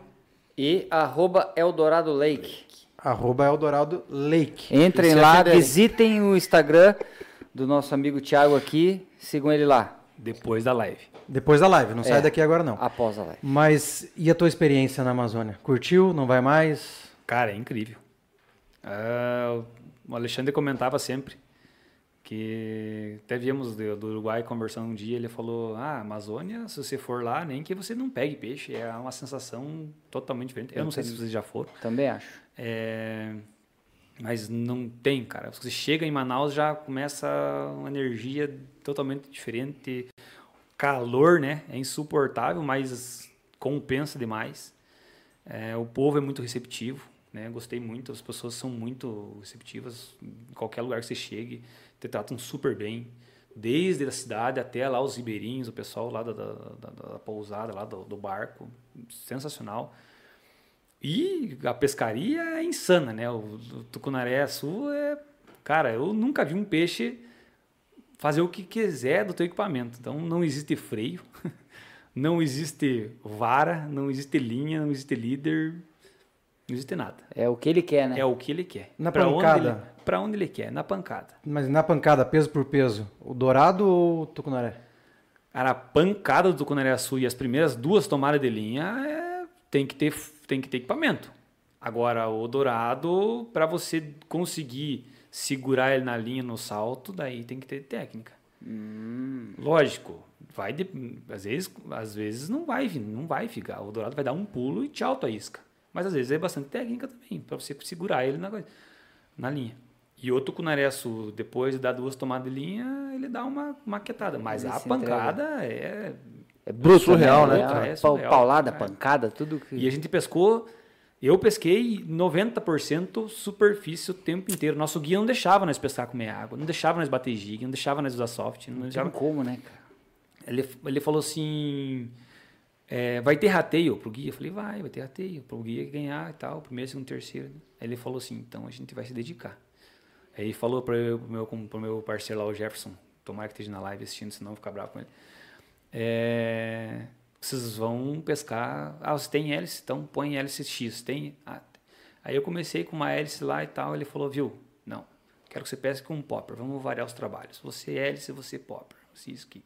E arroba Eldorado Lake. Arroba Eldorado Lake. Entrem lá, visitem o Instagram do nosso amigo Thiago aqui, sigam ele lá. Depois da live. Depois da live, não é, sai daqui agora não. Após a live. Mas e a tua experiência na Amazônia? Curtiu? Não vai mais? Cara, é incrível. Uh, o Alexandre comentava sempre que até viemos do, do, Uruguai conversando um dia, ele falou, ah, Amazônia, se você for lá, nem que você não pegue peixe, é uma sensação totalmente diferente. Eu, Eu não sei se vocês já foram. Também acho. É, mas não tem, cara. Você chega em Manaus já começa uma energia totalmente diferente. Calor, né? É insuportável, mas compensa demais. É, o povo é muito receptivo, né? Gostei muito. As pessoas são muito receptivas. Em qualquer lugar que você chegue, te tratam super bem. Desde a cidade até lá os ribeirinhos, o pessoal lá da, da, da, da pousada, lá do, do barco. Sensacional. E a pescaria é insana, né? O, o tucunaré sul é. Cara, eu nunca vi um peixe fazer o que quiser do teu equipamento. Então não existe freio, não existe vara, não existe linha, não existe líder, não existe nada. É o que ele quer, né? É o que ele quer. Na pra pancada. Para onde ele quer, na pancada. Mas na pancada, peso por peso, o dourado ou o tucunaré? Cara, a pancada do tucunaré sul e as primeiras duas tomadas de linha é, tem que ter tem que ter equipamento. Agora, o dourado, para você conseguir segurar ele na linha no salto, daí tem que ter técnica. Hum. Lógico, vai de, às vezes, às vezes não vai, não vai ficar. O dourado vai dar um pulo e tchau tua isca. Mas às vezes é bastante técnica também para você segurar ele na, na linha. E outro cunareço, depois de dar duas tomadas de linha, ele dá uma maquetada. Mas ele a pancada entrega. é é bruto, surreal, né? né? É, surreal, paulada, é. pancada, tudo que... E a gente pescou, eu pesquei 90% superfície o tempo inteiro. Nosso guia não deixava nós pescar com meia água, não deixava nós bater gig, não deixava nós usar soft. Não, não deixava... como, né, cara? Ele, ele falou assim, é, vai ter rateio pro guia? Eu falei, vai, vai ter rateio, pro guia ganhar e tal, primeiro, segundo, terceiro. Aí ele falou assim, então a gente vai se dedicar. Aí falou para o meu, pro meu parceiro lá, o Jefferson, tomara que esteja na live assistindo, senão eu vou ficar bravo com ele é, vocês vão pescar. Ah, você tem hélice? Então põe hélice X. Tem? Ah, aí eu comecei com uma hélice lá e tal. Ele falou, viu? Não, quero que você pesque com um popper. Vamos variar os trabalhos. Você é hélice, você popper. Você isso aqui.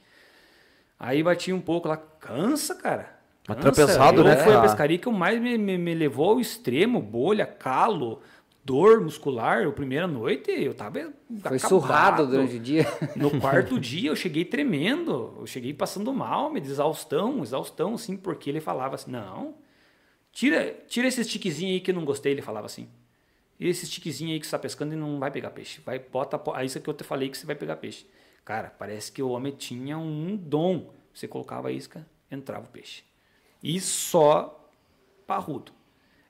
Aí bati um pouco lá. Cansa, cara. Cansa. Mas pesado, né? Foi a pescaria que mais me, me, me levou ao extremo. Bolha, calo dor muscular, a primeira noite eu tava Foi acabado. surrado durante o dia. No quarto dia eu cheguei tremendo, eu cheguei passando mal, me exaustão, exaustão, assim, porque ele falava assim, não, tira, tira esse tiquezinho aí que eu não gostei, ele falava assim. Esse tiquezinho aí que você tá pescando e não vai pegar peixe. Vai, bota, a isso que eu te falei que você vai pegar peixe. Cara, parece que o homem tinha um dom. Você colocava a isca, entrava o peixe. E só parrudo.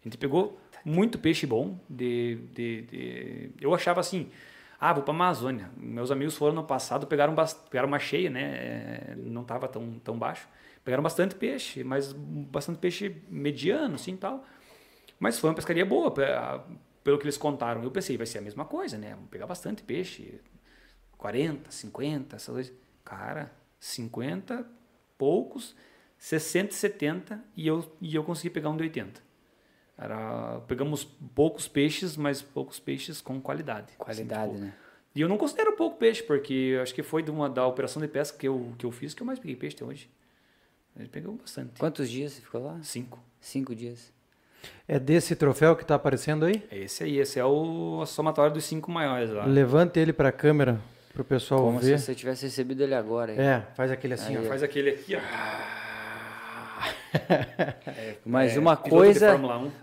A gente pegou muito peixe bom. De, de, de... Eu achava assim, ah, vou para a Amazônia. Meus amigos foram no passado, pegaram, pegaram uma cheia, né? É, não estava tão, tão baixo. Pegaram bastante peixe, mas bastante peixe mediano, assim, tal. Mas foi uma pescaria boa, pelo que eles contaram. Eu pensei, vai ser a mesma coisa, né? Pegar bastante peixe. 40, 50, essas coisas. Cara, 50, poucos, 60, 70 e eu, e eu consegui pegar um de 80. Era, pegamos poucos peixes, mas poucos peixes com qualidade. Qualidade, assim, tipo, né? E eu não considero pouco peixe, porque acho que foi de uma, da operação de pesca que eu, que eu fiz que eu mais peguei peixe até hoje. Ele pegou bastante. Quantos dias você ficou lá? Cinco. Cinco dias. É desse troféu que está aparecendo aí? É esse aí, esse é o somatório dos cinco maiores lá. Levante ele para a câmera para o pessoal Como ver. se você tivesse recebido ele agora. Hein? É, faz aquele assim. Aí, ó. Faz aquele aqui, ó. É, Mas é, uma coisa,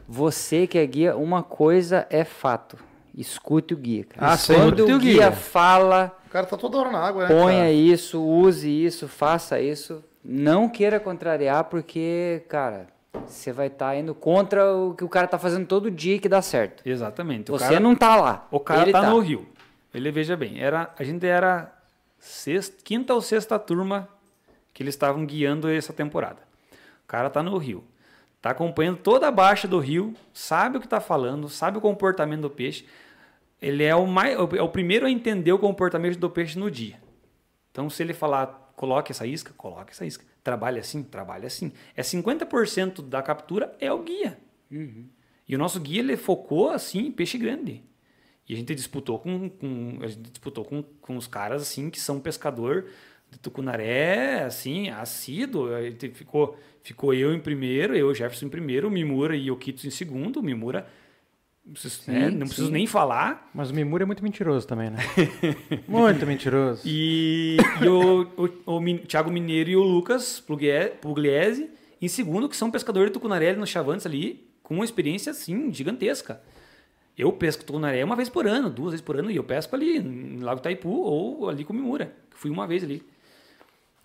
você que é guia, uma coisa é fato. Escute o guia. Ah, Quando o guia, guia, fala. O cara tá toda hora na água, né? Ponha cara? isso, use isso, faça isso. Não queira contrariar, porque, cara, você vai estar tá indo contra o que o cara tá fazendo todo dia que dá certo. Exatamente. O você cara, não tá lá. O cara tá, tá, no rio. Ele veja bem, era, a gente era sexta, quinta ou sexta turma que eles estavam guiando essa temporada. Cara tá no rio, tá acompanhando toda a baixa do rio, sabe o que está falando, sabe o comportamento do peixe. Ele é o, mais, é o primeiro a entender o comportamento do peixe no dia. Então, se ele falar, coloque essa isca, coloque essa isca. Trabalha assim, trabalha assim. É 50% da captura é o guia. Uhum. E o nosso guia ele focou assim em peixe grande. E a gente disputou com, com a gente disputou com, com os caras assim que são pescador tucunaré, assim, assíduo. Ficou ficou eu em primeiro, eu Jefferson em primeiro, o Mimura e o Kitos em segundo. O Mimura sim, né, não preciso nem falar. Mas o Mimura é muito mentiroso também, né? muito mentiroso. E, e o, o, o, Thiago Mineiro e o Lucas Pugliese em segundo, que são pescadores de tucunaré no Chavantes ali, com uma experiência, assim, gigantesca. Eu pesco tucunaré uma vez por ano, duas vezes por ano, e eu pesco ali, no Lago Taipu ou ali com Mimura, que fui uma vez ali.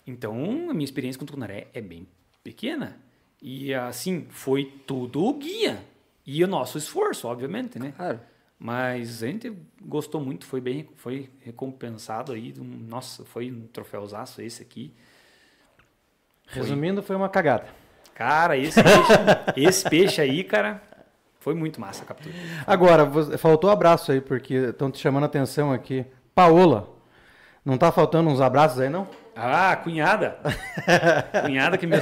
Então, a minha experiência com tucunaré é bem pequena. E, assim, foi tudo o guia. E o nosso esforço, obviamente, né? Claro. Mas a gente gostou muito, foi bem, foi recompensado aí. Nossa, foi um troféuzaço esse aqui. Resumindo, foi uma cagada. Cara, esse peixe, esse peixe aí, cara, foi muito massa a captura. Agora, faltou abraço aí, porque estão te chamando a atenção aqui. Paola, não tá faltando uns abraços aí, não? Ah, cunhada. cunhada que me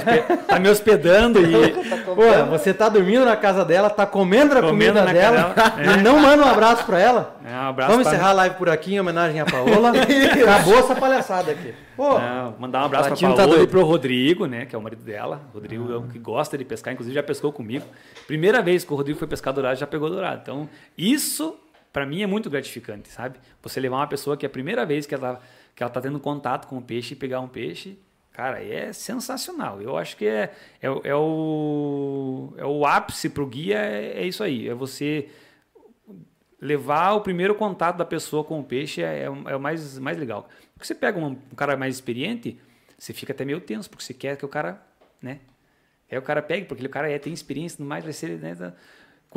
tá me hospedando e. Pô, você tá dormindo na casa dela, tá comendo a comendo comida dela e não manda um abraço pra ela? É, um abraço Vamos encerrar a live por aqui em homenagem a Paola. Acabou essa palhaçada aqui. Pô, Não, mandar um abraço pra Paola tá e pro Rodrigo, né? Que é o marido dela. Rodrigo ah. é um que gosta de pescar, inclusive já pescou comigo. Primeira vez que o Rodrigo foi pescar dourado, já pegou dourado. Então, isso para mim é muito gratificante, sabe? Você levar uma pessoa que é a primeira vez que ela que ela está tendo contato com o peixe e pegar um peixe, cara, é sensacional. Eu acho que é, é, é o, é o ápice para o guia, é, é, isso aí. É você levar o primeiro contato da pessoa com o peixe, é, é, é o mais, mais legal. Porque você pega um, um, cara mais experiente, você fica até meio tenso, porque você quer que o cara, né? Aí o cara pegue, porque o cara é, tem experiência, no mais vai ser, né?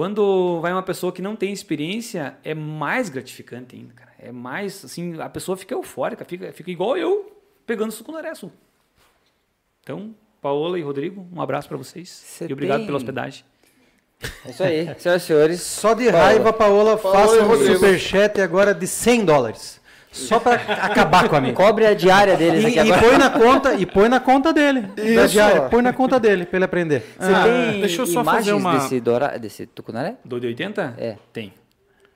Quando vai uma pessoa que não tem experiência, é mais gratificante ainda, cara. É mais, assim, a pessoa fica eufórica, fica, fica igual eu pegando sucunaré sul. Então, Paola e Rodrigo, um abraço para vocês. Cê e obrigado tem... pela hospedagem. É isso aí, senhoras e senhores. Só de Paola. raiva, Paola, Paola faça um superchat agora de 100 dólares. Só para acabar com a minha. Cobre a diária deles e, e põe na conta E põe na conta dele. Isso. diária, põe na conta dele, para ele aprender. Você ah, tem deixa eu só fazer uma... desse, doura, desse tucunaré? Do de 80? É. Tem.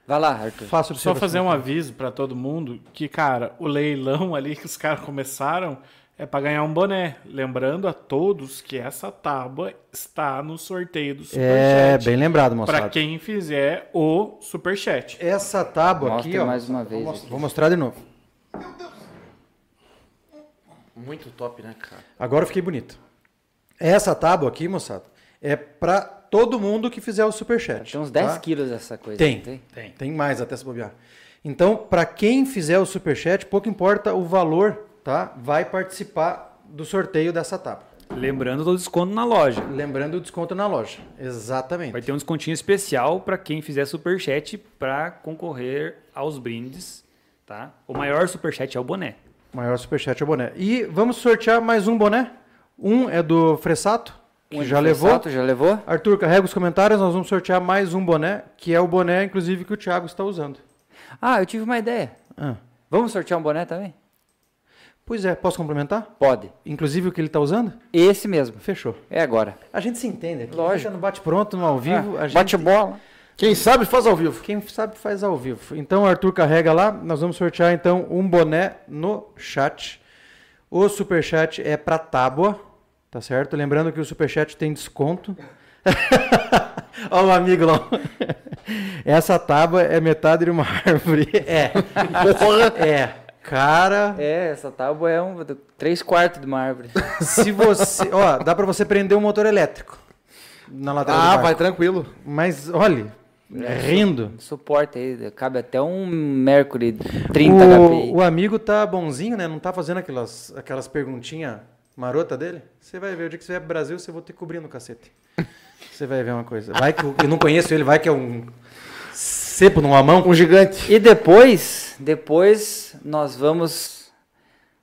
Vai lá, Arthur. Faço Só fazer um aviso para todo mundo que, cara, o leilão ali que os caras começaram é para ganhar um boné. Lembrando a todos que essa tábua está no sorteio do Superchat. É, bem lembrado, moçada. Para quem fizer o Superchat. Essa tábua Mostra aqui, ó. mais uma vez. Vou, vou mostrar de novo. Meu Deus. Muito top, né, cara? Agora eu fiquei bonito. Essa tábua aqui, moçada, é para todo mundo que fizer o superchat. Tem uns 10 tá? quilos essa coisa. Tem, tem, tem. Tem mais até se bobear. Então, para quem fizer o superchat, pouco importa o valor tá? Vai participar do sorteio dessa tábua. Lembrando do desconto na loja. Lembrando o desconto na loja. Exatamente. Vai ter um descontinho especial para quem fizer superchat para concorrer aos brindes, tá? O maior superchat é o boné. O maior superchat é o boné. E vamos sortear mais um boné. Um é do Fressato, que um já levou. Fressato, já levou. Arthur, carrega os comentários, nós vamos sortear mais um boné, que é o boné, inclusive, que o Thiago está usando. Ah, eu tive uma ideia. Ah. Vamos sortear um boné também? Pois é, posso complementar? Pode. Inclusive o que ele está usando? Esse mesmo. Fechou. É agora. A gente se entende. Aqui. Lógico. no bate-pronto, no ao vivo. Ah, bate bola. Quem sabe faz ao vivo. Quem sabe faz ao vivo. Então, Arthur carrega lá. Nós vamos sortear então um boné no chat. O superchat é para tábua, tá certo? Lembrando que o superchat tem desconto. Olha o amigo lá. Essa tábua é metade de uma árvore. É. é. Cara. É, essa tábua é um 3 quartos de uma árvore. Se você. Ó, dá para você prender um motor elétrico na lateral. Ah, vai tranquilo. Mas, olha, é, rindo. Suporte aí, cabe até um Mercury 30 o, HPI. O amigo tá bonzinho, né? Não tá fazendo aquelas, aquelas perguntinhas marota dele. Você vai ver, o dia que você vier pro Brasil, você vai ter que cobrir no cacete. Você vai ver uma coisa. Vai que eu não conheço ele, vai que é um Sepo numa mão. Um gigante. E depois, depois nós vamos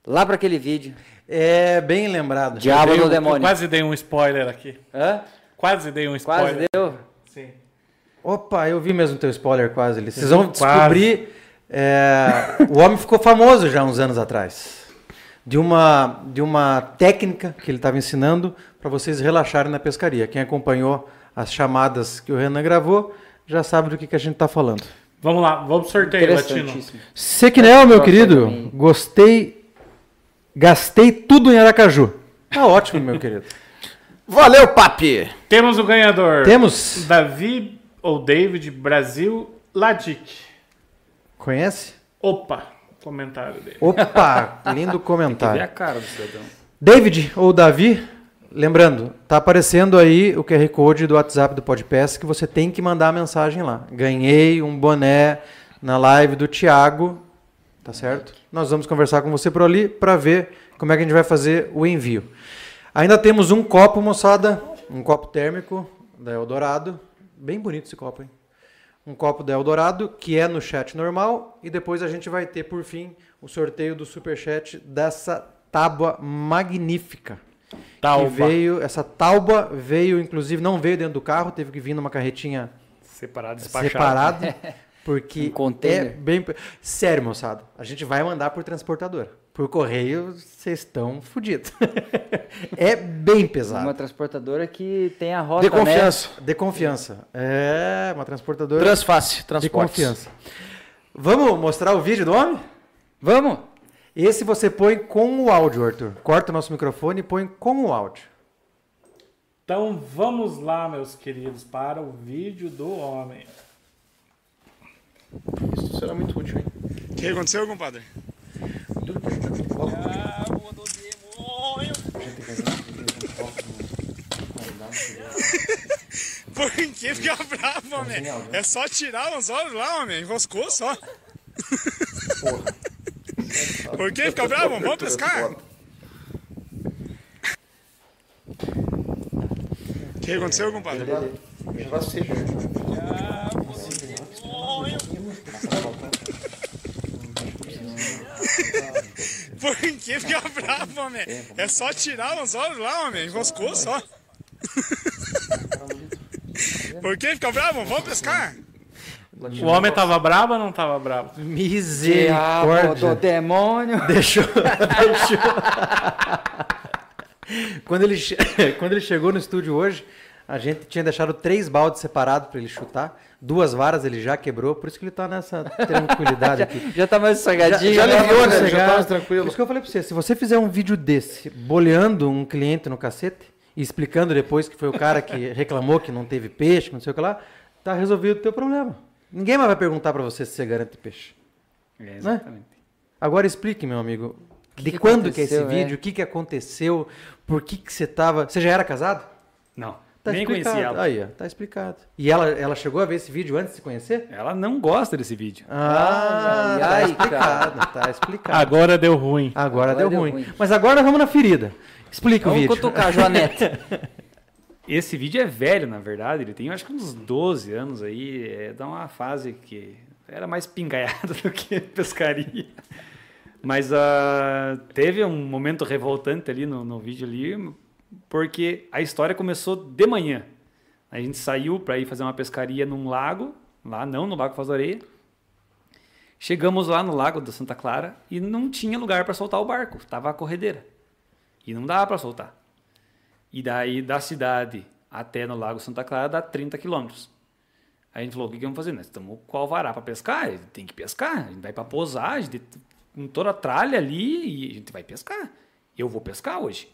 lá para aquele vídeo. É bem lembrado. Diabo do um- demônio. Quase dei um spoiler aqui. Hã? Quase dei um Quase spoiler. deu? Sim. Opa, eu vi mesmo teu spoiler quase ali. Vocês vão Quase. descobrir. é, o homem ficou famoso já uns anos atrás. De uma, de uma técnica que ele estava ensinando para vocês relaxarem na pescaria. Quem acompanhou as chamadas que o Renan gravou já sabe do que, que a gente está falando. Vamos lá, vamos sorteio, Latino. Interessantíssimo. Sequinel, meu querido, também. gostei. Gastei tudo em Aracaju. Tá ótimo, meu querido. Valeu, papi! Temos o ganhador. Temos. Davi ou David Brasil Ladic. Conhece? Opa, comentário dele. Opa, lindo Vê a comentário. cara do cidadão. David ou Davi, lembrando, tá aparecendo aí o QR Code do WhatsApp do Podpass que você tem que mandar a mensagem lá. Ganhei um boné na live do Thiago, tá certo? Nós vamos conversar com você por ali para ver como é que a gente vai fazer o envio. Ainda temos um copo, moçada, um copo térmico da Eldorado. Bem bonito esse copo, hein? Um copo da Eldorado, que é no chat normal, e depois a gente vai ter, por fim, o sorteio do superchat dessa tábua magnífica. Tauba. Que veio, essa tauba veio, inclusive, não veio dentro do carro, teve que vir numa carretinha Separado, despachado. separada, porque Um é bem... Sério, moçada, a gente vai mandar por transportadora. Por correio, vocês estão fodidos. é bem pesado. Uma transportadora que tem a rota, De confiança. De confiança. É, uma transportadora Transface, de transporte. confiança. Vamos mostrar o vídeo do homem? Né? Vamos? Esse você põe com o áudio, Arthur. Corta o nosso microfone e põe com o áudio. Então vamos lá, meus queridos, para o vídeo do homem. Isso será muito útil, hein? O que aconteceu, compadre? Por que ficar bravo, homem? É só tirar os olhos lá, homem. Enroscou só. Por que ficar bravo? Vamos pescar. O que aconteceu, compadre? Já. Por que ficar bravo, homem? É só tirar os olhos lá, homem. Enroscou só. Por que ficar bravo? Vamos pescar. O homem tava bravo ou não tava bravo? Diabo do Misericórdia. demônio. Deixou. deixou. quando, ele, quando ele chegou no estúdio hoje, a gente tinha deixado três baldes separados para ele chutar. Duas varas ele já quebrou, por isso que ele tá nessa tranquilidade aqui. Já tá mais sossegadinho. já né? aliviou, né? Já Sossegado. tá mais tranquilo. Por isso que eu falei pra você, se você fizer um vídeo desse, boleando um cliente no cacete e explicando depois que foi o cara que reclamou que não teve peixe, não sei o que lá, tá resolvido o teu problema. Ninguém mais vai perguntar pra você se você garante peixe. É, exatamente. Agora explique, meu amigo, de que quando que é esse é? vídeo, o que que aconteceu, por que que você tava... Você já era casado? Não, Tá nem explicado. conhecia ela. Aí, ó, tá explicado. E ela, ela chegou a ver esse vídeo antes de se conhecer? Ela não gosta desse vídeo. Ah, Ai, tá explicado, tá explicado. Agora deu ruim. Agora, Agora deu, deu ruim. ruim. Mas agora vamos na ferida. Explica o Vamos vídeo. cutucar a Joanete. Esse vídeo é velho, na verdade. Ele tem, acho que uns 12 anos aí. É da uma fase que era mais pingaiada do que pescaria. Mas ah, teve um momento revoltante ali no, no vídeo ali, porque a história começou de manhã. A gente saiu para ir fazer uma pescaria num lago, lá não, no Lago do Areia. Chegamos lá no Lago da Santa Clara e não tinha lugar para soltar o barco, tava a corredeira. E não dava para soltar. E daí da cidade até no Lago Santa Clara dá 30 quilômetros. Aí a gente falou, o que, que vamos fazer? Nós estamos com o alvará para pescar, tem que pescar. A gente vai para pousar, a gente, com toda a tralha ali e a gente vai pescar. Eu vou pescar hoje.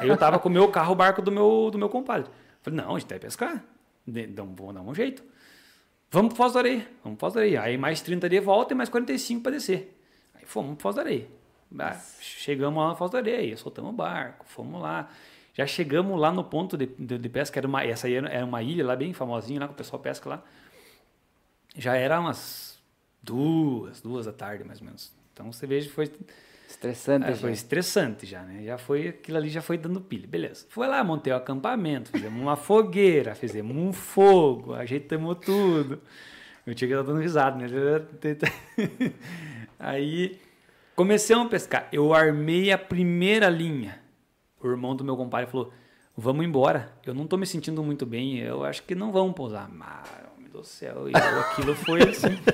Aí eu tava com o meu carro, o barco do meu, do meu compadre. Falei, não, a gente vai pescar. Vamos dar um jeito. Vamos pro Foz do Areia, vamos pro Foz do Areia. Aí mais 30 de volta e mais 45 para descer. Aí fomos pro Foz do Areia. Ah, chegamos lá no Foz do Areia, soltamos o barco, fomos lá. Já chegamos lá no ponto de, de, de pesca, era uma, essa aí era uma ilha lá bem famosinha, lá que o pessoal pesca lá. Já era umas duas, duas da tarde mais ou menos. Então você veja que foi Estressante. é, foi estressante já, né? Já foi, aquilo ali já foi dando pilha. Beleza. Foi lá, montei o acampamento, fizemos uma fogueira, fizemos um fogo, ajeitamos tudo. Eu tinha que estar dando risada, né? Aí comecei a pescar. Eu armei a primeira linha. O irmão do meu compadre falou: Vamos embora. Eu não tô me sentindo muito bem. Eu acho que não vamos pousar. Mas, meu Deus do céu, e aquilo foi assim.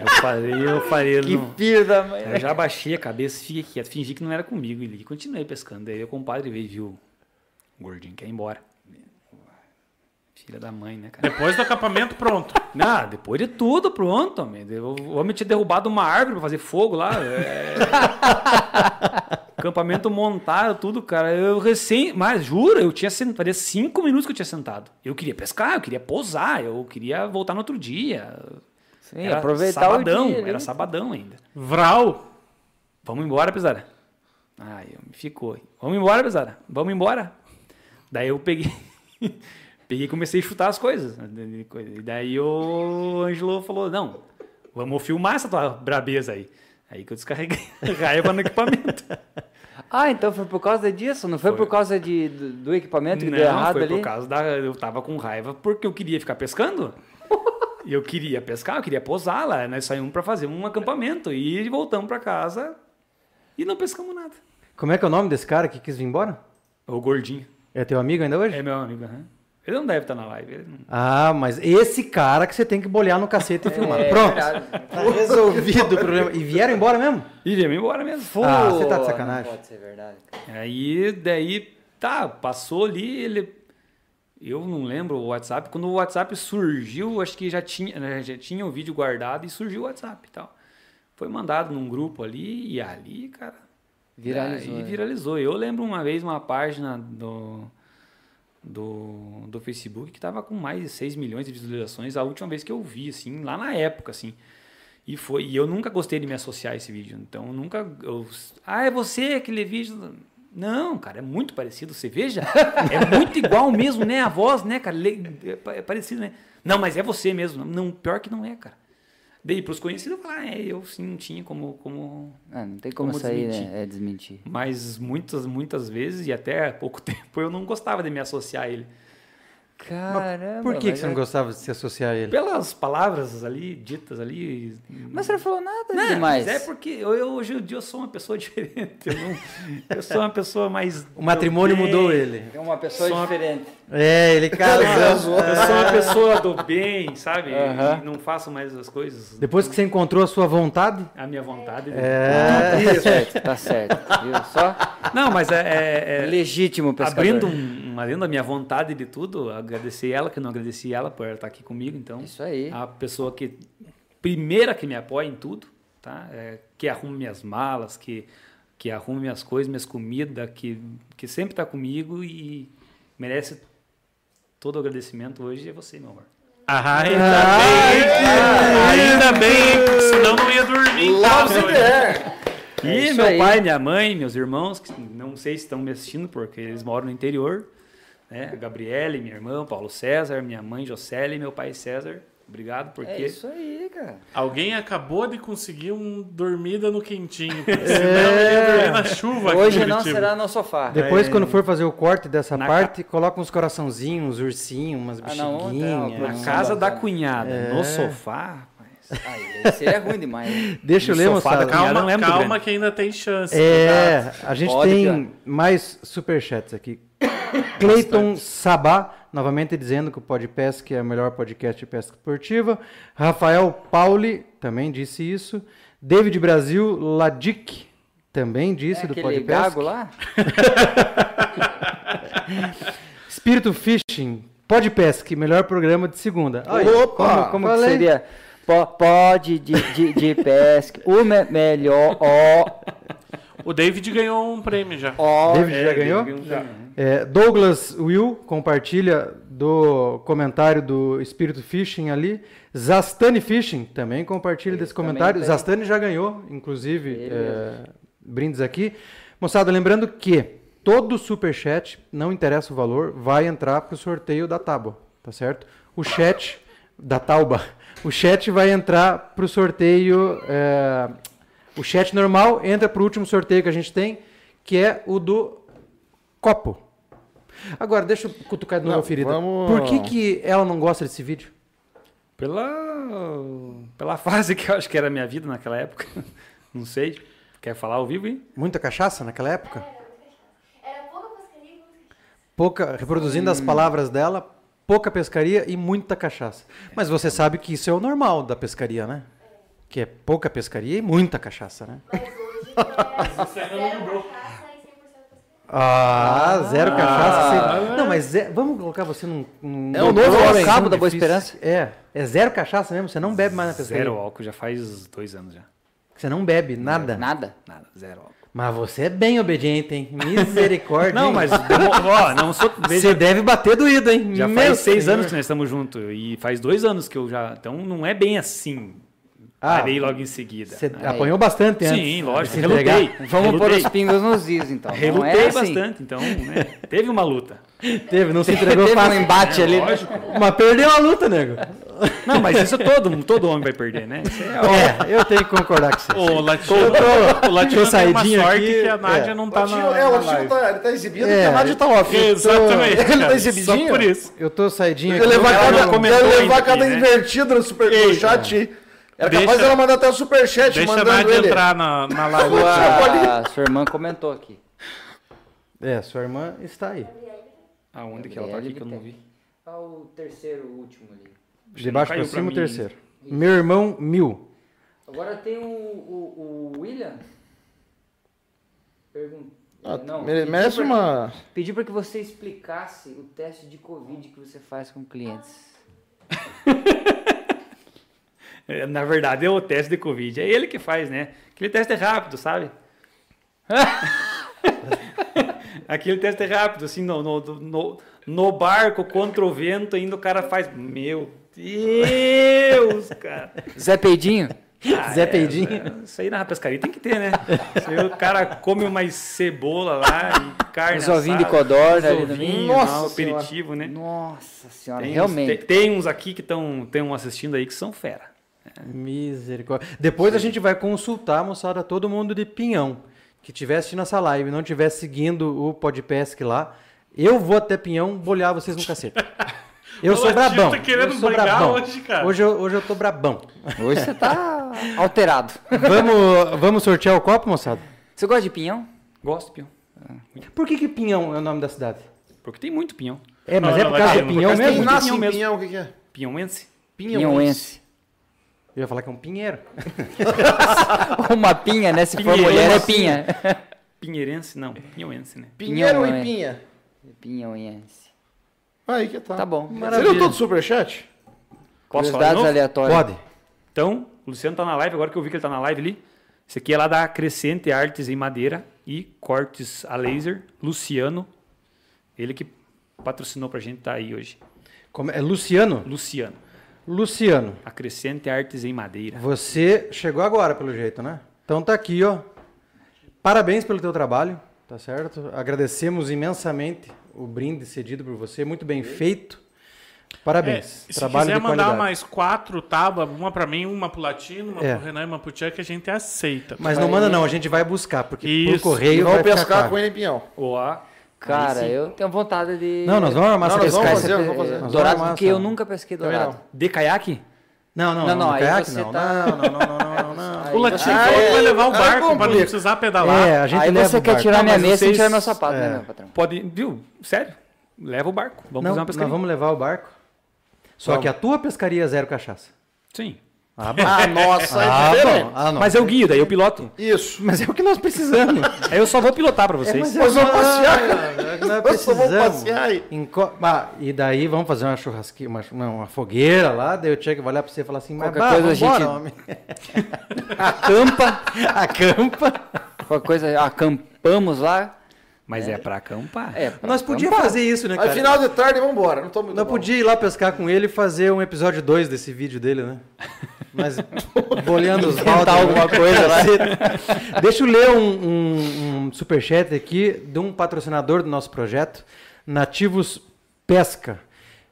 Eu falei, eu falei. Que não. da mãe. Eu já baixei a cabeça, fiquei quieto, fingi que não era comigo e continuei pescando. Daí o compadre veio e viu o gordinho quer ir embora. Filha da mãe, né, cara? Depois do acampamento, pronto. Não, depois de tudo, pronto. homem. O homem tinha derrubado uma árvore pra fazer fogo lá. É... Acampamento montado, tudo, cara. Eu recém. Mas juro, eu tinha sentado. Faria cinco minutos que eu tinha sentado. Eu queria pescar, eu queria posar, eu queria voltar no outro dia. Sim, era aproveitar sabadão, o dia. era sabadão ainda. Vral. Vamos embora, pesada. Ai, me ficou. Vamos embora, pesada. Vamos embora. Daí eu peguei. peguei e comecei a chutar as coisas. E daí o Angelo falou: não, vamos filmar essa tua brabeza aí. Aí que eu descarreguei raiva no equipamento. Ah, então foi por causa disso? Não foi, Foi. por causa de, do, do equipamento que Não, deu errado foi ali? por causa da. Eu tava com raiva porque eu queria ficar pescando. E eu queria pescar, eu queria posar lá. Nós saímos pra fazer um acampamento. E voltamos pra casa e não pescamos nada. Como é que é o nome desse cara que quis vir embora? O gordinho. É teu amigo ainda hoje? É meu amigo, aham. Ele não deve estar na live. Ele não... Ah, mas esse cara que você tem que bolhar no cacete e filmar. É, Pronto. Tá resolvido o problema. E vieram embora mesmo? E viemos embora mesmo. Ah, você tá de Pô, sacanagem. Não pode ser verdade. Aí, daí, tá, passou ali, ele... Eu não lembro o WhatsApp. Quando o WhatsApp surgiu, acho que já tinha, né, já tinha o vídeo guardado e surgiu o WhatsApp e tal. Foi mandado num grupo ali e ali, cara... Viralizou, Aí né? viralizou. Eu lembro uma vez uma página do, do, do Facebook que tava com mais de 6 milhões de visualizações a última vez que eu vi, assim, lá na época, assim. E foi, e eu nunca gostei de me associar a esse vídeo. Então, eu nunca. Eu, ah, é você aquele vídeo. Não, cara, é muito parecido. Você veja, é muito igual mesmo, né? A voz, né, cara? É é parecido, né? Não, mas é você mesmo. Não, pior que não é, cara. Daí, pros conhecidos, eu falo, ah, é, eu sim, não tinha como, como Ah, não tem como, Como sair, desmentir? né? É desmentir. mas muitas, muitas vezes, e até há pouco tempo, eu não gostava de me associar a ele. Caramba. Por que, que mas você não é- gostava de se associar a ele? Pelas palavras ali, ditas ali. Mas você não falou nada Não, demais. mas é porque eu, eu- hoje em dia eu sou uma pessoa diferente. Eu, não, eu sou uma pessoa mais. O matrimônio mudou ele. É uma pessoa uma- diferente. É, ele casou. Eu sou uma pessoa do bem, sabe? E não faço mais as coisas Depois que você encontrou a sua vontade, à minha vontade. é, Tá certo, tá certo. Viu? Só Não, mas é- é- é, legítimo pescador. Abrindo, um, abrindo a minha vontade de tudo, agradecer ela, que eu não agradeci ela por ela estar aqui comigo, então. Isso aí. A pessoa que. Primeira que me apoia em tudo, tá? É, que arruma minhas malas, que, que arruma minhas coisas, minhas comidas, que, que sempre está comigo e merece todo o agradecimento hoje é você, meu amor. Ah, ainda bem que... Ainda bem, senão não ia dormir em casa hoje. E É meu aí. pai, minha mãe, meus irmãos, que não sei se estão me assistindo porque eles moram no interior, né? A Gabriele, minha irmã, Paulo César, minha mãe Jocely e meu pai César. Obrigado porque É isso aí, cara. Alguém acabou de conseguir um dormida no quentinho, porque senão ele ia dormir na chuva aqui Hoje não Curitiba. será no sofá. depois quando for fazer o corte dessa Na parte, coloca uns coraçãozinhos, uns ursinhos, umas Ah, bexiguinhas. não, na casa da cunhada, É. no sofá. Aí, esse é ruim demais. né? Deixa eu ler, moçada. Calma, é calma que ainda tem chance. É, a gente Pode, tem cara. mais superchats aqui. Cleiton Sabá, novamente dizendo que o Podpesc é o melhor podcast de pesca esportiva. Rafael Pauli também disse isso. David Brasil Ladic também disse É do Podpesc. gago lá? Espírito Fishing, Podpesc, melhor programa de segunda. Aí, Opa! como, Como, seria? Po- Pode de, de, de pesca. O me- melhor. Ó. O David ganhou um prêmio já. Ó. David já ganhou? É, Douglas Will compartilha do comentário do Espírito Fishing ali. Zastani Fishing também compartilha desse também comentário. tem. Zastani já ganhou, inclusive, Ele é, brindes aqui. Moçada, lembrando que todo superchat, não interessa o valor, vai entrar para o sorteio da tábua, tá certo? O chat da tauba, o chat vai entrar para o sorteio. é, o chat normal entra para o último sorteio que a gente tem, que é o do copo. Agora, deixa eu cutucar de novo Não, a ferida. vamos- Por que, que ela não gosta desse vídeo? Pela, pela fase que eu acho que era a minha vida naquela época. Não sei. Quer falar ao vivo, hein? Muita cachaça naquela época? Era pouca pescaria e muita cachaça. Pouca, reproduzindo as palavras dela, pouca pescaria e muita cachaça. Mas você sabe que isso é o normal da pescaria, né? Que é pouca pescaria e muita cachaça, né? Mas hoje é zero cachaça e 100% pescaria. Ah, zero cachaça. sem- Não, mas é- vamos colocar você num. num É o novo homem. Cabo da Boa difícil. Esperança. É, é zero cachaça mesmo, você não bebe mais na pescaria. Zero álcool já faz dois anos já. Você não bebe nada. Nada? Nada, zero álcool. Mas você é bem obediente, hein? Misericórdia. Não, hein? mas ó, não sou. Você deve bater doído, hein? Já Meu faz seis senhor. anos que nós estamos juntos. E faz dois anos que eu já. Então não é bem assim. Ah, Parei logo em seguida. Você né? apanhou bastante antes. Sim, lógico. Relutei. Vamos pôr relutei. os pingos nos is, então. Relutei é assim. bastante. Então, né, teve uma luta. Teve, não se entregou Teve um embate ali. né? Lógico. Mas perdeu a luta, nego. Não, mas isso todo, todo homem vai perder, né? Isso é É, eu tenho que concordar com você. O Latino, tô- o Latino tô tem uma saidinho sorte aqui, que a Nádia é. não tá Latino- na, é, o Latino tá, ele tá exibindo É, e a Nádia tá off. Exatamente. Ele tá cara, exibidinho? Só por isso. Eu tô saidinho aqui. levar cada, levar ainda cada né? invertida no superchat. Era capaz Deixa- dela mandar até o superchat Deixa a mandando Nádia ele. entrar na, na live. Sua, sua irmã comentou aqui. É, sua irmã está aí. Aonde que ela tá aqui que eu não vi? Qual o terceiro, o último ali? De baixo pra cima, o terceiro. Meu irmão, mil. Agora tem o, o, o William. Pergun- Ah, Não, mere- pedi merece pra- uma. Pedi para que você explicasse o teste de Covid que você faz com clientes. Na verdade, é o teste de Covid. É ele que faz, né? Aquele teste é rápido, sabe? Aquele teste é rápido, assim, no, no, no, no barco, contra o vento, ainda o cara faz. Meu Deus, cara. Zé Peidinho? Ah, Zé é, Peidinho. é, Isso aí na pescaria tem que ter, né? Aí o cara come uma cebola lá e carne Os ovinhos de codorna uns ali ovinhos, meio. Nossa lá, Senhora. aperitivo, né? Nossa senhora, Tem uns, realmente. tem, tem uns aqui que estão assistindo aí que são fera. Misericórdia. Depois a gente vai consultar, moçada, todo mundo de Pinhão que estiver assistindo essa live e não estiver seguindo o Podpesc lá. Eu vou até Pinhão bolhar vocês no cacete. Eu sou Latino brabão. tá querendo eu sou brigar brabão. hoje, cara. Hoje eu, hoje eu tô brabão. Hoje você tá alterado. Vamos, vamos sortear o copo, moçada? Você gosta de pinhão? Gosto, pinhão. Por que, que Pinhão é o nome da cidade? Porque tem muito pinhão. É, mas Não, é não, por causa vai do ter, Pinhão causa mesmo? tem Nasce pinhão pinhão, o que que é? Pinhãoense? Pinhãoense. Eu ia falar que é um pinheiro. Uma pinha, né? Se for Pinheirense. mulher, é pinha. Pinheirense? Não, pinhauense, né? Pinheiro Pinhão, e pinha. Pinhãoense. Aí que tá. Tá bom. Você Maravilha. viu todo o superchat? Posso falar novo? aleatórias. Pode. Então, o Luciano tá na live, agora que eu vi que ele tá na live ali. Esse aqui é lá da Crescente Artes em Madeira e Cortes a Laser. Luciano. Ele que patrocinou pra gente tá aí hoje. Como é? Luciano? Luciano. Luciano, A Crescente Artes em Madeira. você chegou agora, pelo jeito, né? Então tá aqui, ó. Parabéns pelo teu trabalho, tá certo? Agradecemos imensamente o brinde cedido por você, muito bem feito. É, Parabéns. se trabalho quiser de mandar qualidade. mais quatro tábuas, uma pra mim, uma pro Latino, uma É. pro Renan e uma pro Chuck, a gente aceita. Mas não manda não, a gente vai buscar, porque Isso. por correio Vamos vai pescar com ele em pinhão. Ó, Cara, Aí eu tenho vontade de. Não, nós vamos armar Não, essa nós vamos pesca. fazer, essa- vamos fazer. vamos Dourado, armar porque eu nunca pesquei dourado. de caiaque? Não, não, Não, não, não, caiaque não. tá- Não, não, não, não, não, não. O que vai levar o aí barco pra não precisar pedalar. É, a gente Aí leva você quer barco. tirar Não, minha mesa vocês- tirar meu sapato, é. né, meu patrão? Pode, viu? Sério? Leva o barco. Vamos Não, fazer uma nós pescaria. vamos levar o barco. Só Vamos. que a tua pescaria é zero cachaça. Sim. Ah. Ah, nossa, é Ah, diferente. bom. Ah, não. Mas eu guio, daí eu piloto. Isso. Mas é o que nós precisamos. Aí eu só vou pilotar pra vocês. mas Nós vamos passear, É o que nós Nós só precisamos. passear aí. Enco- Ah, e daí vamos fazer uma churrasquinha, uma, uma fogueira lá, daí o Tchek vai olhar pra você e falar assim, mas Qualquer bah, coisa a vambora, gente- homem. Acampa, acampa. Qualquer coisa, acampamos lá. Mas é, pra acampar. É, pra Nós podíamos fazer isso, né, Aí cara? final de tarde, vamos embora. Não tô muito Nós podíamos ir lá pescar com ele e fazer um episódio 2 desse vídeo dele, né? Mas boleando os baldes. Alguma coisa lá. Deixa eu ler um, um, um superchat aqui de um patrocinador do nosso projeto, Nativos Pesca.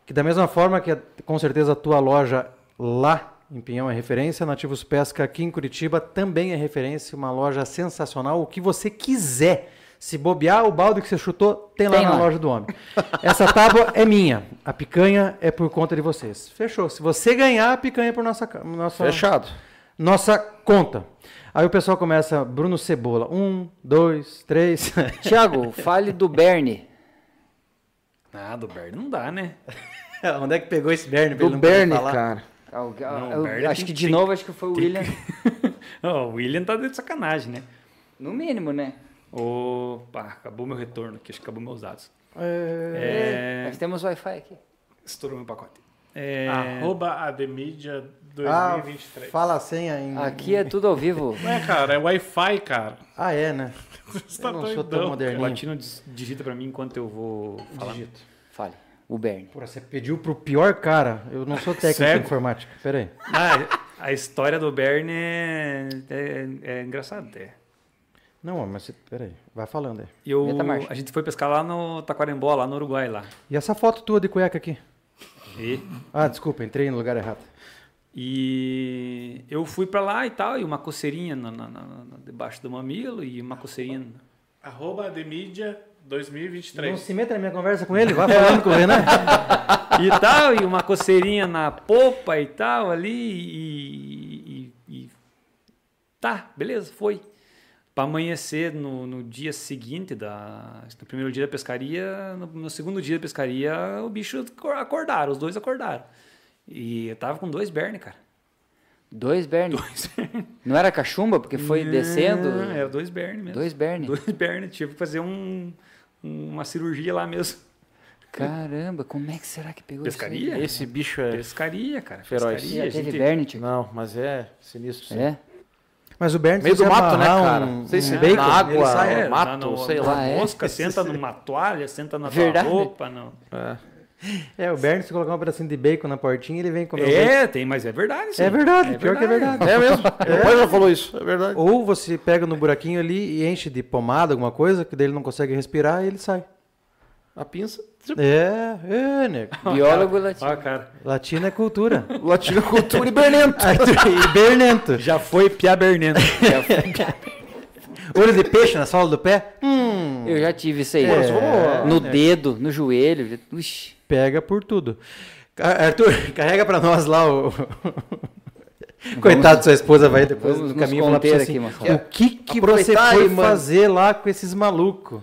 Que da mesma forma que com certeza a tua loja lá em Pinhão é referência, Nativos Pesca aqui em Curitiba também é referência, uma loja sensacional. O que você quiser, Se bobear, o balde que você chutou tem lá Tem na lá. loja do homem. Essa tábua é minha. A picanha é por conta de vocês. Fechou. Se você ganhar, a picanha é por nossa, nossa, Fechado. nossa conta. Aí o pessoal começa, Bruno Cebola. Um, dois, três. Tiago, fale do Bernie. Ah, do Bernie não dá, né? Onde é que pegou esse Bernie? Do Bernie, falar? cara. Al- Não, eu Bernie acho que que- de tem- novo, acho que foi o William. Ó, o William tá de sacanagem, né? No mínimo, né? Opa, acabou meu retorno aqui, acho que acabou meus dados. É... É, Nós temos Wi-Fi aqui. estourou meu pacote. É, Arroba Ademídia Ah, 2023. fala a senha em... Aqui é tudo ao vivo. Não é, cara, é Wi-Fi, cara. Ah, é, né? Você tá Eu não sou doidão. tão o moderninho. latino dis- digita pra mim enquanto eu vou falar. Digito. Fale. O Bernie. Porra, você pediu pro pior cara. Eu não sou técnico Cego. em informática. Pera aí. Ah, a história do Bernie é, é, é engraçada até. Não, mas você... pera aí. Vai falando aí. Eu, a gente foi pescar lá no Taquarembó, lá no Uruguai, lá. E essa foto tua de cueca aqui? E, Ah, desculpa, entrei no lugar errado. e eu fui pra lá e tal, e uma coceirinha na, na- na- na- debaixo do mamilo, e uma coceirinha... Arroba Ademídia Não 2023. se meta na minha conversa com ele, vai falando com o Renan. e tal, e uma coceirinha na popa e tal ali, e, e- e- tá, beleza, foi. Para amanhecer no, no dia seguinte, da, no primeiro dia da pescaria, no, no segundo dia da pescaria, o bicho acor- acordaram, os dois acordaram. E eu tava com dois Bernie, cara. Dois Bernie. Não era cachumba, porque foi descendo? Não, Era dois Bernie mesmo. Dois Bernie. Dois Bernie, tive que fazer um, uma cirurgia lá mesmo. Caramba, como é que será que pegou Pescaria? isso? Esse bicho é. Pescaria, cara. Feroz. Pescaria, gente- Bernie, Tiago? Não, mas é sinistro. sim. É? Mas o Bernd, Meio do mato, né, cara? Um, Não sei se é bacon, na água, ele sai. É, mato, tá no- sei lá. Ah, é? mosca, senta numa toalha, senta na Verdade. tua roupa. Não. É. É, o Bernd, se colocar um pedacinho de bacon na portinha, ele vem comer o bacon. É, tem, mas é verdade. sim. É verdade, pior que é verdade. É mesmo. Depois já falou isso, é verdade. Ou você pega no buraquinho ali e enche de pomada, alguma coisa, que daí ele não consegue respirar e ele sai. A pinça. É, é, nego. Biólogo latino. Ó, cara. Latino é cultura. Latina cultura e bernento. e Bernento. Já foi Pia Bernento. Olho de peixe na sola do pé? Hum, Eu já tive isso aí. É, no dedo, no joelho. Uxi. pega por tudo. Arthur, carrega pra nós lá o... Coitado, sua esposa vai depois vamos no caminho falar pra você assim, aqui, Marcelo. o que que você foi aí, fazer lá com esses malucos?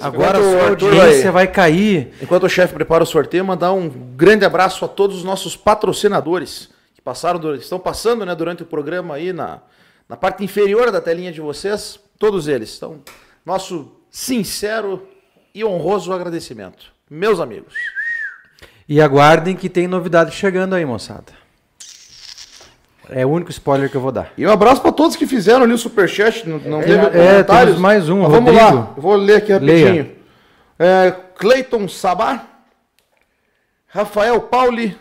Agora a sua audiência vai- vai cair. Enquanto o chefe prepara o sorteio, mandar um grande abraço a todos os nossos patrocinadores que passaram, estão passando né, durante o programa aí na, na parte inferior da telinha de vocês, todos eles. Então, nosso sincero e honroso agradecimento. Meus amigos. E aguardem que tem novidade chegando aí, moçada. É o único spoiler que eu vou dar. E um abraço para todos que fizeram ali o superchat, não, não teve é, comentários. temos mais um, Mas vamos lá, eu vou ler aqui rapidinho. É, Cleiton Sabá, Rafael Pauli,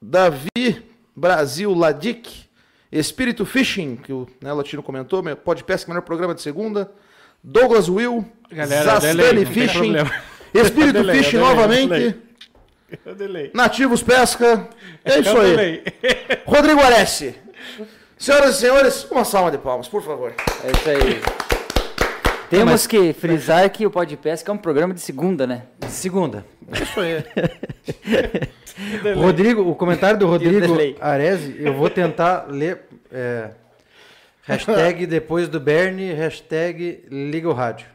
Davi Brasil Ladic, Espírito Fishing, que o né, Latino comentou, pesca, melhor programa de segunda, Douglas Will, Galera, Zastani Fishing. Espírito Delay, Fishing delay, novamente, Eu delay. Nativos Pesca, é isso Eu aí. delay. Rodrigo Alessi. Senhoras e senhores, uma salva de palmas, por favor. É isso aí. Temos que frisar que o Podpesca é um programa de segunda, né? Segunda. Isso aí. Rodrigo, o comentário do Rodrigo. Arese, eu vou tentar ler. é, hashtag depois do Bernie, hashtag liga o rádio.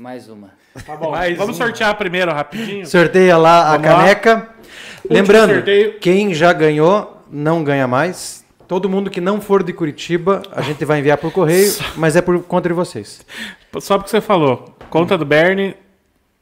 Mais uma. Tá bom, Mais vamos um. sortear primeiro rapidinho. Sorteia lá a Vamos lá. caneca. Lembrando, sorteio. quem já ganhou não ganha mais. Todo mundo que não for de Curitiba, a gente vai enviar por correio, mas é por conta de vocês. Só porque você falou. Conta do Bernie,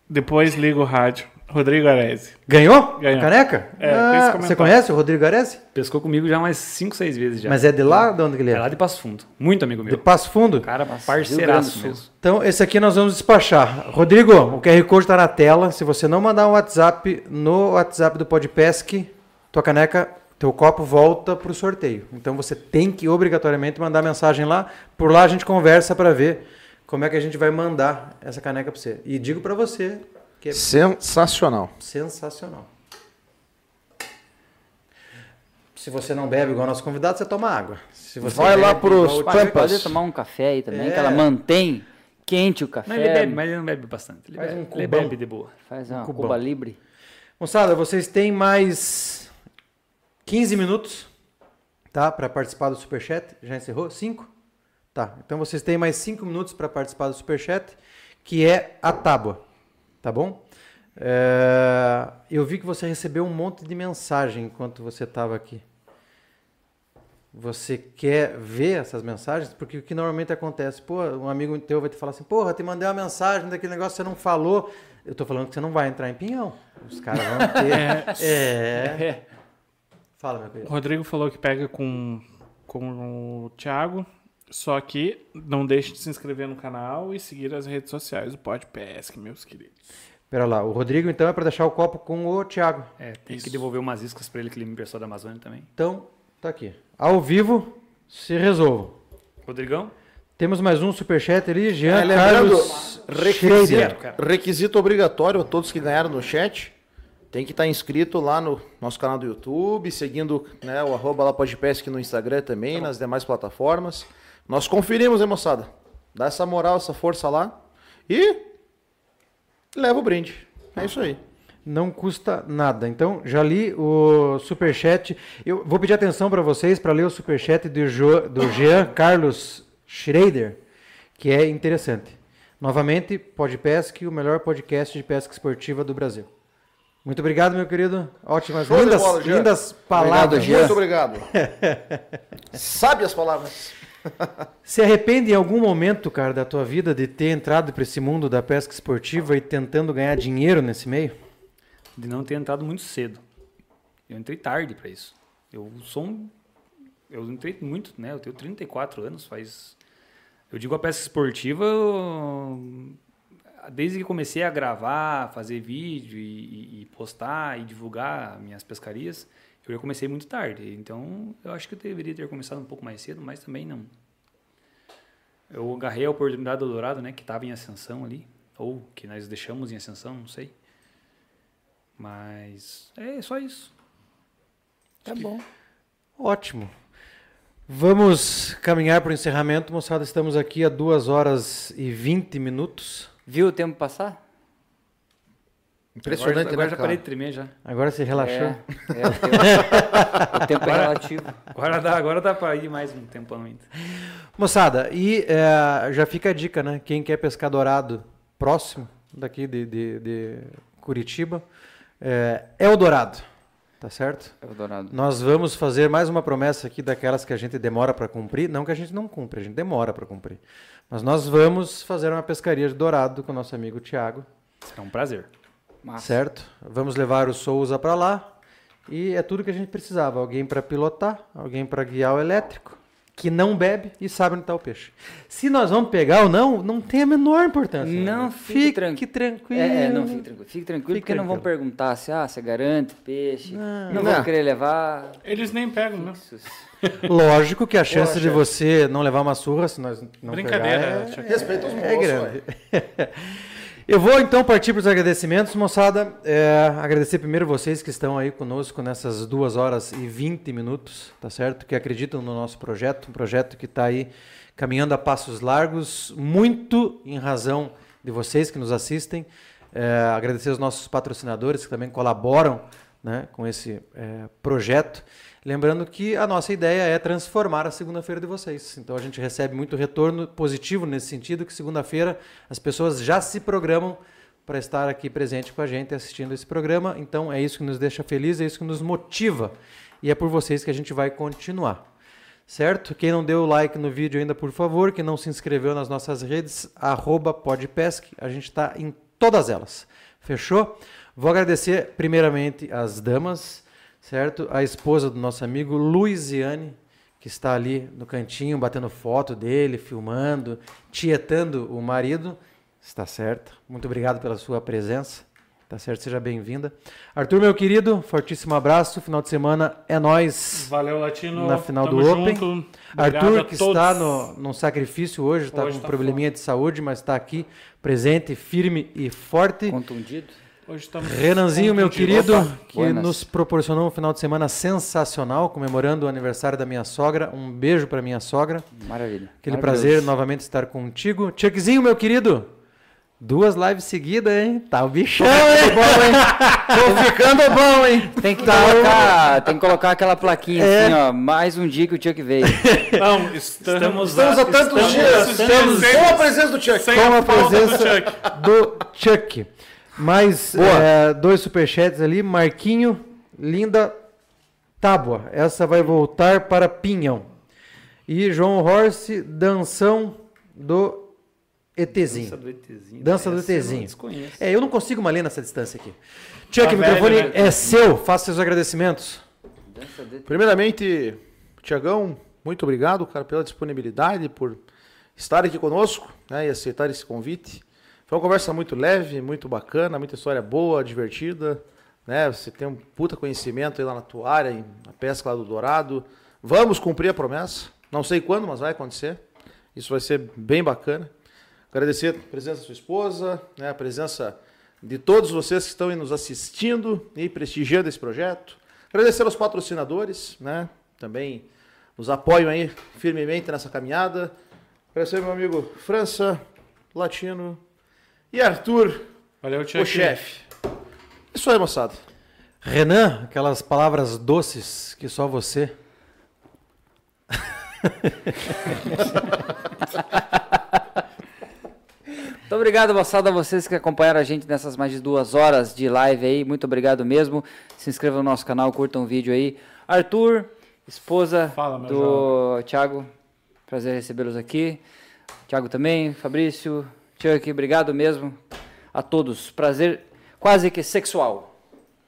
depois liga o rádio. Rodrigo Arese. Ganhou? Ganhou. A caneca? É, Ah, você conhece o Rodrigo Arese? Pescou comigo já umas 5, 6 vezes já. Mas é de lá? De onde que ele É é? lá de Passo Fundo. Muito amigo De meu. Passo Fundo? Cara, parceiraço mesmo. Então, esse aqui nós vamos despachar. Rodrigo, o QR Code está na tela. Se você não mandar um WhatsApp no WhatsApp do Podpesc, tua caneca, teu copo volta para o sorteio. Então, você tem que obrigatoriamente mandar mensagem lá. Por lá a gente conversa para ver como é que a gente vai mandar essa caneca para você. E digo para você que é Sensacional. sensacional. Se você não bebe igual nosso convidado, você toma água. Se você Vai lá bebe pros igual o Pampas. Pode tomar um café aí também, É. que ela mantém quente o café. Mas ele bebe, mas ele não bebe bastante. Ele, Faz bebe, um ele bebe de boa. Faz uma cubão. Cuba Libre. Moçada, vocês têm mais 15 minutos, tá? Para participar do Superchat. Já encerrou? 5? Tá. Então vocês têm mais 5 minutos para participar do Superchat, que é a tábua. Tá bom? É, Eu vi que você recebeu um monte de mensagem enquanto você estava aqui. Você quer ver essas mensagens? Porque o que normalmente acontece, pô, um amigo teu vai te falar assim, porra, te mandei uma mensagem daquele negócio que você não falou. Eu tô falando que você não vai entrar em pinhão. Os caras vão ter. é. Fala, meu O querido. Rodrigo falou que pega com, com o Thiago. Só que não deixe de se inscrever no canal e seguir as redes sociais do Podpesc, meus queridos. Pera lá, o Rodrigo então é para deixar o copo com o Thiago. É, tem Isso. que devolver umas iscas pra ele que ele me emprestou da Amazônia também. Então, tá aqui. Ao vivo, se resolva. Rodrigão? Temos mais um superchat ali, Jean É, lembrando, Carlos requisito, requisito obrigatório a todos que ganharam no chat. Tem que estar inscrito lá no nosso canal do YouTube, seguindo né, o arroba lá Podpesc no Instagram também, nas demais plataformas. Nós conferimos, hein, moçada? Dá essa moral, essa força lá. E leva o brinde. É isso aí. Não custa nada. Então, já li o superchat. Eu vou pedir atenção para vocês para ler o superchat do, jo, do Jean Carlos Schrader, que é interessante. Novamente, Podpesc, o melhor podcast de pesca esportiva do Brasil. Muito obrigado, meu querido. Ótimas, Show lindas, bola, lindas palavras. Jean. Muito obrigado. Sabe as palavras. Se arrepende em algum momento, cara, da tua vida de ter entrado para esse mundo da pesca esportiva e tentando ganhar dinheiro nesse meio? De não ter entrado muito cedo. Eu entrei tarde pra isso. Eu sou um. Eu entrei muito, né? Eu tenho 34 anos, faz. Eu digo a pesca esportiva. Desde que comecei a gravar, fazer vídeo e, e- e postar e divulgar minhas pescarias, eu comecei muito tarde. Então, eu acho que eu deveria ter começado um pouco mais cedo, mas também não. Eu agarrei a oportunidade do Dourado, né? Que estava em ascensão ali. Ou que nós deixamos em ascensão, não sei. Mas é só isso. Tá bom. Ótimo. Vamos caminhar para o encerramento, moçada. Estamos aqui a 2 horas e 20 minutos. Viu o tempo passar? Impressionante, agora, agora né, já cara? parei de tremer já. Agora se relaxou. É, é, o tempo, o tempo é relativo. Agora dá, agora dá para ir mais um tempão ainda. Moçada, e é, já fica a dica, né? Quem quer pescar dourado próximo daqui de, de- de Curitiba, é, é o dourado, tá certo? É o Dourado. Nós vamos fazer mais uma promessa aqui daquelas que a gente demora para cumprir. Não que a gente não cumpre, a gente demora para cumprir. Mas nós vamos fazer uma pescaria de dourado com o nosso amigo Tiago, Será um prazer. Massa. certo? Vamos levar o Souza para lá e é tudo que a gente precisava. Alguém para pilotar, alguém para guiar o elétrico, que não bebe e sabe onde está o peixe. Se nós vamos pegar ou não, não tem a menor importância. Não, fique, fique tranqui- tranquilo. É, é, não, fique tranquilo. Fique tranquilo, Fique porque não vão tranquilo. perguntar se ah, você garante peixe. Não, Não. vão Não. querer levar. Eles nem pegam, né? Lógico que a chance de chefe. você não levar uma surra se nós não Brincadeira, pegar, é- Thiago. Respeita os moços, É grande. Eu vou então partir para os agradecimentos, moçada. É, agradecer primeiro vocês que estão aí conosco nessas duas horas e 20 minutos, tá certo? Que acreditam no nosso projeto, um projeto que está aí caminhando a passos largos, muito em razão de vocês que nos assistem. É, agradecer os nossos patrocinadores que também colaboram né, com esse é, projeto. Lembrando que a nossa ideia é transformar a segunda-feira de vocês. Então a gente recebe muito retorno positivo nesse sentido, que segunda-feira as pessoas já se programam para estar aqui presente com a gente assistindo esse programa. Então é isso que nos deixa feliz, é isso que nos motiva. E é por vocês que a gente vai continuar. Certo? Quem não deu like no vídeo ainda, por favor, quem não se inscreveu nas nossas redes, arroba podpesc, a gente está em todas elas. Fechou? Vou agradecer primeiramente as damas, certo? A esposa do nosso amigo Luiziane, que está ali no cantinho, batendo foto dele, filmando, tietando o marido. Está certo. Muito obrigado pela sua presença. Tá certo? Seja bem-vinda. Arthur, meu querido, fortíssimo abraço. Final de semana é nós. Valeu, Latino. Na final Tamo do Open. Obrigado Arthur, que todos. está no, num sacrifício hoje, está com um tá probleminha de saúde, mas está aqui presente, firme e forte. Contundido. Hoje estamos Renanzinho, meu querido, que buenas. nos proporcionou um final de semana sensacional, comemorando o aniversário da minha sogra. Um beijo para minha sogra. Maravilha. Aquele prazer novamente estar contigo. Chuckzinho, meu querido. Duas lives seguidas, hein? Tá o bichão, hein? Tô ficando bom, hein? Tem que, Tá colocar, tem que colocar aquela plaquinha É. assim, ó. Mais um dia que o Chuck veio. Não, estamos, Estamos há tantos estamos dias. estamos Com a presença do Chuck. Com a presença Chuck. do Chuck. Mais é, dois superchats ali. Marquinho, linda tábua. Essa vai voltar para Pinhão. E João Horse, danção do ETzinho. Dança do ETzinho. Dança do eu ETzinho. desconheço. É, eu não consigo mais ler nessa distância aqui. Chuck, Tá o microfone velho, né? é seu. Faça seus agradecimentos. Primeiramente, Tiagão, muito obrigado, cara, pela disponibilidade, por estar aqui conosco né, e aceitar esse convite. Foi uma conversa muito leve, muito bacana, muita história boa, divertida. Né? Você tem um puta conhecimento aí lá na tua área, na pesca lá do Dourado. Vamos cumprir a promessa. Não sei quando, mas vai acontecer. Isso vai ser bem bacana. Agradecer a presença da sua esposa, né, a presença de todos vocês que estão nos assistindo e prestigiando esse projeto. Agradecer aos patrocinadores, né, também nos apoiam aí firmemente nessa caminhada. Agradecer meu amigo França, Latino e Arthur, Valeu, o chefe. Isso aí, moçada. Renan, aquelas palavras doces que só você. Muito obrigado, moçada, a vocês que acompanharam a gente nessas mais de duas horas de live aí. Muito obrigado mesmo. Se inscrevam no nosso canal, curtam o vídeo aí. Arthur, esposa Fala, do Thiago, prazer recebê-los aqui. Thiago também, Fabrício, Chuck, obrigado mesmo a todos. Prazer quase que sexual.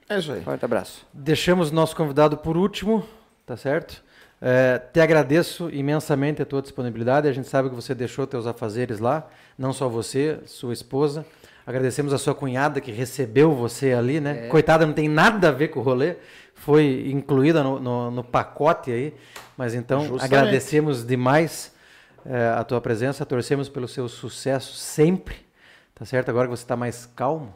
É isso aí. Forte abraço. Deixamos nosso convidado por último, tá certo? É, te agradeço imensamente a tua disponibilidade. A gente sabe que você deixou teus afazeres lá, não só você, sua esposa. Agradecemos a sua cunhada que recebeu você ali, né? Coitada, não tem nada a ver com o rolê. Foi incluída no, no- no pacote aí. Mas então, Justamente. agradecemos demais é, a tua presença. Torcemos pelo seu sucesso sempre. Tá certo? Agora que você está mais calmo.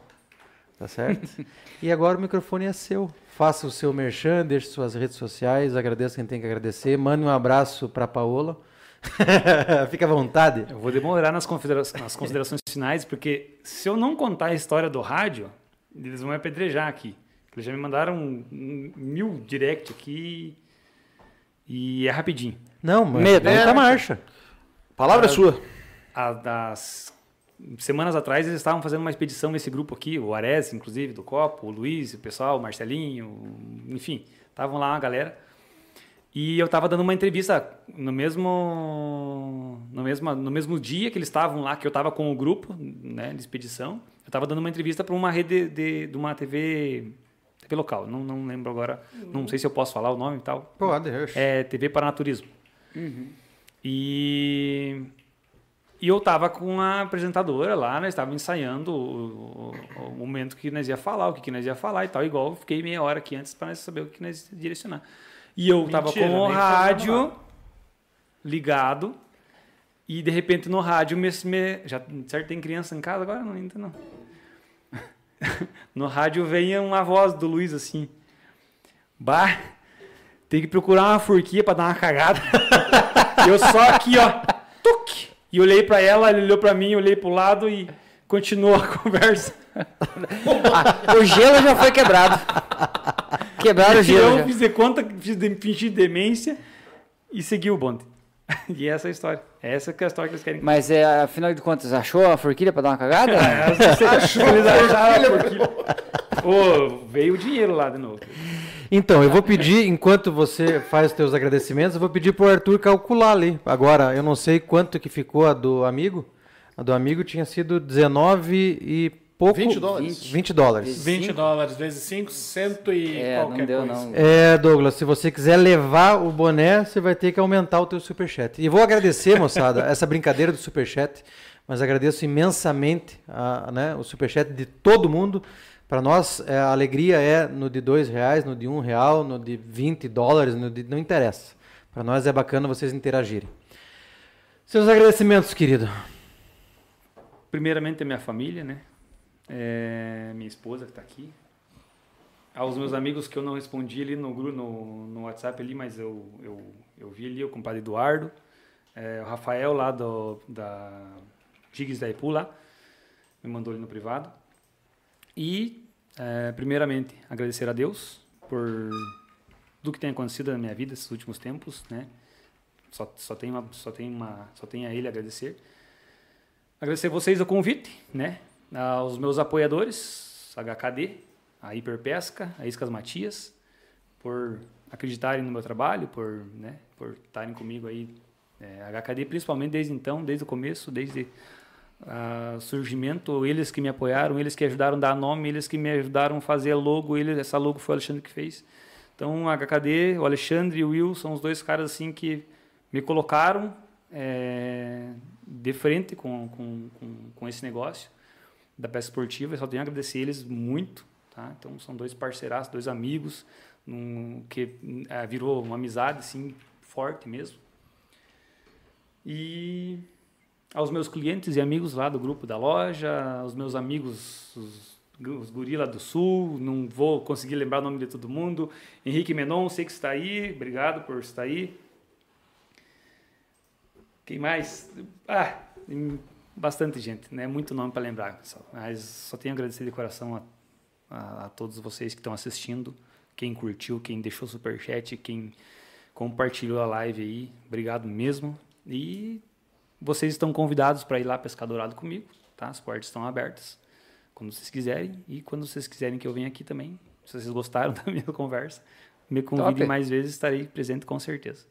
Tá certo? e agora o microfone é seu. Faça o seu merchan, deixe suas redes sociais, agradeça quem tem que agradecer. Mande um abraço para Paola. Fica à vontade. Eu vou demorar nas, considera- nas considerações finais, porque se eu não contar a história do rádio, eles vão me apedrejar aqui. Eles já me mandaram um- mil direct aqui e é rapidinho. Não, mas Medo, muita né? marcha. Palavra é sua. A, das semanas atrás eles estavam fazendo uma expedição nesse grupo aqui, o Ares, inclusive, do Copo, o Luiz, o pessoal, o Marcelinho, enfim, estavam lá uma galera. E eu estava dando uma entrevista no mesmo, no mesmo, no mesmo dia que eles estavam lá, que eu estava com o grupo né, de expedição. Eu estava dando uma entrevista para uma rede de, de uma TV, TV local. Não, não lembro agora, não sei se eu posso falar o nome e tal. Pode, É TV Paranaturismo. E, e eu tava com a apresentadora lá, nós estávamos ensaiando o, o- o momento que nós ia falar, o que, que nós ia falar e tal. Igual eu fiquei meia hora aqui antes para nós saber o que nós ia direcionar. E eu tava Mentira, com o rádio ligado e de repente no rádio me, me- já certo tem criança em casa agora não ainda não. no rádio vem uma voz do Luiz assim: "Bah, tem que procurar uma forquinha para dar uma cagada". eu só aqui, ó, tuc, e olhei para ela, ele olhou para mim, olhei pro lado e continuou a conversa. O gelo já foi quebrado. Quebraram o gelo. eu fiz de conta, fiz de, fingi demência e segui o bonde. e essa é a história. Essa que é a história que eles querem. Mas é, afinal de contas, achou a forquilha pra dar uma cagada? Achou, eles acharam porque... Ô, veio o dinheiro lá de novo. Então, eu vou pedir, enquanto você faz os teus agradecimentos, eu vou pedir pro Arthur calcular ali. Agora, eu não sei quanto que ficou a do amigo. A do amigo tinha sido 19 e pouco. 20 dólares. 20 dólares. 20 Cinco? dólares vezes 5, cento e É, não qualquer deu coisa. não. É, Douglas, se você quiser levar o boné, você vai ter que aumentar o teu superchat. E vou agradecer, moçada, essa brincadeira do superchat, mas agradeço imensamente a, né, o superchat de todo mundo. Para nós, é, a alegria é no de dois reais, no de um real, no de 20 dólares, no de, não interessa. Para nós é bacana vocês interagirem. Seus agradecimentos, querido. Primeiramente a minha família, né? é, minha esposa que está aqui, aos meus amigos que eu não respondi ali no, no, no WhatsApp ali, mas eu, eu, eu vi ali, o compadre Eduardo, é, o Rafael lá do, da Gigs da Ipu lá, me mandou ali no privado. E, é, primeiramente, agradecer a Deus por tudo que tem acontecido na minha vida esses últimos tempos, né? Só, só, tem uma, só, tem uma, só tem a ele agradecer. Agradecer vocês o convite, né? Aos meus apoiadores, HKD, a Hiperpesca, a Iscas Matias, por acreditarem no meu trabalho, por, né, por estarem comigo aí. É, HKD principalmente desde então, desde o começo, desde o surgimento, eles que me apoiaram, eles que ajudaram a dar nome, eles que me ajudaram a fazer logo, eles, essa logo foi o Alexandre que fez. Então, a HKD, o Alexandre e o Will são os dois caras assim que me colocaram é, de frente com, com, com, com esse negócio da peça esportiva. Eu só tenho a agradecer eles muito. Tá? Então, são dois parceiraços, dois amigos, num, que é, virou uma amizade assim, forte mesmo. E aos meus clientes e amigos lá do grupo da loja, aos meus amigos, os, os lá do sul, não vou conseguir lembrar o nome de todo mundo. Henrique Menon, sei que está aí, obrigado por estar aí. Quem mais? Ah, bastante gente, né? Muito nome para lembrar, pessoal. Mas só tenho a agradecer de coração a, a, a todos vocês que estão assistindo, quem curtiu, quem deixou superchat, quem compartilhou a live aí. Obrigado mesmo. E vocês estão convidados para ir lá pescar dourado comigo, tá? As portas estão abertas quando vocês quiserem e quando vocês quiserem que eu venha aqui também. Se vocês gostaram da minha conversa, me convidem Top. mais vezes, estarei presente com certeza.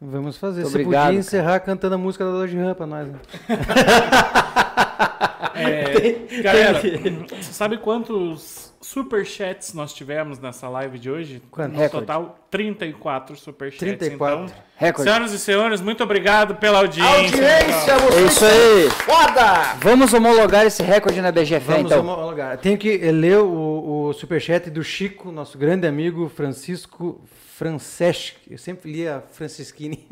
Vamos fazer. Muito Você obrigado, podia encerrar cantando a música da Loja Ram pra nós. Né? É, galera, você sabe quantos superchats nós tivemos nessa live de hoje? Quantos? No Recorde. total, 34 superchats. 34. Então, Recorde. senhoras e senhores, muito obrigado pela audiência. Audiência, É vocês isso aí. foda! Vamos homologar esse recorde na BGF, Vamos então. homologar. Tenho que ler o, o superchat do Chico, nosso grande amigo Francisco Francesc. Eu sempre lia Francisquini.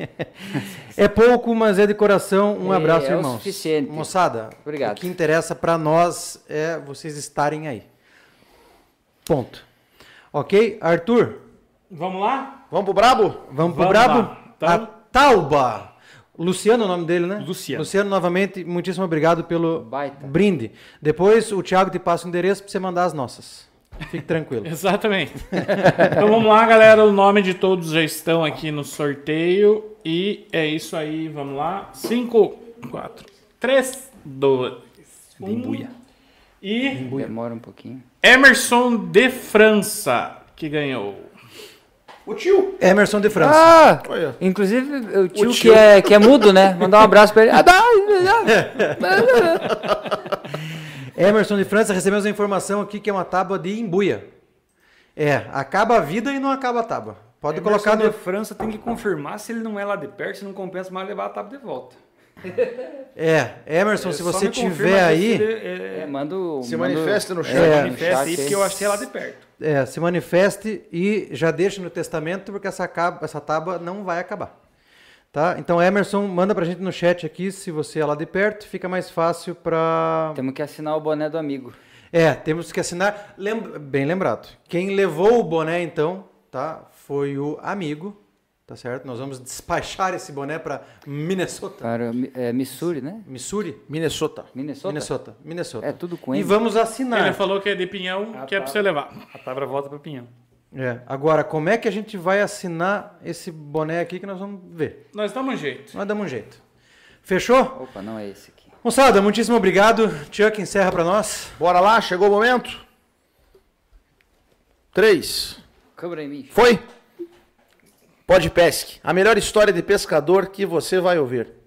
é pouco, mas é de coração. Um É, abraço, é o irmãos. suficiente. Moçada, Obrigado. o que interessa para nós é vocês estarem aí. Ponto. Ok? Arthur, Vamos lá? Vamos pro brabo? vamos pro Vamos brabo? lá. Então- A Tauba. Luciano é o nome dele, né? Luciano. Luciano, novamente, muitíssimo obrigado pelo Baita. brinde. Depois o Thiago te passa o endereço para você mandar as nossas. Fique tranquilo. Exatamente. então vamos lá, galera. O nome de todos já estão aqui no sorteio. E é isso aí. Vamos lá. 5, 4, 3, 2, 1. Embuia. E Demora um pouquinho. Emerson de França, que ganhou. O tio. Emerson de França. Ah! Olha. Inclusive, o tio, tio. Que, é, que é mudo, né? Mandar um abraço pra ele. Emerson de França, recebemos a informação aqui que é uma tábua de embuia. É, acaba a vida e não acaba a tábua. Pode colocar no. de França tem que confirmar se ele não é lá de perto, se não compensa mais levar a tábua de volta. É, Emerson, se Só você tiver que aí, se ele- é, É, manda o- Se manda manifesta no chat. É, manifesta aí, porque eu achei lá de perto. é, se manifeste e já deixe no testamento, porque essa, essa tábua não vai acabar. Tá? Então, Emerson, manda pra gente no chat aqui, se você é lá de perto, fica mais fácil pra. Temos que assinar o boné do amigo. É, temos que assinar. Lembra- Bem lembrado. Quem levou o boné, então, tá? Foi o amigo, tá certo? Nós vamos despachar esse boné para Minnesota. Para é, Missouri, né? Missouri? Minnesota. Minnesota? Minnesota. Minnesota. É tudo com E M. vamos assinar. Ele falou que é de pinhão, Ah, que é pra você levar. A tábua volta para Pinhão. É. Agora, como é que a gente vai assinar esse boné aqui que nós vamos ver? Nós damos um jeito. Nós damos um jeito. Fechou? Opa, não é esse aqui. Moçada, muitíssimo obrigado. Chuck, encerra para nós. Bora lá, chegou o momento. Três. Câmara em mim. Foi? Pode pesque. A melhor história de pescador que você vai ouvir.